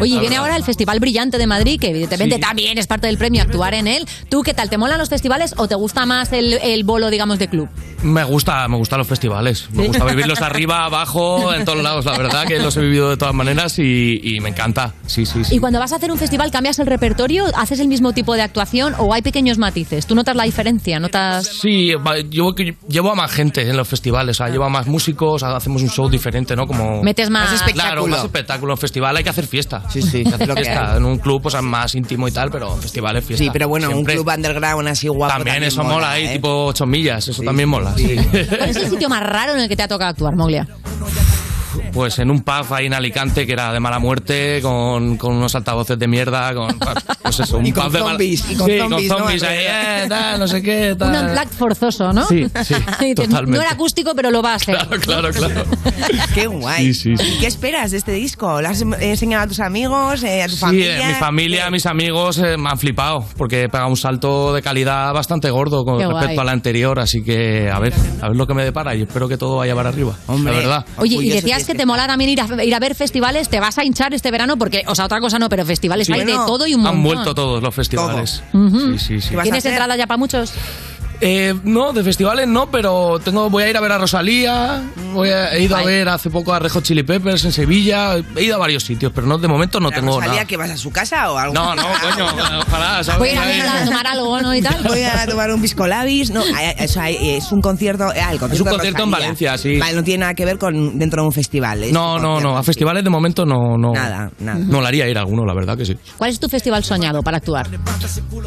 Oye, y La viene ahora el Festival Brillante de Madrid, que evidentemente Sí. también es parte del premio actuar en él. ¿Tú qué tal? ¿Te molan los festivales o te gusta más el, el bolo, digamos, de club? Me gusta, me gustan los festivales. Me gusta vivirlos arriba, abajo, en todos lados. La verdad que los he vivido de todas maneras y, y me encanta. Sí, sí, sí. Y cuando vas a hacer un festival, ¿cambias el repertorio? ¿Haces el mismo tipo de actuación o hay pequeños matices? ¿Tú notas la diferencia? ¿Notas...? Sí, yo llevo a más gente en los festivales, o sea, llevo a más músicos, hacemos un show diferente, ¿no? Como Metes más- Más espectáculo. Claro, más espectáculo. En festival hay que hacer fiesta. Sí, sí, Hay que hacer lo que fiesta. hay. En un club, pues es más íntimo y tal, pero en festival es fiesta. Sí, pero bueno, Siempre. un club underground así guapo. También, eso mola, ahí, ¿eh? tipo 8 millas, eso también mola. sí. ¿Cuál es el sitio más raro en el que te ha tocado actuar, Moglia? Pues en un pub ahí en Alicante que era de mala muerte, con, con unos altavoces de mierda, con. Pues eso, un Y con pub de mala- zombies, y con sí, zombies, ¿no? con zombies ahí, [laughs] eh, tal, no sé qué, tal. Un unplugged forzoso, ¿no? Sí, sí, [laughs] totalmente. No era acústico, pero lo va a ser. Claro, claro, [laughs] claro. Qué guay. Sí, sí, sí. ¿Y qué esperas de este disco? ¿Lo has enseñado a tus amigos, eh, a tu Sí, familia? eh, mi familia, mis amigos eh, me han flipado porque he pegado un salto de calidad bastante gordo con Qué respecto guay. al anterior, así que a ver, a ver lo que me depara y espero que todo vaya para arriba, Hombre. la verdad. Oye, y decías que que te mola también ir a, ir a ver festivales, te vas a hinchar este verano porque, o sea, otra cosa no, pero festivales Sí. hay de todo y un montón. Han vuelto todos los festivales. Sí, sí, sí. ¿Tienes entradas ya para muchos? Eh, no, de festivales no, pero tengo, voy a ir a ver a Rosalía, voy a- he ido a ver hace poco a Rejo Chili Peppers en Sevilla, he ido a varios sitios, pero no, de momento no ¿La tengo Rosalía nada. que vas a su casa o algo? No, no, coño, [laughs] ojalá, ¿sabes? Voy a ir a tomar algo, ¿no? Y tal. Voy a tomar un pisco labis. No, es un concierto. ah, el concierto Es un concierto en. Valencia, sí. Vale, no tiene nada que ver con dentro de un festival. es No, no, no, a festivales de momento no, no. Nada, nada. No le haría ir a alguno, la verdad que sí. ¿Cuál es tu festival soñado para actuar?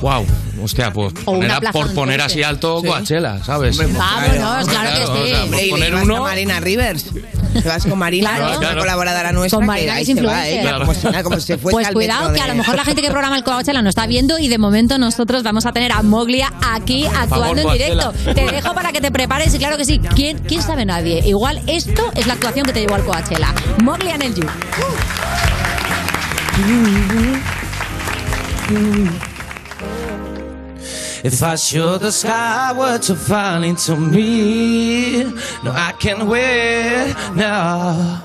Wow, hostia, pues O poner por poner así guste. Sí. Coachella, ¿sabes? Vámonos, claro que sí. o sea, y le poner vas uno. Marina Rivers. Te vas con Marina, Claro. que es una Claro. colaboradora nuestra. Con Marina, que es se va, influencer. ella, como, si, como si fuese Pues al cuidado, metro que a de- lo mejor la gente que programa el Coachella no está viendo y de momento nosotros vamos a tener a Moglia aquí actuando en directo. Coachella. Te dejo para que te prepares y claro que sí, ¿quién, quién sabe nadie? Igual esto es la actuación que te llevó al Coachella. Moglia en el You. If I show the sky were to fall into me, no, I can't wait now.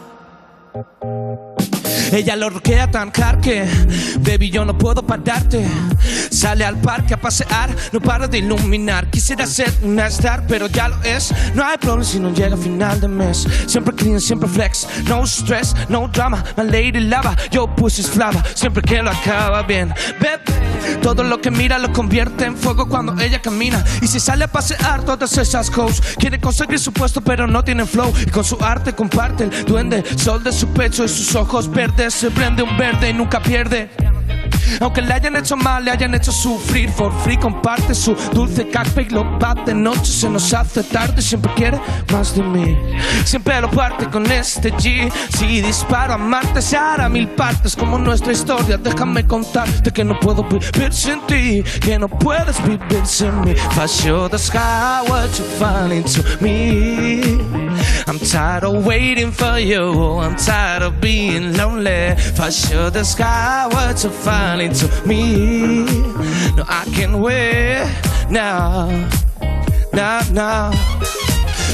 Ella lo roquea tan hard que, baby, yo no puedo pararte. Sale al parque a pasear, no para de iluminar. Quisiera ser una star, pero ya lo es. No hay problema si no llega a final de mes. Siempre clean, siempre flex. No stress, no drama. My lady lava, yo pussy's flava. Siempre que lo acaba bien. Bebé, todo lo que mira lo convierte en fuego cuando ella camina. Y si sale a pasear todas esas cosas, quiere conseguir su puesto, pero no tiene flow. Y con su arte comparte el duende, sol de su pecho y sus ojos verdes. Se prende un verde y nunca pierde. Aunque le hayan hecho mal, le hayan hecho sufrir For free comparte su dulce café y lo va de noche Se nos hace tarde, siempre quiere más de mí. Siempre lo parte con este G Si disparo a Marte se hará mil partes Como nuestra historia, déjame contarte Que no puedo vivir sin ti Que no puedes vivir sin mí. Show the sky what you fall into me I'm tired of waiting for you I'm tired of being lonely. Show the sky what you fall into me. No, I can't wait now Now, now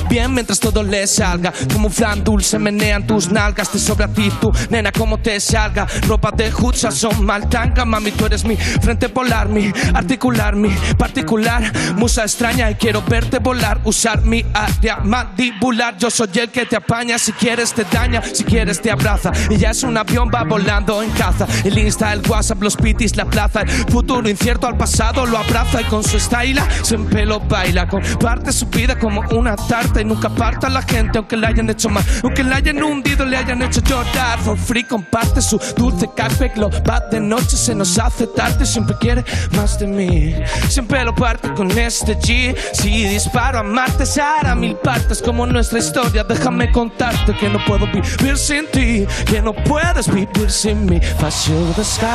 Bien mientras todo le salga. Como un flan dulce menean tus nalgas Te sobra a ti tú, nena, como te salga. Ropa de hucha son mal tanga Mami, tú eres mi frente polar Mi articular, mi particular. Musa extraña y quiero verte volar Usar mi área mandibular. Yo soy el que te apaña Si quieres te daña, si quieres te abraza. Y ya es un avión, va volando en caza. El Insta, el WhatsApp, los pitis, la plaza. El futuro incierto al pasado lo abraza Y con su style siempre lo baila. Comparte su vida como una tarta y nunca aparta a la gente aunque le hayan hecho mal aunque le hayan hundido le hayan hecho llorar. For free comparte su dulce café lo va de noche se nos hace tarde siempre quiere más de mí. Siempre lo parte con este G si disparo a Marte se hará mil partes como nuestra historia. Déjame contarte que no puedo vivir sin ti que no puedes vivir sin mí Fashion the sky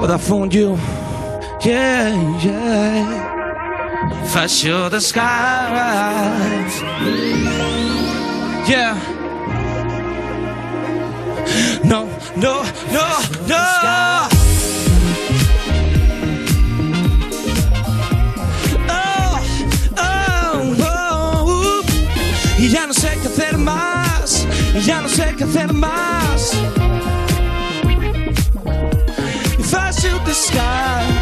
But I found you yeah yeah I show the. Yeah. No, no, no, no. Oh, oh, oh. Ya no sé qué hacer más. Ya no sé qué hacer más. If I the sky.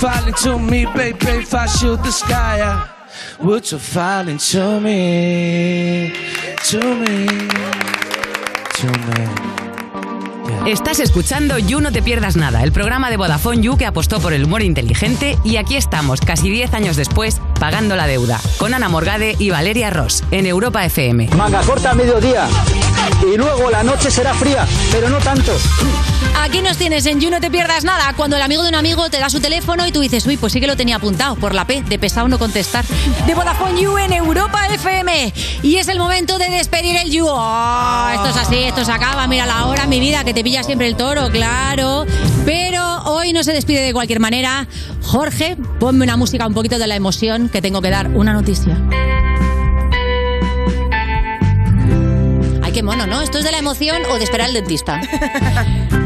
Would to me, baby, if I shoot the sky? Would you fall into me, to me, to me? Estás escuchando You No Te Pierdas Nada, el programa de Vodafone You que apostó por el humor inteligente y aquí estamos, casi 10 años después, pagando la deuda, con Ana Morgade y Valeria Ross, en Europa FM. Manga corta a mediodía y luego la noche será fría, pero no tanto. Aquí nos tienes en You No Te Pierdas Nada, cuando el amigo de un amigo te da su teléfono y tú dices, uy, pues sí que lo tenía apuntado, por la P, de pesado no contestar. De Vodafone You en Europa FM. Y es el momento de despedir el You. Oh, esto es así, esto se acaba, mira la hora, mi vida, que te pilla siempre el toro, claro. Pero hoy no se despide de cualquier manera. Jorge, ponme una música un poquito de la emoción, que tengo que dar una noticia. Ay, qué mono, ¿no? ¿Esto es de la emoción o de esperar al dentista? [laughs]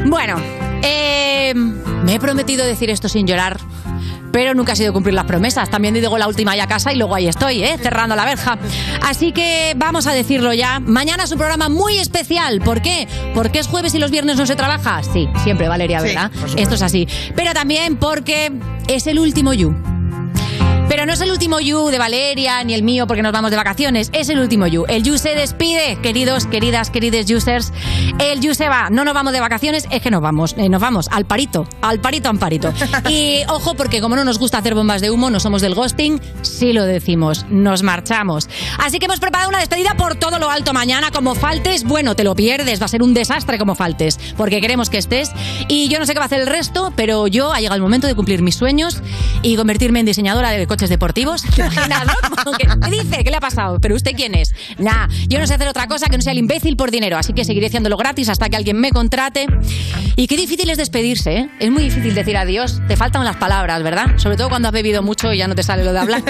Bueno, eh, me he prometido decir esto sin llorar, pero nunca ha sido cumplir las promesas. También digo la última ya a casa y luego ahí estoy, ¿eh? cerrando la verja. Así que vamos a decirlo ya. Mañana es un programa muy especial. ¿Por qué? Porque es jueves y los viernes no se trabaja. Sí, siempre, Valeria, ¿verdad? esto es así. Pero también porque es el último You. Pero no es el último You de Valeria ni el mío porque nos vamos de vacaciones. Es el último You. El You se despide, queridos, queridas, queridos users. El You se va. No nos vamos de vacaciones, es que nos vamos. eh, nos vamos al parito. Al parito, amparito. Y [laughs] ojo, porque como no nos gusta hacer bombas de humo, no somos del ghosting, sí lo decimos. Nos marchamos. Así que hemos preparado una despedida por todo lo alto mañana. Como faltes, bueno, te lo pierdes. Va a ser un desastre como faltes. Porque queremos que estés. Y yo no sé qué va a hacer el resto, pero yo ha llegado el momento de cumplir mis sueños y convertirme en diseñadora de coches deportivos. [laughs] ¿Te imaginas, no? Como que, ¿Qué dice? ¿Qué le ha pasado? ¿Pero usted quién es? Nah, yo no sé hacer otra cosa que no sea el imbécil por dinero, así que seguiré haciéndolo gratis hasta que alguien me contrate. Y qué difícil es despedirse, ¿eh? Es muy difícil decir adiós. Te faltan las palabras, ¿verdad? Sobre todo cuando has bebido mucho y ya no te sale lo de hablar.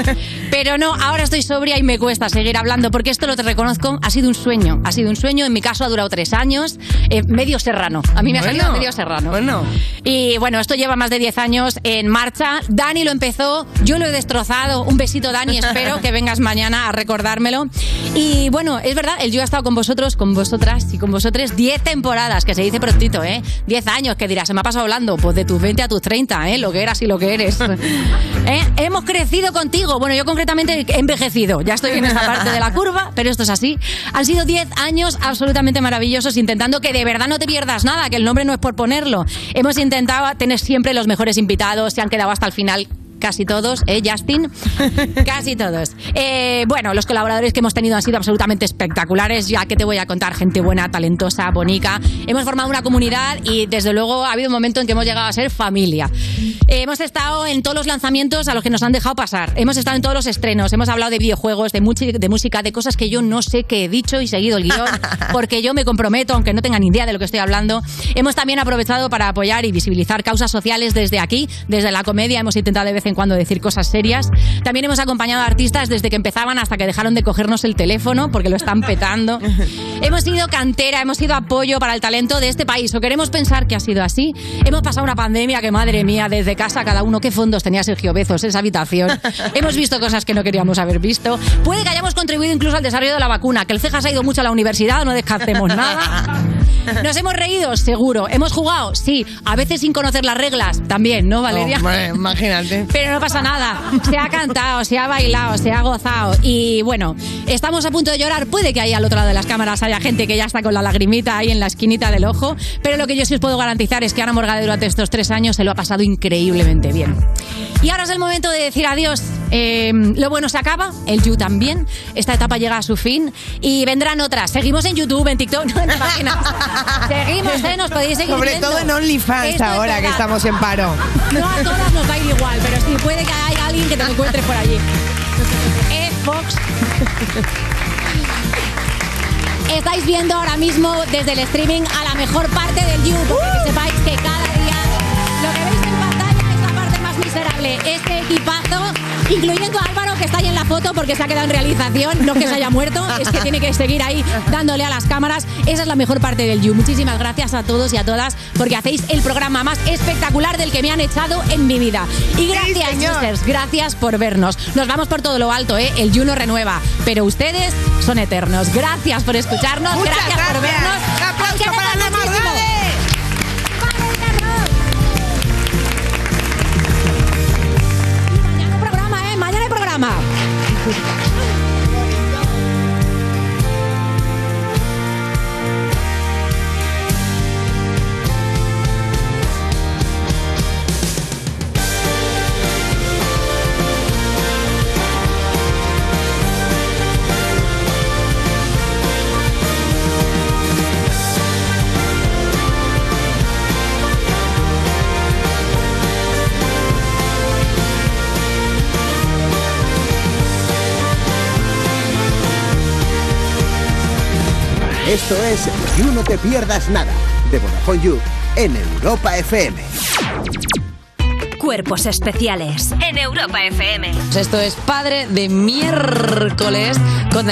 Pero no, ahora estoy sobria y me cuesta seguir hablando porque esto lo te reconozco, ha sido un sueño. Ha sido un sueño, en mi caso ha durado tres años, eh, medio serrano. A mí me ha Bueno, salido medio serrano. bueno. Y bueno, esto lleva más de 10 años en marcha. Dani lo empezó, yo lo he destrozado. Destrozado. Un besito, Dani. Espero que vengas mañana a recordármelo. Y bueno, es verdad, el yo ha estado con vosotros, con vosotras y con vosotros 10 temporadas, que se dice prontito, ¿eh? 10 años, que dirás, se me ha pasado hablando, pues de tus 20 a tus 30, ¿eh? Lo que eras y lo que eres. [laughs] ¿Eh? Hemos crecido contigo. Bueno, yo concretamente he envejecido. Ya estoy en esta parte de la curva, pero esto es así. Han sido 10 años absolutamente maravillosos intentando que de verdad no te pierdas nada, que el nombre no es por ponerlo. Hemos intentado tener siempre los mejores invitados, se han quedado hasta el final casi todos, ¿eh, Justin? [laughs] casi todos. Eh, bueno, los colaboradores que hemos tenido han sido absolutamente espectaculares, ya que te voy a contar, gente buena, talentosa, bonica. Hemos formado una comunidad y desde luego ha habido un momento en que hemos llegado a ser familia. Eh, hemos estado en todos los lanzamientos a los que nos han dejado pasar. Hemos estado en todos los estrenos, hemos hablado de videojuegos, de, de música, de cosas que yo no sé qué he dicho y seguido el guion, [laughs] porque yo me comprometo, aunque no tenga ni idea de lo que estoy hablando. Hemos también aprovechado para apoyar y visibilizar causas sociales desde aquí, desde la comedia. Hemos intentado de vez en cuando decir cosas serias. También hemos acompañado a artistas desde que empezaban hasta que dejaron de cogernos el teléfono, porque lo están petando. [laughs] hemos sido cantera, hemos sido apoyo para el talento de este país, o queremos pensar que ha sido así. Hemos pasado una pandemia que, madre mía, desde casa cada uno, qué fondos tenía Sergio Bezos, esa habitación. [laughs] hemos visto cosas que no queríamos haber visto. Puede que hayamos contribuido incluso al desarrollo de la vacuna, que el Cejas ha ido mucho a la universidad, no descartemos nada. [laughs] ¿Nos hemos reído? Seguro. ¿Hemos jugado? Sí. A veces sin conocer las reglas. También, ¿no, Valeria? Hombre, imagínate. Pero no pasa nada. Se ha cantado, se ha bailado, se ha gozado. Y bueno, estamos a punto de llorar. Puede que ahí al otro lado de las cámaras haya gente que ya está con la lagrimita ahí en la esquinita del ojo. Pero lo que yo sí os puedo garantizar es que Ana Morgade durante estos tres años se lo ha pasado increíblemente bien. Y ahora es el momento de decir adiós. Eh, lo bueno se acaba, el You también. Esta etapa llega a su fin y vendrán otras. Seguimos en YouTube, en TikTok, [laughs] no en las páginas. Seguimos, ¿eh? Nos podéis seguir Sobre viendo. todo en OnlyFans Esto es ahora que estamos en paro. No a todas nos va a ir igual, pero sí puede que haya alguien que te encuentres por allí. Eh, Fox. Estáis viendo ahora mismo desde el streaming a la mejor parte del You, porque que sepáis que cada día lo que veis en pantalla es la parte más miserable. Este equipazo, incluyendo a Álvaro que está ahí en la foto porque se ha quedado en realización, no que se haya muerto, es que tiene que seguir ahí dándole a las cámaras. Esa es la mejor parte del You. Muchísimas gracias a todos y a todas porque hacéis el programa más espectacular del que me han echado en mi vida. Y gracias, users, gracias por vernos. Nos vamos por todo lo alto, ¿eh? El You no renueva, pero ustedes son eternos. Gracias por escucharnos, gracias, por vernos. Un aplauso para programa. Esto es You No Te Pierdas Nada, de Vodafone You, en Europa FM. Cuerpos especiales en Europa FM. Esto es Padre de Miércoles con Daniel.